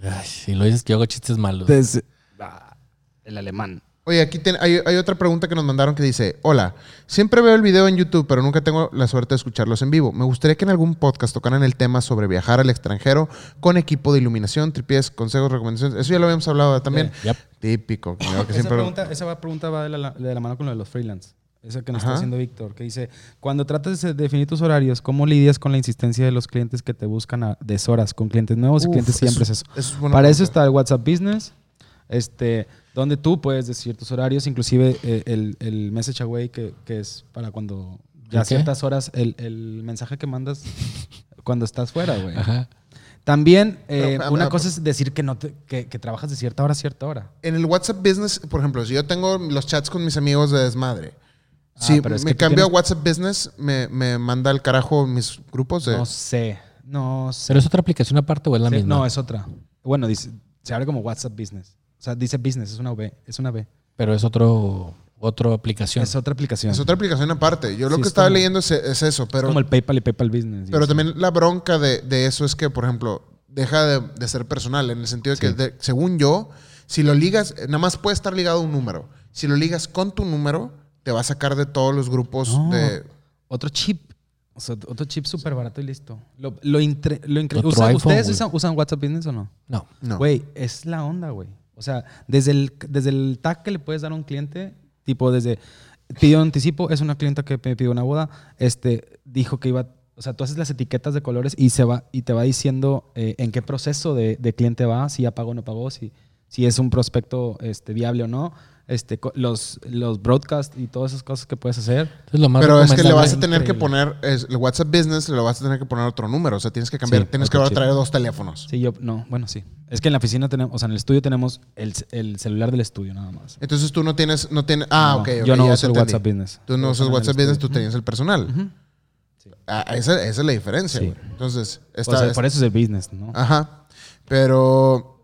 Ay, si lo dices que yo hago chistes malos. Desde ah, el alemán. Oye, aquí ten- hay, hay otra pregunta que nos mandaron que dice, hola, siempre veo el video en YouTube, pero nunca tengo la suerte de escucharlos en vivo. Me gustaría que en algún podcast tocaran el tema sobre viajar al extranjero con equipo de iluminación, tripies, consejos, recomendaciones. Eso ya lo habíamos hablado también. Yep. Típico. que esa, siempre- pregunta, esa va- pregunta va de la, de la mano con lo de los freelance. Esa que nos Ajá. está haciendo Víctor, que dice, cuando tratas de definir tus horarios, ¿cómo lidias con la insistencia de los clientes que te buscan a deshoras? Con clientes nuevos y clientes siempre eso- es Para eso está el WhatsApp Business, este, donde tú puedes decir tus horarios, inclusive eh, el, el message away, que, que es para cuando ya ¿El qué? ciertas horas, el, el mensaje que mandas cuando estás fuera, güey. Ajá. También, eh, Pero, una cosa es decir que, no te- que, que trabajas de cierta hora a cierta hora. En el WhatsApp Business, por ejemplo, si yo tengo los chats con mis amigos de desmadre, Ah, si pero es me cambio tienes- a WhatsApp Business, me, me manda al carajo mis grupos de... No sé, no sé. ¿Pero es otra aplicación aparte o es la Sí, misma? No, es otra. Bueno, dice, se abre como WhatsApp Business. O sea, dice Business, es una V. Es una V. Pero es otro, otra aplicación. Es otra aplicación. Es otra aplicación aparte. Yo lo que es estaba como- leyendo es, es eso, pero... como el PayPal y PayPal Business. y Pero eso. también la bronca de, de eso es que, por ejemplo, deja de, de ser personal, en el sentido de que, Sí. de- según yo, si lo ligas, nada más puede estar ligado a un número. Si lo ligas con tu número, te va a sacar de todos los grupos No. de... Otro chip. O sea, otro chip súper barato y listo. Lo, lo, intre- lo incre- Otro ¿Usan- iPhone, ¿Ustedes usan, usan WhatsApp Business o no? No. No. Güey, es la onda, güey. O sea, desde el, desde el tag que le puedes dar a un cliente, tipo desde pidió anticipo, es una clienta que me pidió una boda, este, dijo que iba, o sea, tú haces las etiquetas de colores y se va y te va diciendo eh, en qué proceso de, de cliente va, si ya pagó o no pagó, si, si es un prospecto este, viable o no, este, los, los broadcasts y todas esas cosas que puedes hacer. Entonces, lo más Pero es que le vas a tener que poner, es- el WhatsApp Business le vas a tener que poner otro número. O sea, tienes que cambiar, Sí, tienes que traer dos teléfonos. Sí, yo, no, bueno, sí. Es que en la oficina tenemos, o sea, en el estudio tenemos el, el celular del estudio nada más. Entonces tú no tienes, no tienes, ah, No, ok, ok, yo no uso el entendí. WhatsApp Business. Tú no usas WhatsApp Business, estudio. tú tenías el personal. Ah, esa, esa es la diferencia, Sí. Entonces, O está, sea, por eso es el business, ¿no? Ajá. Pero,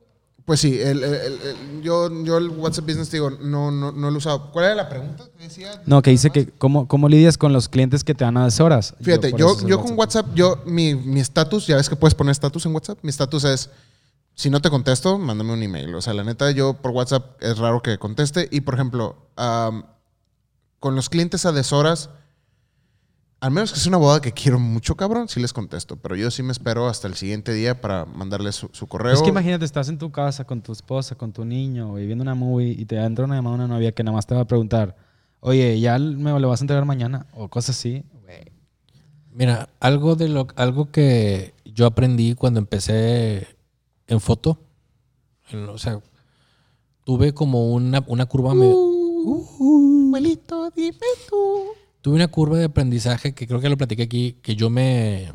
pues sí, el- el- yo, yo el WhatsApp Business, digo, no, no, no lo he usado. ¿Cuál era la pregunta que decía? No, que dice que cómo, cómo lidias con los clientes que te dan a deshoras. Fíjate, yo, yo con WhatsApp, yo, mi mi estatus, ya ves que puedes poner estatus en WhatsApp. Mi estatus es, si no te contesto, mándame un email. O sea, la neta, yo por WhatsApp es raro que conteste. Y, por ejemplo, am, con los clientes a deshoras, al menos que sea una boda que quiero mucho, cabrón, sí les contesto. Pero yo sí me espero hasta el siguiente día para mandarles su, su correo. Es que imagínate, estás en tu casa con tu esposa, con tu niño, güey, viendo una movie y te entra una llamada una novia que nada más te va a preguntar, oye, ¿ya me lo vas a entregar mañana? O cosas así. Mira, algo de lo algo que yo aprendí cuando empecé en foto, en- o sea, tuve como una, una curva medio- Abuelito, dime tú. Tuve una curva de aprendizaje que creo que lo platiqué aquí, que yo me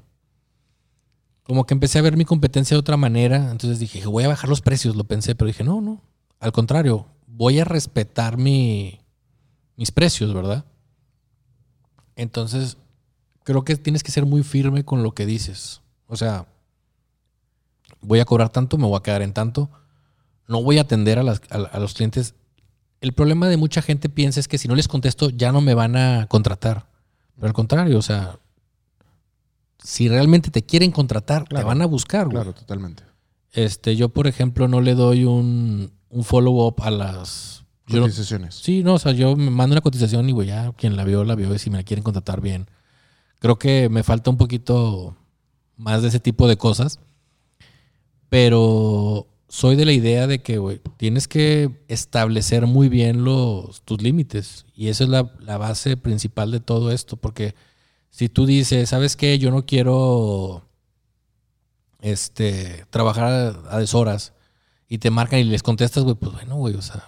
como que empecé a ver mi competencia de otra manera, entonces dije, voy a bajar los precios, lo pensé, pero dije, no, no, al contrario, voy a respetar mi, mis precios, ¿verdad? Entonces, creo que tienes que ser muy firme con lo que dices. O sea, voy a cobrar tanto, me voy a quedar en tanto, no voy a atender a, las- a- a los clientes. El problema de mucha gente piensa es que si no les contesto ya no me van a contratar. Pero al contrario, o sea, si realmente te quieren contratar, te Claro, van a buscar, güey. Claro, totalmente. Este, yo, por ejemplo, no le doy un, un follow-up a las... no- Cotizaciones. sí, no, o sea, yo me mando una cotización y, güey, ya quien la vio, la vio y si me la quieren contratar bien. Creo que me falta un poquito más de ese tipo de cosas. Pero soy de la idea de que, güey, tienes que establecer muy bien los, tus límites. Y esa es la, la base principal de todo esto. Porque si tú dices, ¿sabes qué? Yo no quiero este, trabajar a, a deshoras y te marcan y les contestas, güey, pues bueno, güey, o sea,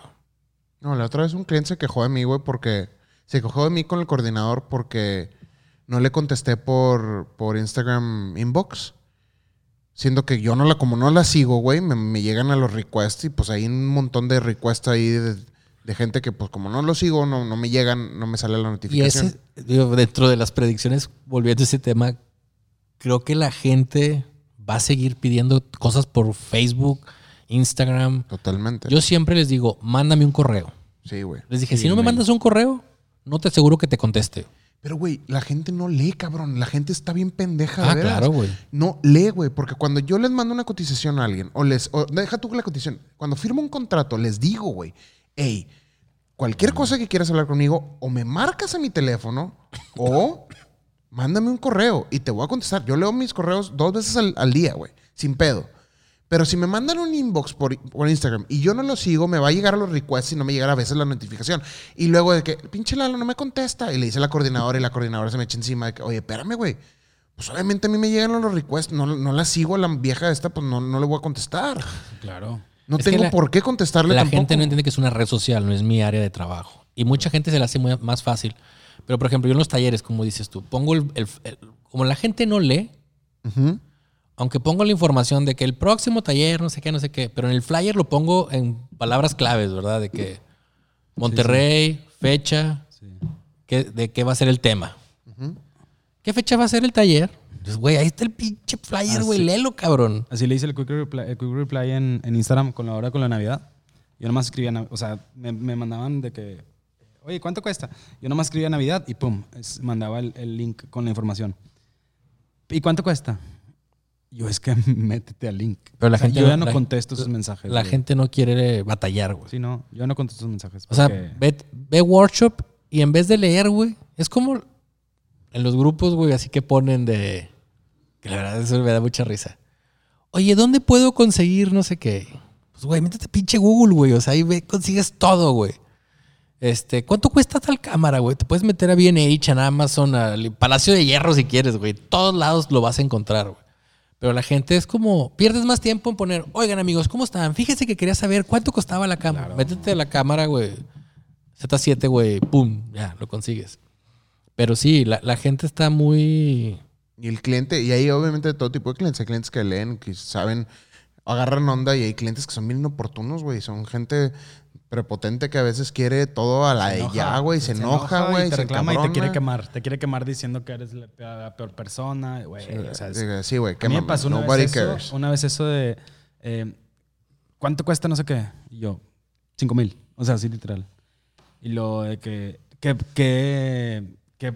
No, la otra vez un cliente se quejó de mí, güey, porque se quejó de mí con el coordinador porque no le contesté por, por Instagram inbox. Siendo que yo no la, como no la sigo, güey, me, me llegan a los requests y pues hay un montón de requests ahí de, de gente que pues como no lo sigo, no, no me llegan, no me sale la Y notificación. ese, digo, dentro de las predicciones, volviendo a ese tema, creo que la gente va a seguir pidiendo cosas por Facebook, Instagram. Totalmente. Yo siempre les digo, mándame un correo. sí, güey. Les dije, Sí, si no me mandas un correo, no te aseguro que te conteste. Pero, güey, la gente no lee, cabrón. La gente está bien pendeja, de Ah, veras. claro, güey. No, lee, güey, porque cuando yo les mando una cotización a alguien, o les, o deja tú la cotización, cuando firmo un contrato, les digo, güey, hey, cualquier cosa que quieras hablar conmigo, o me marcas a mi teléfono, o mándame un correo y te voy a contestar. Yo leo mis correos dos veces al, al día, güey, sin pedo. Pero si me mandan un inbox por, por Instagram y yo no lo sigo, me va a llegar a los requests y no me llegará a veces la notificación. Y luego de que, pinche Lalo, no me contesta. Y le dice a la coordinadora y la coordinadora se me echa encima de que, oye, espérame, güey. Pues obviamente a mí me llegan los requests, no, no la sigo a la vieja esta, pues no, no le voy a contestar. Claro. No Es tengo la- por qué contestarle La tampoco. gente no entiende que es una red social, no es mi área de trabajo. Y mucha gente se la hace muy- más fácil. Pero, por ejemplo, yo en los talleres, como dices tú, pongo el, el- el- como la gente no lee, Ujú. Aunque pongo la información de que el próximo taller, no sé qué, no sé qué, pero en el flyer lo pongo en palabras claves, ¿verdad? De que Monterrey, fecha, qué- de qué va a ser el tema. ¿Qué fecha va a ser el taller? Pues, güey, ahí está el pinche flyer, güey, sí. léelo, cabrón. Así le hice el quick reply, el quick reply en, en Instagram con la hora con la Navidad. Yo nomás escribía, o sea, me, me mandaban de que, oye, ¿cuánto cuesta? Yo nomás escribía Navidad y pum, es- mandaba el, el link con la información. ¿Y cuánto cuesta? Yo es que métete al link. Pero la O sea, gente yo ya no la- contesto esos mensajes. La güey. gente no quiere batallar, güey. Sí, no, yo no contesto esos mensajes. O sea, ve, ve workshop y en vez de leer, güey, es como en los grupos, güey, así que ponen de... Que la verdad eso me da mucha risa. Oye, ¿dónde puedo conseguir no sé qué? Pues, güey, métete pinche Google, güey. O sea, ahí ve, consigues todo, güey. Este, ¿cuánto cuesta tal cámara, güey? Te puedes meter a B&H, en Amazon, al Palacio de Hierro si quieres, güey. Todos lados lo vas a encontrar, güey. Pero la gente es como, pierdes más tiempo en poner, oigan amigos, ¿cómo están? Fíjense que quería saber cuánto costaba la cámara. Métete a la cámara, güey. Z7, güey, pum, ya, lo consigues. Pero sí, la, la gente está muy... Y el cliente, y hay obviamente todo tipo de clientes. Hay clientes que leen, que saben, agarran onda, y hay clientes que son bien inoportunos, güey. Son gente prepotente que a veces quiere todo a la de enoja, ya, güey. Se, enoja, güey. se reclama y te quiere quemar. Te quiere quemar diciendo que eres la peor, la peor persona, güey. o sea, es- Diga, Sí, güey. A mí me pasó una Nobody vez, cares. eso, una vez eso de eh, ¿cuánto cuesta no sé qué? Y yo, cinco mil. O sea, así literal. Y lo de que, que, que, que,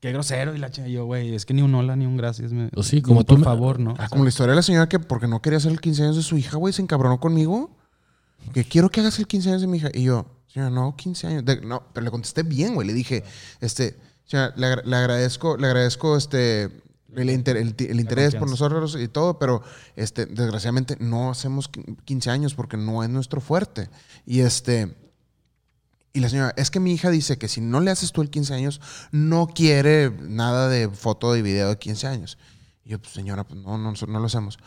que grosero y la chinga. Y yo, güey, es que ni un hola ni un gracias. me- Pues sí, como tú por me- favor, ¿no? Ah, como la historia de la señora que porque no quería hacer el 15 años de su hija, güey, se encabronó conmigo. Que quiero que hagas el 15 años de mi hija. Y yo, señora, no, 15 años. De- no, pero le contesté bien, güey. Le dije, este, señora, le, agra- le agradezco, le agradezco este. El, inter- el ti- el interés por nosotros y todo, pero este, desgraciadamente no hacemos qui- 15 años porque no es nuestro fuerte. Y este, y la señora, es que mi hija dice que si no le haces tú el 15 años, no quiere nada de foto y video de 15 años. Y yo, pues señora, pues no, no, no lo hacemos.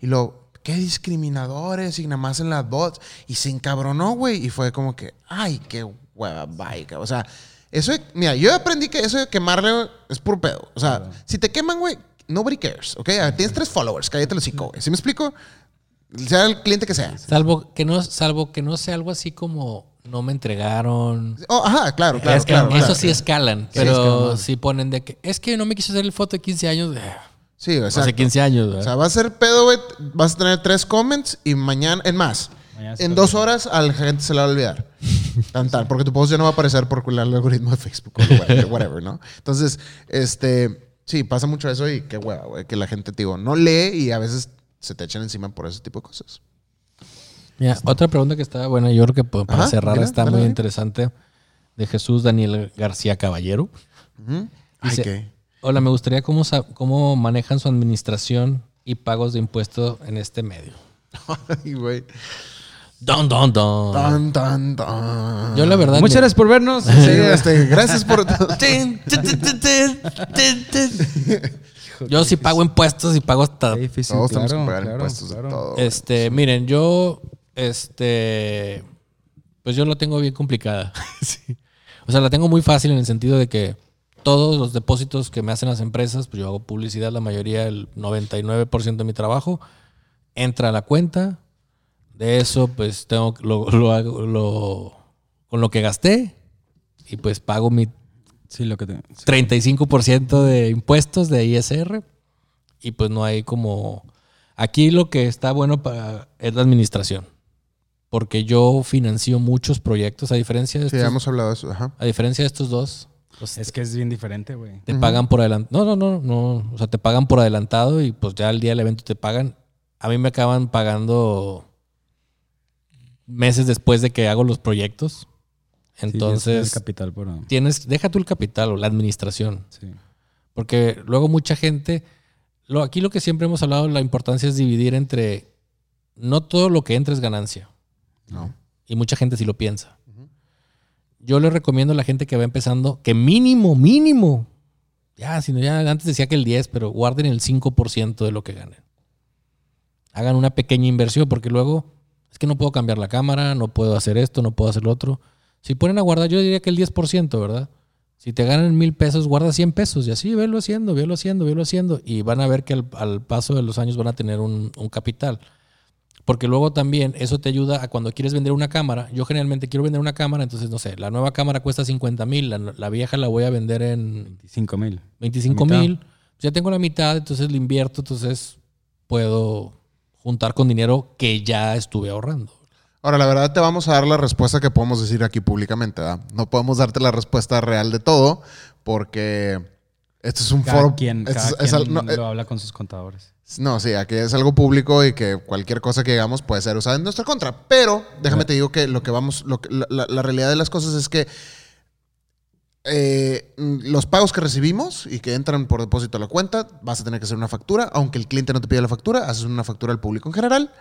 Y luego, qué discriminadores y nada más en las bots. Y se encabronó, güey. Y fue como que, ay, qué hueva, bye. cabrón". O sea, eso, de- mira, yo aprendí que eso de quemarle es puro pedo. O sea, si te queman, güey, nobody cares, ¿ok? A ver, Tienes tres followers, cállate los cinco, güey. ¿Sí me explico? Sea el cliente que sea. Salvo que no, salvo que no sea algo así como no me entregaron. Oh, ajá, claro, claro. Es que claro, eso claro. sí escalan, Sí, pero escalan. si ponen de que es que no me quiso hacer el foto de 15 años, eh, Sí, exacto. Hace 15 años, O ¿verdad? sea, va a ser pedo, güey. Vas a tener tres comments y mañana, en más, Mañana en dos horas a la gente se la va a olvidar. tan, tan, porque tu post ya no va a aparecer por el algoritmo de Facebook o whatever, whatever, ¿no? Entonces, este, sí, pasa mucho eso y qué hueva, güey, que la gente, te digo, no lee y a veces se te echan encima por ese tipo de cosas. Mira, otra pregunta que está buena, yo creo que para Ajá, cerrar está dale, muy dale. interesante, de Jesús Daniel García Caballero. Ay, Dice, qué. Hola, me gustaría cómo, cómo manejan su administración y pagos de impuestos en este medio. Ay, güey. Don, don, don. Tan, tan, tan. Yo la verdad... Muchas me- gracias por vernos. Sí, este, gracias por. Tin. Yo sí pago impuestos y pago hasta... Difícil, Todos tenemos claro, que pagar claro, impuestos de todo. Este, miren, yo, este, pues yo lo tengo bien complicada. Sí. O sea, la tengo muy fácil en el sentido de que todos los depósitos que me hacen las empresas, pues yo hago publicidad, la mayoría, el 99% de mi trabajo, entra a la cuenta. De eso, pues tengo lo, lo hago lo, con lo que gasté y pues pago mi Sí, lo que te. sí. 35% de impuestos de ISR y pues no hay como... Aquí lo que está bueno para, es la administración, porque yo financio muchos proyectos, a diferencia de Sí, estos, hemos hablado de eso. Ajá. a diferencia de estos dos, pues, Es que es bien diferente, güey. te pagan por adelantado. No, no, no, no, o sea, te pagan por adelantado y pues ya al día del evento te pagan. A mí me acaban pagando meses después de que hago los proyectos. Entonces, es el capital por. tienes, deja tú el capital o la administración. Sí. Porque luego mucha gente, lo, aquí lo que siempre hemos hablado, la importancia es dividir entre, no todo lo que entra es ganancia. No. Y mucha gente sí lo piensa. Yo le recomiendo a la gente que va empezando que mínimo, mínimo, ya, sino ya antes decía que el 10, pero guarden el 5% de lo que ganen. Hagan una pequeña inversión porque luego es que no puedo cambiar la cámara, no puedo hacer esto, no puedo hacer lo otro. Si ponen a guardar, yo diría que el 10%, ¿verdad? Si te ganan mil pesos, guarda 100 pesos y así, velo haciendo, velo haciendo, velo haciendo. Y van a ver que al, paso de los años van a tener un capital. Porque luego también eso te ayuda a cuando quieres vender una cámara. Yo generalmente quiero vender una cámara, entonces no sé, la nueva cámara cuesta 50 mil, la, la vieja la voy a vender en 25 mil. 25 La mitad. mil. Ya tengo la mitad, entonces le invierto, entonces puedo juntar con dinero que ya estuve ahorrando. Ahora, la verdad te vamos a dar la respuesta que podemos decir aquí públicamente, ¿verdad? No podemos darte la respuesta real de todo porque esto es un Cada foro... quien, cada es- es quien no, eh, lo habla con sus contadores. No, sí, aquí es algo público y que cualquier cosa que digamos puede ser usada en nuestra contra. Pero déjame te digo que lo que vamos, lo que- la, realidad de las cosas es que eh, mm, los pagos que recibimos y que entran por depósito a la cuenta, vas a tener que hacer una factura, aunque el cliente no te pida la factura, haces una factura al público en general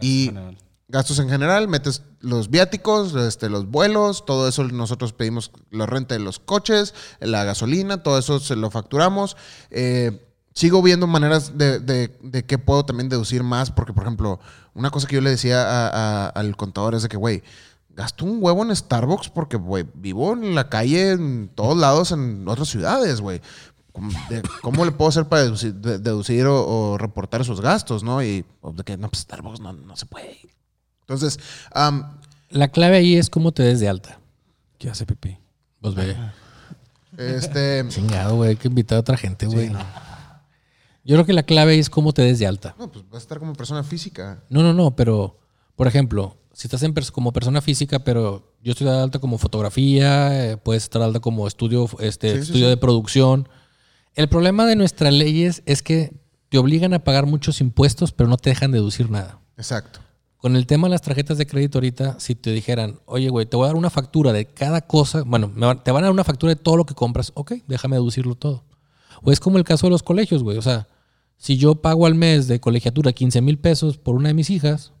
y General. gastos en general, metes los viáticos, este, los vuelos, todo eso nosotros pedimos la renta de los coches, la gasolina, todo eso se lo facturamos. Eh, sigo viendo maneras de, de, de que puedo también deducir más, porque por ejemplo, una cosa que yo le decía a- a- al contador es de que, güey, gasto un huevo en Starbucks porque, güey, vivo en la calle, en todos lados, en otras ciudades, güey. ¿Cómo, de- cómo le puedo hacer para deducir, de- deducir o, o reportar esos gastos, no? Y o de que, no, pues Starbucks no, no se puede. Entonces, am, La clave ahí es cómo te des de alta. ¿Qué hace pipí? Pues ve. este... Chingado, güey. Hay que invitar a otra gente, güey. Yo creo que la clave es cómo te des de alta. No, pues vas a estar como persona física. No, no, no, pero, por ejemplo, si estás en pers- como persona física, pero yo estoy de alta como fotografía, eh, puedes estar de alta como estudio, este, Sí, estudio sí. de producción. El problema de nuestras leyes es que te obligan a pagar muchos impuestos, pero no te dejan deducir nada. Exacto. Con el tema de las tarjetas de crédito ahorita, si te dijeran, oye, güey, te voy a dar una factura de cada cosa, bueno, me van- te van a dar una factura de todo lo que compras, ok, déjame deducirlo todo. O es como el caso de los colegios, güey. O sea, si yo pago al mes de colegiatura 15 mil pesos por una de mis hijas,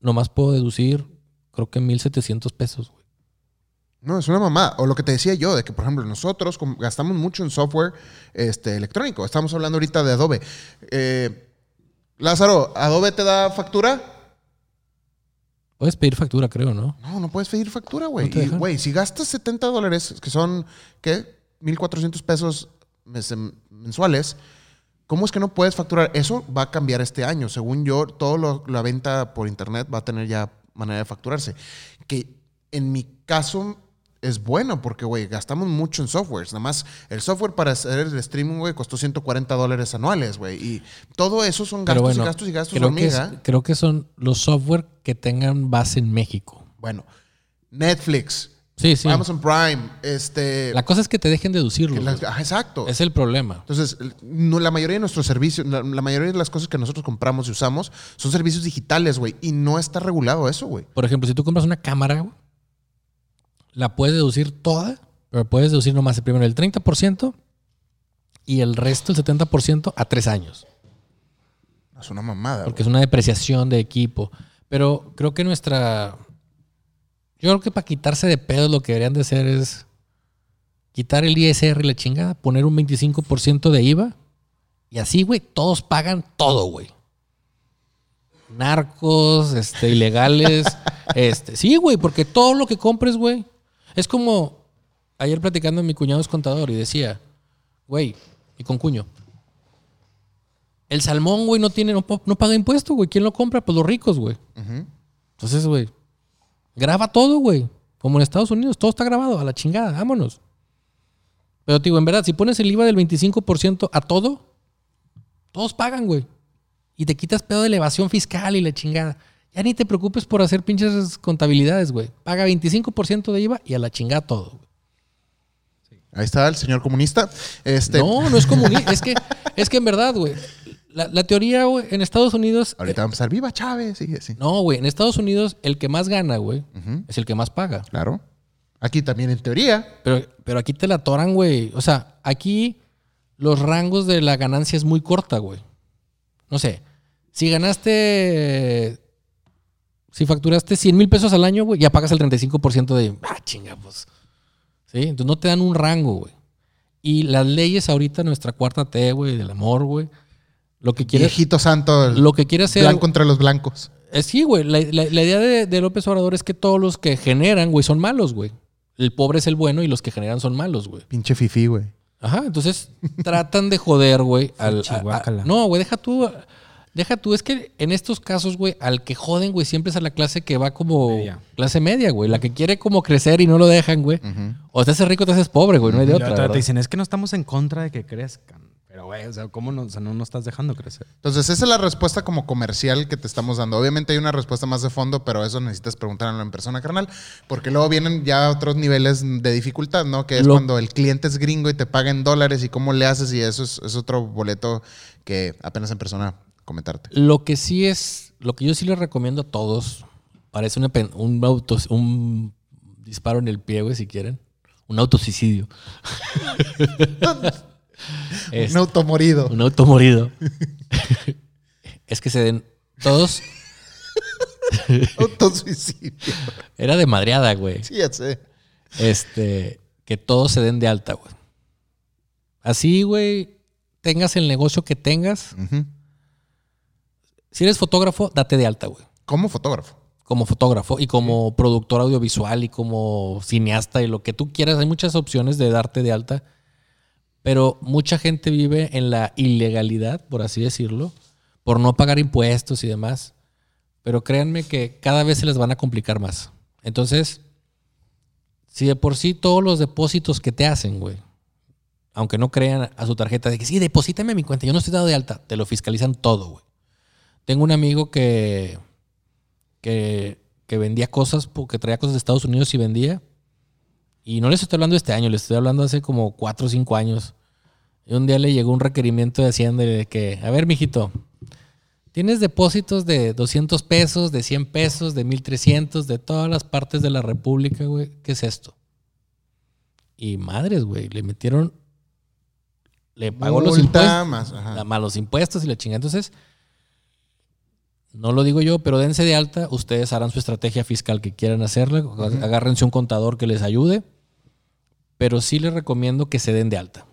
nomás puedo deducir, creo que 1.700 pesos, güey. No, es una mamá. O lo que te decía yo, de que, por ejemplo, nosotros gastamos mucho en software este, electrónico. Estamos hablando ahorita de Adobe. Eh, Lázaro, ¿Adobe te da factura? Puedes pedir factura, creo, ¿no? No, no puedes pedir factura, güey. Güey, si gastas 70 dólares, que son, ¿qué? 1.400 pesos mensuales, ¿cómo es que no puedes facturar? Eso va a cambiar este año. Según yo, todo lo- la venta por internet va a tener ya manera de facturarse. Que en mi caso, es bueno porque, güey, gastamos mucho en softwares. Nada más el software para hacer el streaming, güey, costó 140 dólares anuales, güey. Y todo eso son gastos bueno, y gastos y gastos creo que, es- creo que son los software que tengan base en México. Bueno, Netflix, Sí, sí. Amazon Prime, este... La cosa es que te dejen deducirlo. ajá, exacto. Es el problema. Entonces, el- no, la mayoría de nuestros servicios, la, la mayoría de las cosas que nosotros compramos y usamos son servicios digitales, güey. Y no está regulado eso, güey. Por ejemplo, si tú compras una cámara, güey, la puedes deducir toda, pero puedes deducir nomás primero el 30% y el resto, el 70%, a tres años. Es una mamada. Porque es una depreciación de equipo. Pero creo que nuestra. Yo creo que para quitarse de pedos lo que deberían de hacer es quitar el ISR y la chingada, poner un 25% de IVA y así, güey, todos pagan todo, güey. Narcos, este, ilegales. este, sí, güey, porque todo lo que compres, güey, es como ayer platicando mi cuñado es contador y decía, güey, y con cuño, el salmón, güey, no tiene, no, pa- no paga impuesto, güey. ¿Quién lo compra? Pues los ricos, güey. Entonces, güey, graba todo, güey. Como en Estados Unidos, todo está grabado, a la chingada, vámonos. Pero, digo, en verdad, si pones el IVA del 25% a todo, todos pagan, güey. Y te quitas pedo de elevación fiscal y la chingada. Ya ni te preocupes por hacer pinches contabilidades, güey. Paga 25% de IVA y a la chingada todo. güey. Ahí está el señor comunista. Este, No, no es comunista. es, que, es que en verdad, güey. La, la teoría, güey, en Estados Unidos. Ahorita vamos a empezar. ¡Viva Chávez! Sí, sí. No, güey. En Estados Unidos, el que más gana, güey, es el que más paga. Claro. Aquí también, en teoría. Pero, pero aquí te la atoran, güey. O sea, aquí los rangos de la ganancia es muy corta, güey. No sé. Si ganaste. Si facturaste 100 mil pesos al año, güey, ya pagas el 35% de. Ah, chinga, pues. ¿Sí? Entonces no te dan un rango, güey. Y las leyes ahorita, nuestra cuarta T, güey, del amor, güey. Lo que quiere, Viejito santo. lo que quiere hacer. blanco contra los blancos. Eh, sí, güey. La, la- la idea de, de López Obrador es que todos los que generan, güey, son malos, güey. El pobre es el bueno y los que generan son malos, güey. Pinche fifí, güey. Ajá, entonces tratan de joder, güey. al- a- a- Chihuácala. No, güey, deja tú. Deja tú, es que en estos casos, güey, al que joden, güey, siempre es a la clase que va como Media. clase media, güey. La que quiere como crecer y no lo dejan, güey. O te haces rico o te haces pobre, güey. No hay de otra. te- dicen, es que no estamos en contra de que crezcan. Pero, güey, o sea, ¿cómo no, o sea, no nos estás dejando crecer? Entonces, esa es la respuesta como comercial que te estamos dando. Obviamente hay una respuesta más de fondo, pero eso necesitas preguntarlo en persona, carnal. Porque luego vienen ya otros niveles de dificultad, ¿no? Que es Lo- cuando el cliente es gringo y te paga en dólares y cómo le haces y eso es, es otro boleto que apenas en persona comentarte. Lo que sí es, lo que yo sí les recomiendo a todos, parece una pen- un, auto, un disparo en el pie, güey, si quieren. Un autosuicidio. Es- Un automorido. un auto morido. es que se den todos. Autosuicidio. Era de madreada, güey. Sí, ya sé. Este, que todos se den de alta, güey. Así, güey, tengas el negocio que tengas. Si eres fotógrafo, date de alta, güey. Como fotógrafo. como fotógrafo y como productor audiovisual y como cineasta y lo que tú quieras. Hay muchas opciones de darte de alta, pero mucha gente vive en la ilegalidad, por así decirlo, por no pagar impuestos y demás. Pero créanme que cada vez se les van a complicar más. Entonces, si de por sí todos los depósitos que te hacen, güey, aunque no crean a su tarjeta de que sí, deposítame mi cuenta, yo no estoy dado de alta, te lo fiscalizan todo, güey. Tengo un amigo que que, que vendía cosas, que traía cosas de Estados Unidos y vendía. Y no les estoy hablando de este año, les estoy hablando hace como 4 o 5 años. Y un día le llegó un requerimiento de Hacienda de que, a ver, mijito, tienes depósitos de 200 pesos, de 100 pesos, de 1300, de todas las partes de la República, güey. ¿Qué es esto? Y madres, güey, le metieron, le pagó los impuestos, más, ajá. la- más los impuestos y la chingada. Entonces, no lo digo yo, pero dense de alta. Ustedes harán su estrategia fiscal que quieran hacerla. Agárrense un contador que les ayude. Pero sí les recomiendo que se den de alta.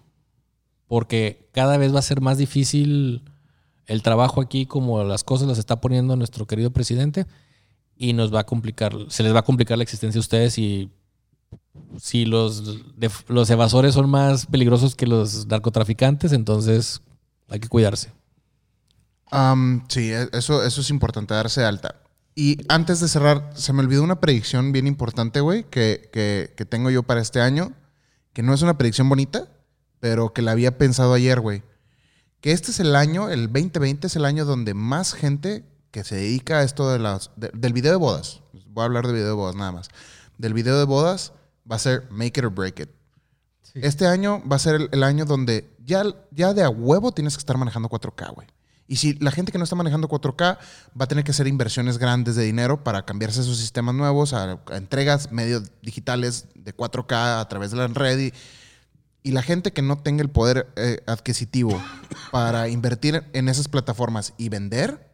Porque cada vez va a ser más difícil el trabajo aquí, como las cosas las está poniendo nuestro querido presidente. Y nos va a complicar, se les va a complicar la existencia a ustedes y si los, los evasores son más peligrosos que los narcotraficantes, entonces hay que cuidarse. Am, sí, e- eso, eso es importante, darse alta. Y antes de cerrar, se me olvidó una predicción bien importante, güey, que- que tengo yo para este año, que no es una predicción bonita, pero que la había pensado ayer, güey. Que este es el año, el 2020 es el año donde más gente que se dedica a esto de las, de- del video de bodas, voy a hablar de video de bodas nada más, del video de bodas va a ser make it or break it. Este año va a ser el, el año donde ya, ya de a huevo tienes que estar manejando 4K, güey. Y si la gente que no está manejando 4K va a tener que hacer inversiones grandes de dinero para cambiarse a sus sistemas nuevos, a, a entregas medios digitales de 4K a través de la red. Y, y la gente que no tenga el poder eh, adquisitivo para invertir en esas plataformas y vender,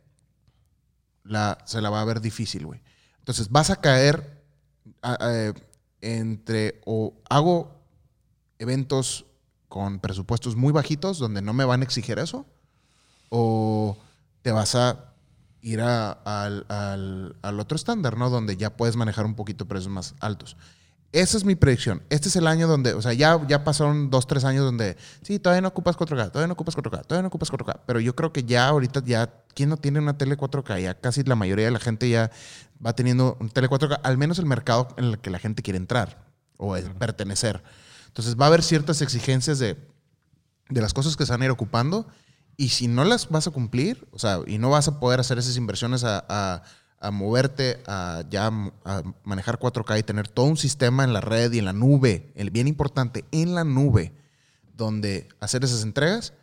la, se la va a ver difícil, güey. Entonces vas a caer entre o hago eventos con presupuestos muy bajitos donde no me van a exigir eso, o te vas a ir a- al, al- al otro estándar, ¿no? Donde ya puedes manejar un poquito precios más altos. Esa es mi predicción. Este es el año donde, o sea, ya, ya pasaron dos, tres años donde, sí, todavía no ocupas 4K, todavía no ocupas 4K, todavía no ocupas 4K. Pero yo creo que ya ahorita, ya, ¿quién no tiene una tele 4K? Ya casi la mayoría de la gente ya va teniendo un tele 4K, al menos el mercado en el que la gente quiere entrar o el pertenecer. Entonces va a haber ciertas exigencias de, de las cosas que se van a ir ocupando y si no las vas a cumplir, o sea, y no vas a poder hacer esas inversiones a, a- a moverte, a ya a manejar 4K y tener todo un sistema en la red y en la nube, el bien importante, en la nube, donde hacer esas entregas,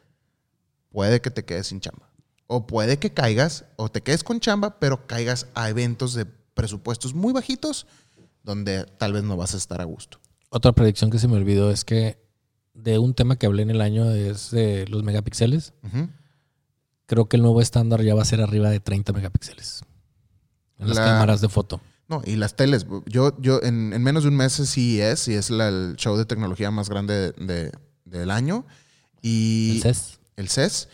puede que te quedes sin chamba. O puede que caigas, o te quedes con chamba, pero caigas a eventos de presupuestos muy bajitos, donde tal vez no vas a estar a gusto. Otra predicción que se me olvidó es que de un tema que hablé en el año es de los megapíxeles. Creo que el nuevo estándar ya va a ser arriba de 30 megapíxeles. En las La- cámaras de foto. No, y las teles. Yo, yo en, en menos de un mes es CES y es la- el show de tecnología más grande de- del año. Y El CES. el CES.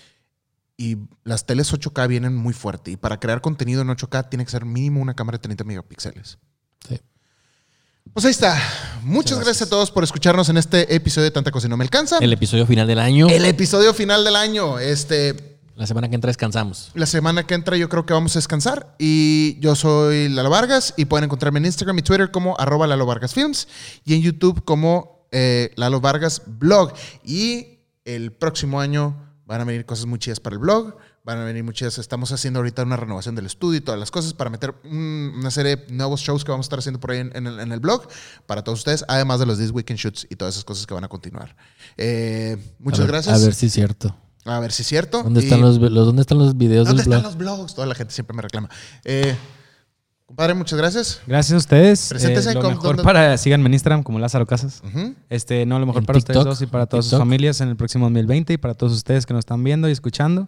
Y las teles 8K vienen muy fuerte. Y para crear contenido en 8K tiene que ser mínimo una cámara de 30 megapíxeles. Sí. Pues ahí está. Muchas gracias. a todos por escucharnos en este episodio de Tanta Cosa y No Me Alcanza. El episodio final del año. El episodio final del año. Este, La semana que entra descansamos. la semana que entra yo creo que vamos a descansar. Y yo soy Lalo Vargas y pueden encontrarme en Instagram y Twitter como arroba Lalo Vargas Films y en YouTube como eh, Lalo Vargas Blog. Y el próximo año van a venir cosas muy chidas para el blog. Van a venir muchas. Estamos haciendo ahorita una renovación del estudio y todas las cosas para meter un- una serie de nuevos shows que vamos a estar haciendo por ahí en, en el, en el blog para todos ustedes, además de los This Weekend Shoots y todas esas cosas que van a continuar. Eh, muchas A ver- gracias. A ver si es cierto. A ver si es cierto. ¿Dónde Y- están los, los- ¿Dónde están los videos ¿Dónde del están blog? los blogs? Toda la gente siempre me reclama. Eh, compadre, muchas gracias. Gracias a ustedes. Preséntese Eh, lo con- mejor ¿dónde- para síganme en Instagram como Lázaro Casas. Este, no, lo mejor En para TikTok, ustedes dos y para todas sus familias en el próximo 2020 y para todos ustedes que nos están viendo y escuchando.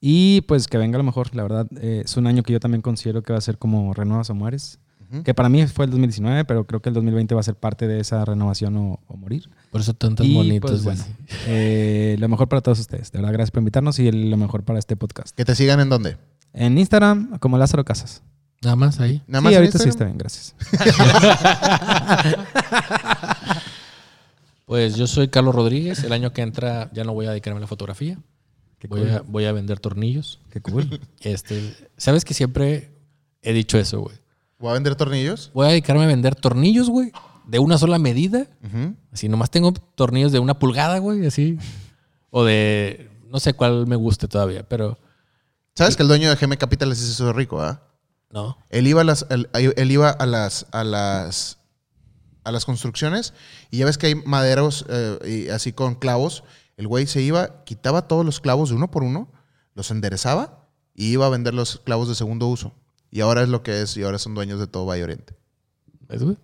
Y pues que venga lo mejor, la verdad. eh, es un año que yo también considero que va a ser como renuevas o mueres. Que para mí fue el 2019, pero creo que el 2020 va a ser parte de esa renovación o, o morir. Por eso tantos y bonitos. pues bueno, eh, lo mejor para todos ustedes. De verdad, gracias por invitarnos y el- lo mejor para este podcast. Que te sigan en dónde. En Instagram, como Lázaro Casas. Nada más ahí. Nada sí, más en ahorita sí está bien, gracias. Pues yo soy Carlos Rodríguez. El año que entra ya no voy a dedicarme a la fotografía. Qué Voy cool. a, voy a vender tornillos. Qué cool. Este, ¿Sabes que siempre he dicho eso, güey? Voy a vender tornillos. Voy a dedicarme a vender tornillos, güey, de una sola medida. Ujú. Así, nomás tengo tornillos de una pulgada, güey, así. O de, no sé cuál me guste todavía, pero ¿Sabes que el dueño de GM Capital se hizo rico, ah? no. Él iba a las, él, él iba a las, a las, a las construcciones y ya ves que hay maderos eh, y así con clavos. El güey se iba, quitaba todos los clavos de uno por uno, los enderezaba y iba a vender los clavos de segundo uso. Y ahora es lo que es y ahora son dueños de todo Valle Oriente. ¿Ves, güey?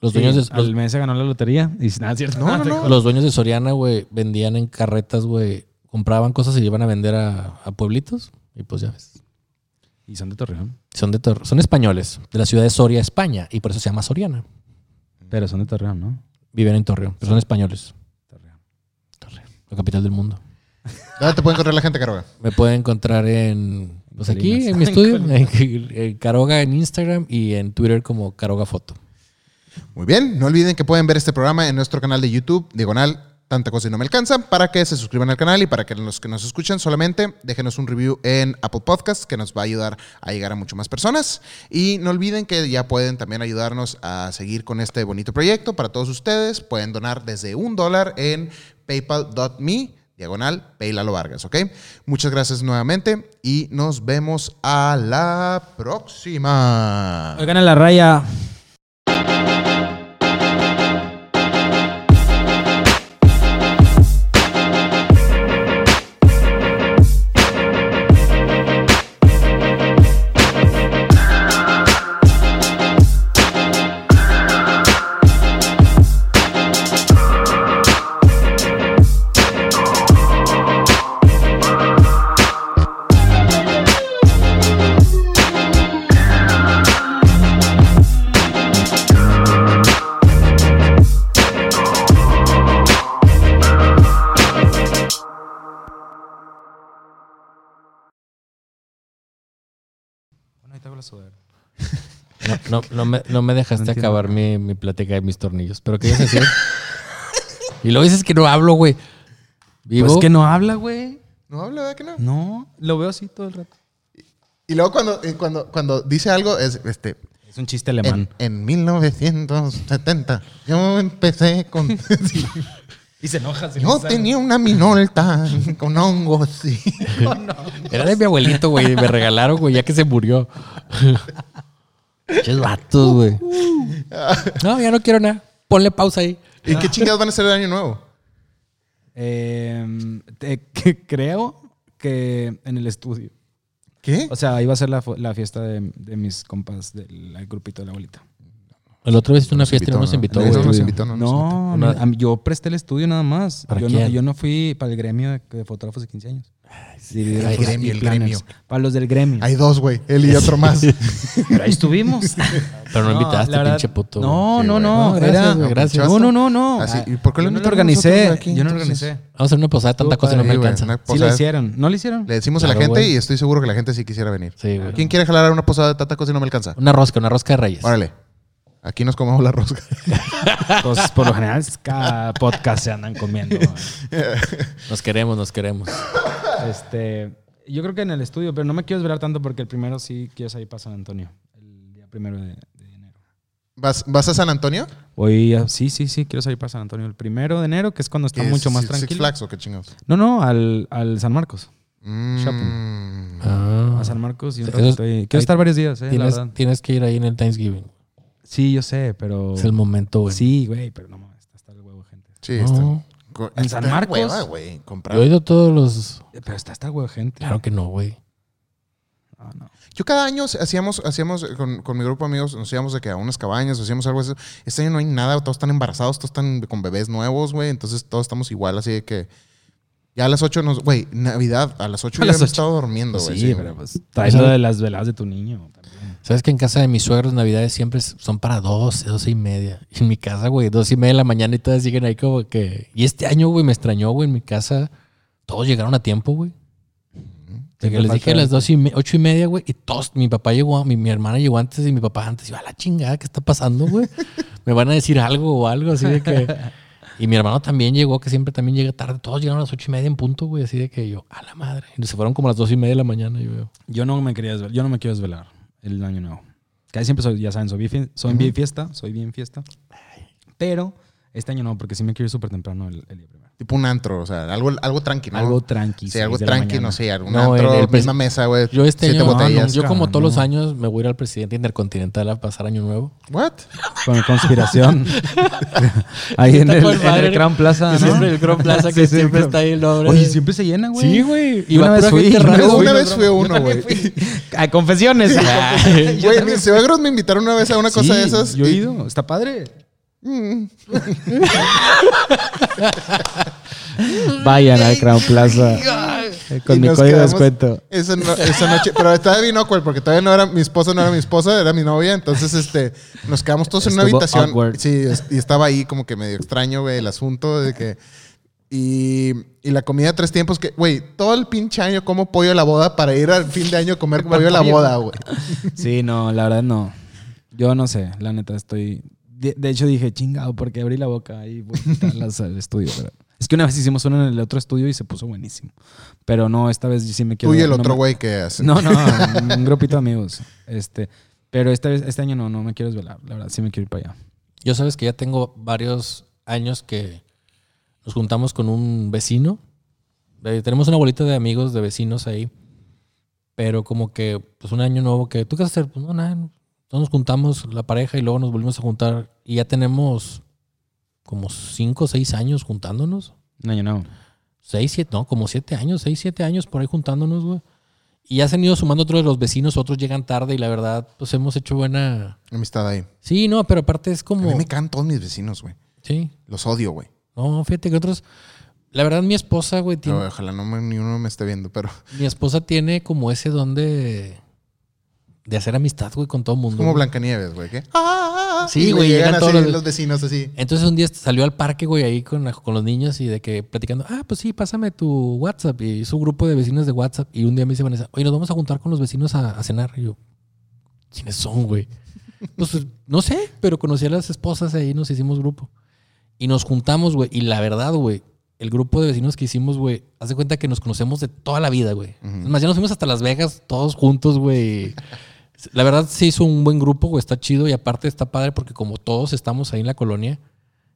Los, Sí, dueños de, al los, mes se ganó la lotería y nada, es cierto. No, no, no. los dueños de Soriana, güey, vendían en carretas, güey. Compraban cosas y iban a vender a, a pueblitos. Y pues ya ves. Y son de Torreón. Son, de Tor- son españoles, de la ciudad de Soria, España. Y por eso se llama Soriana. Pero son de Torreón, ¿no? Viven en Torreón, pero son españoles. Torreón. La capital del mundo. ¿Dónde te puede encontrar la gente, Caroga? Me pueden encontrar en. Pues aquí, en mi estudio, en, Caroga en Instagram y en Twitter como Caroga Foto. Muy bien, no olviden que pueden ver este programa en nuestro canal de YouTube, Diagonal Tanta cosa y no me alcanza, para que se suscriban al canal y para que los que nos escuchan solamente déjenos un review en Apple Podcasts que nos va a ayudar a llegar a mucho más personas. Y no olviden que ya pueden también ayudarnos a seguir con este bonito proyecto para todos ustedes. Pueden donar desde un dólar en paypal.me diagonal Paylalo Vargas, ¿ok? Muchas gracias nuevamente y nos vemos a la próxima. Oigan a la raya. Sudadera. No, no, no me, no me dejaste No acabar mi, mi plática de mis tornillos. ¿Pero qué ibas a decir? y luego dices que no hablo, güey. Vivo. Pues que no habla, güey. No habla, ¿verdad que no? No, lo veo así todo el rato. Y luego cuando, eh, cuando, cuando dice algo es este. Es un chiste alemán. En, en 1970 yo empecé con... Y se enoja. yo tenía una minolta con hongos. sí. Era de mi abuelito, güey. Me regalaron, güey, ya que se murió. Ches vatos, güey. No, ya no quiero nada. Ponle pausa ahí. ¿Y qué chingados van a hacer el año nuevo? Eh, te- que creo que en el estudio. ¿Qué? O sea, iba a ser la, fu- la fiesta de, de mis compas del del grupito de la abuelita. El otro vez hizo una Nos fiesta y no nos invitó, No, no nos invitó, no nos invitó. No, yo presté el estudio nada más. ¿Para yo, no, yo no fui para el gremio de, de fotógrafos de 15 años. El gremio, el gremio. Para los del gremio. Hay dos, güey. Él y otro más. Pero ahí estuvimos. Pero no, invitaste, verdad- pinche puto. No, Sí, no, no. No, gracias, era- gracias. No, no, no, no. Así, Ah, ¿y por qué lo yo no lo organicé. aquí, yo no lo organicé. Vamos a hacer una posada de tanta cosa y no me alcanza. Sí lo hicieron. ¿No lo hicieron? Le decimos a la gente y estoy seguro que la gente sí quisiera venir. Sí, güey. ¿Quién quiere jalar a una posada de tanta cosa y no me alcanza? Una rosca, una rosca de reyes. Órale. Aquí nos comemos la rosca. Pues por lo general cada podcast se andan comiendo. Nos queremos, nos queremos. Este, yo creo que en el estudio, pero no me quiero desvelar tanto porque el primero sí quiero salir para San Antonio. El día primero de, de enero. ¿Vas, ¿Vas a San Antonio? Voy a- sí, sí, sí, quiero salir para San Antonio el primero de enero, que es cuando está mucho más Six- Six tranquilo. Flags o qué chingados? No, no, al, al San Marcos. Mm. Shopping. Ah. A San Marcos y un ahí Quiero estar varios días, eh, la Tienes, verdad. tienes que ir ahí en el Thanksgiving. Sí, yo sé, pero. Es el momento, güey. Sí, güey, pero no mames, está hasta el huevo, gente. Sí, No. está. ¿En San Marcos? hueva, güey, comprar. Yo he ido a todos los. Eh, Pero está hasta el huevo, gente. Claro que no, güey. Ah, no. Yo cada año hacíamos, hacíamos eh, con, con mi grupo de amigos, nos íbamos de que a unas cabañas, hacíamos algo así. Este año no hay nada, todos están embarazados, todos están con bebés nuevos, güey. Entonces todos estamos igual, así de que ya a las 8 nos. Güey, Navidad, a las 8 A ya las hemos ocho. estado durmiendo, güey. sí, sí, pero pues traes lo de las veladas de tu niño también. ¿Sabes que en casa de mis suegros navidades siempre son para 12, 12 y media? Y en mi casa, güey, 12 y media de la mañana y todas siguen ahí como que... Y este año, güey, me extrañó, güey, en mi casa todos llegaron a tiempo, güey. De que Siempre les dije a las 2 y me- 8 y media, güey, y todos, mi papá llegó, mi, mi hermana llegó antes y mi papá antes. Y yo, a la chingada, ¿qué está pasando, güey? Me van a decir algo o algo, así de que... Y mi hermano también llegó, que siempre también llega tarde. Todos llegaron a las 8 y media en punto, güey, así de que yo, a la madre. Y se fueron como a las 2 y media de la mañana, yo veo. Yo no me quería desvelar, yo no me quiero desvelar el año nuevo. Casi siempre soy, ya saben, soy bien, soy bien fiesta, soy bien fiesta. Pero este año no, porque sí me quiero ir súper temprano el, el día primero. Tipo un antro, o sea, algo, algo tranqui, ¿no? Algo tranqui. Sí, algo tranqui, no sé, algún No, antro, el- el misma mesa, güey. Yo este siete año, botellas. yo como todos los años me voy a ir al presidente intercontinental a pasar año nuevo. What? Con conspiración. Ahí en el, en el Crown Plaza. ¿no? Siempre el Crown Plaza que Sí, sí, siempre está ahí el nombre. Oye, siempre se llena, güey. Sí, güey. Y una vez fui, una vez una vez fui uno, güey. A confesiones. Güey, mis suegros me invitaron una vez a una cosa de esas. Yo he ido. Está padre. Mm. Vayan al Crown Plaza. Eh, Con Y mi código de descuento. Esa, no- esa noche, pero estaba bien awkward porque todavía no era mi esposa, no era mi esposa, era mi novia. Entonces, este, nos quedamos todos en una habitación. awkward. Sí, y estaba ahí como que medio extraño, güey, el asunto de que. Y, y la comida de tres tiempos, que, güey, todo el pinche año como pollo a la boda para ir al fin de año a comer pollo a la boda, güey. Sí, no, la verdad no. Yo no sé, la neta estoy. De, de hecho dije, chingado, porque abrí la boca y voy a quitarlas al estudio. Pero Es que una vez hicimos uno en el otro estudio y se puso buenísimo. Pero no, esta vez sí me quiero. Tú y el no otro me- güey que hace. No, no, un grupito de amigos. Este, pero esta vez, este año no, no me quiero desvelar. La verdad, sí me quiero ir para allá. Yo sabes que ya tengo varios años que nos juntamos con un vecino. Eh, tenemos una bolita de amigos, de vecinos ahí. Pero como que, pues un año nuevo que, ¿tú qué vas a hacer? Pues no, nada. No. Entonces nos juntamos la pareja y luego nos volvimos a juntar. Y ya tenemos como cinco o seis años juntándonos. Un año nuevo. Seis, siete, no, como siete años, seis, siete años por ahí juntándonos, güey. Y ya se han ido sumando otros de los vecinos, otros llegan tarde y la verdad, pues hemos hecho buena... Amistad ahí. Sí, no, pero aparte es A como... mí me caen todos mis vecinos, güey. Sí, Los odio, güey. no, fíjate que otros... La verdad, mi esposa, güey, tiene, No, Ojalá no me- ni uno me esté viendo, pero mi esposa tiene como ese don de... De hacer amistad, güey, con todo el mundo. como güey. Blancanieves, güey. ¿qué? Ah, Sí, güey, Llegan llegan todos así los- los vecinos así. Entonces un día salió al parque, güey, ahí con, con los niños y de que platicando, ah, pues sí, pásame tu WhatsApp. Y su grupo de vecinos de WhatsApp. Y un día me dice Vanessa, oye, nos vamos a juntar con los vecinos a, a cenar. Y yo, ¿quiénes son, güey? Pues no sé, pero conocí a las esposas ahí, nos hicimos grupo. Y nos juntamos, güey. Y la verdad, güey, el grupo de vecinos que hicimos, güey, haz de cuenta que nos conocemos de toda la vida, güey. Es más, ya nos fuimos hasta Las Vegas todos juntos, güey. La verdad se hizo un buen grupo, güey, está chido y aparte está padre porque como todos estamos ahí en la colonia,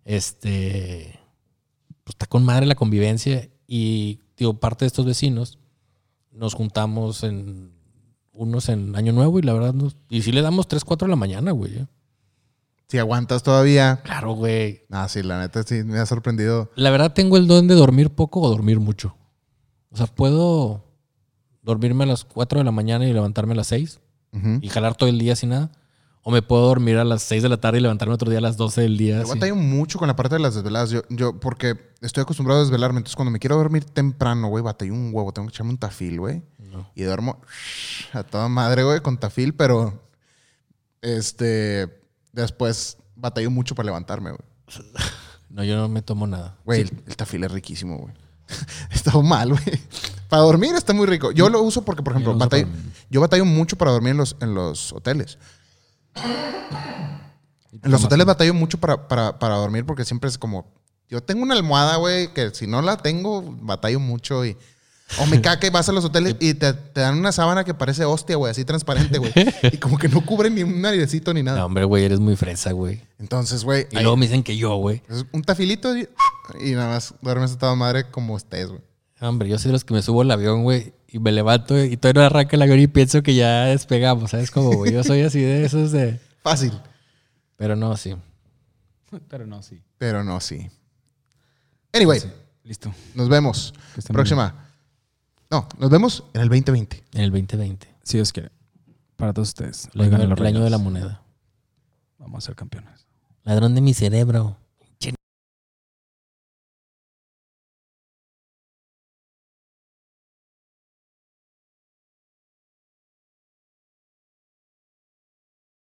este, pues está con madre la convivencia y, digo, parte de estos vecinos nos juntamos en unos en Año Nuevo y la verdad, nos, y sí le damos 3, 4 de la mañana, güey. ¿eh? Si aguantas todavía. Claro, güey. Ah, sí, la neta sí me ha sorprendido. La verdad tengo el don de dormir poco o dormir mucho. O sea, puedo dormirme a las 4 de la mañana y levantarme a las 6 Y jalar todo el día sin nada. O me puedo dormir a las 6 de la tarde y levantarme otro día a las 12 del día. Yo batallo mucho con la parte de las desveladas. Yo, yo, porque estoy acostumbrado a desvelarme. Entonces, cuando me quiero dormir temprano, güey, batallo un huevo. Tengo que echarme un tafil, güey. No. Y duermo a toda madre, güey, con tafil, pero este después batallo mucho para levantarme, güey. No, yo no me tomo nada. Güey, el, el tafil es riquísimo, güey. está mal, güey. Para dormir está muy rico. Yo lo uso porque, por ejemplo, Yo batallo- yo batallo mucho para dormir en los, en los hoteles. En los hoteles batallo mucho para, para, para dormir porque siempre es como... Yo tengo una almohada, güey, que si no la tengo, batallo mucho y... O me caca y vas a los hoteles y te, te dan una sábana que parece hostia, güey, así transparente, güey. Y como que no cubre ni un airecito ni nada. No, hombre, güey, eres muy fresa, güey. Entonces, güey, Y ahí- luego me dicen que yo, güey. un tafilito y, y nada más duermes a toda madre como estés, güey. Hombre, yo soy de los que me subo al avión, güey, y me levanto y todavía no arranca el avión y pienso que ya despegamos, ¿sabes cómo, güey? Yo soy así de esos de... Fácil. Pero no, sí. Pero no, sí. Pero no, sí. Anyway, Listo. nos vemos. Próxima. No, nos vemos en el 2020. En el 2020. Si Dios quiere. Para todos ustedes. El año, el año de la moneda. Vamos a ser campeones. Ladrón de mi cerebro.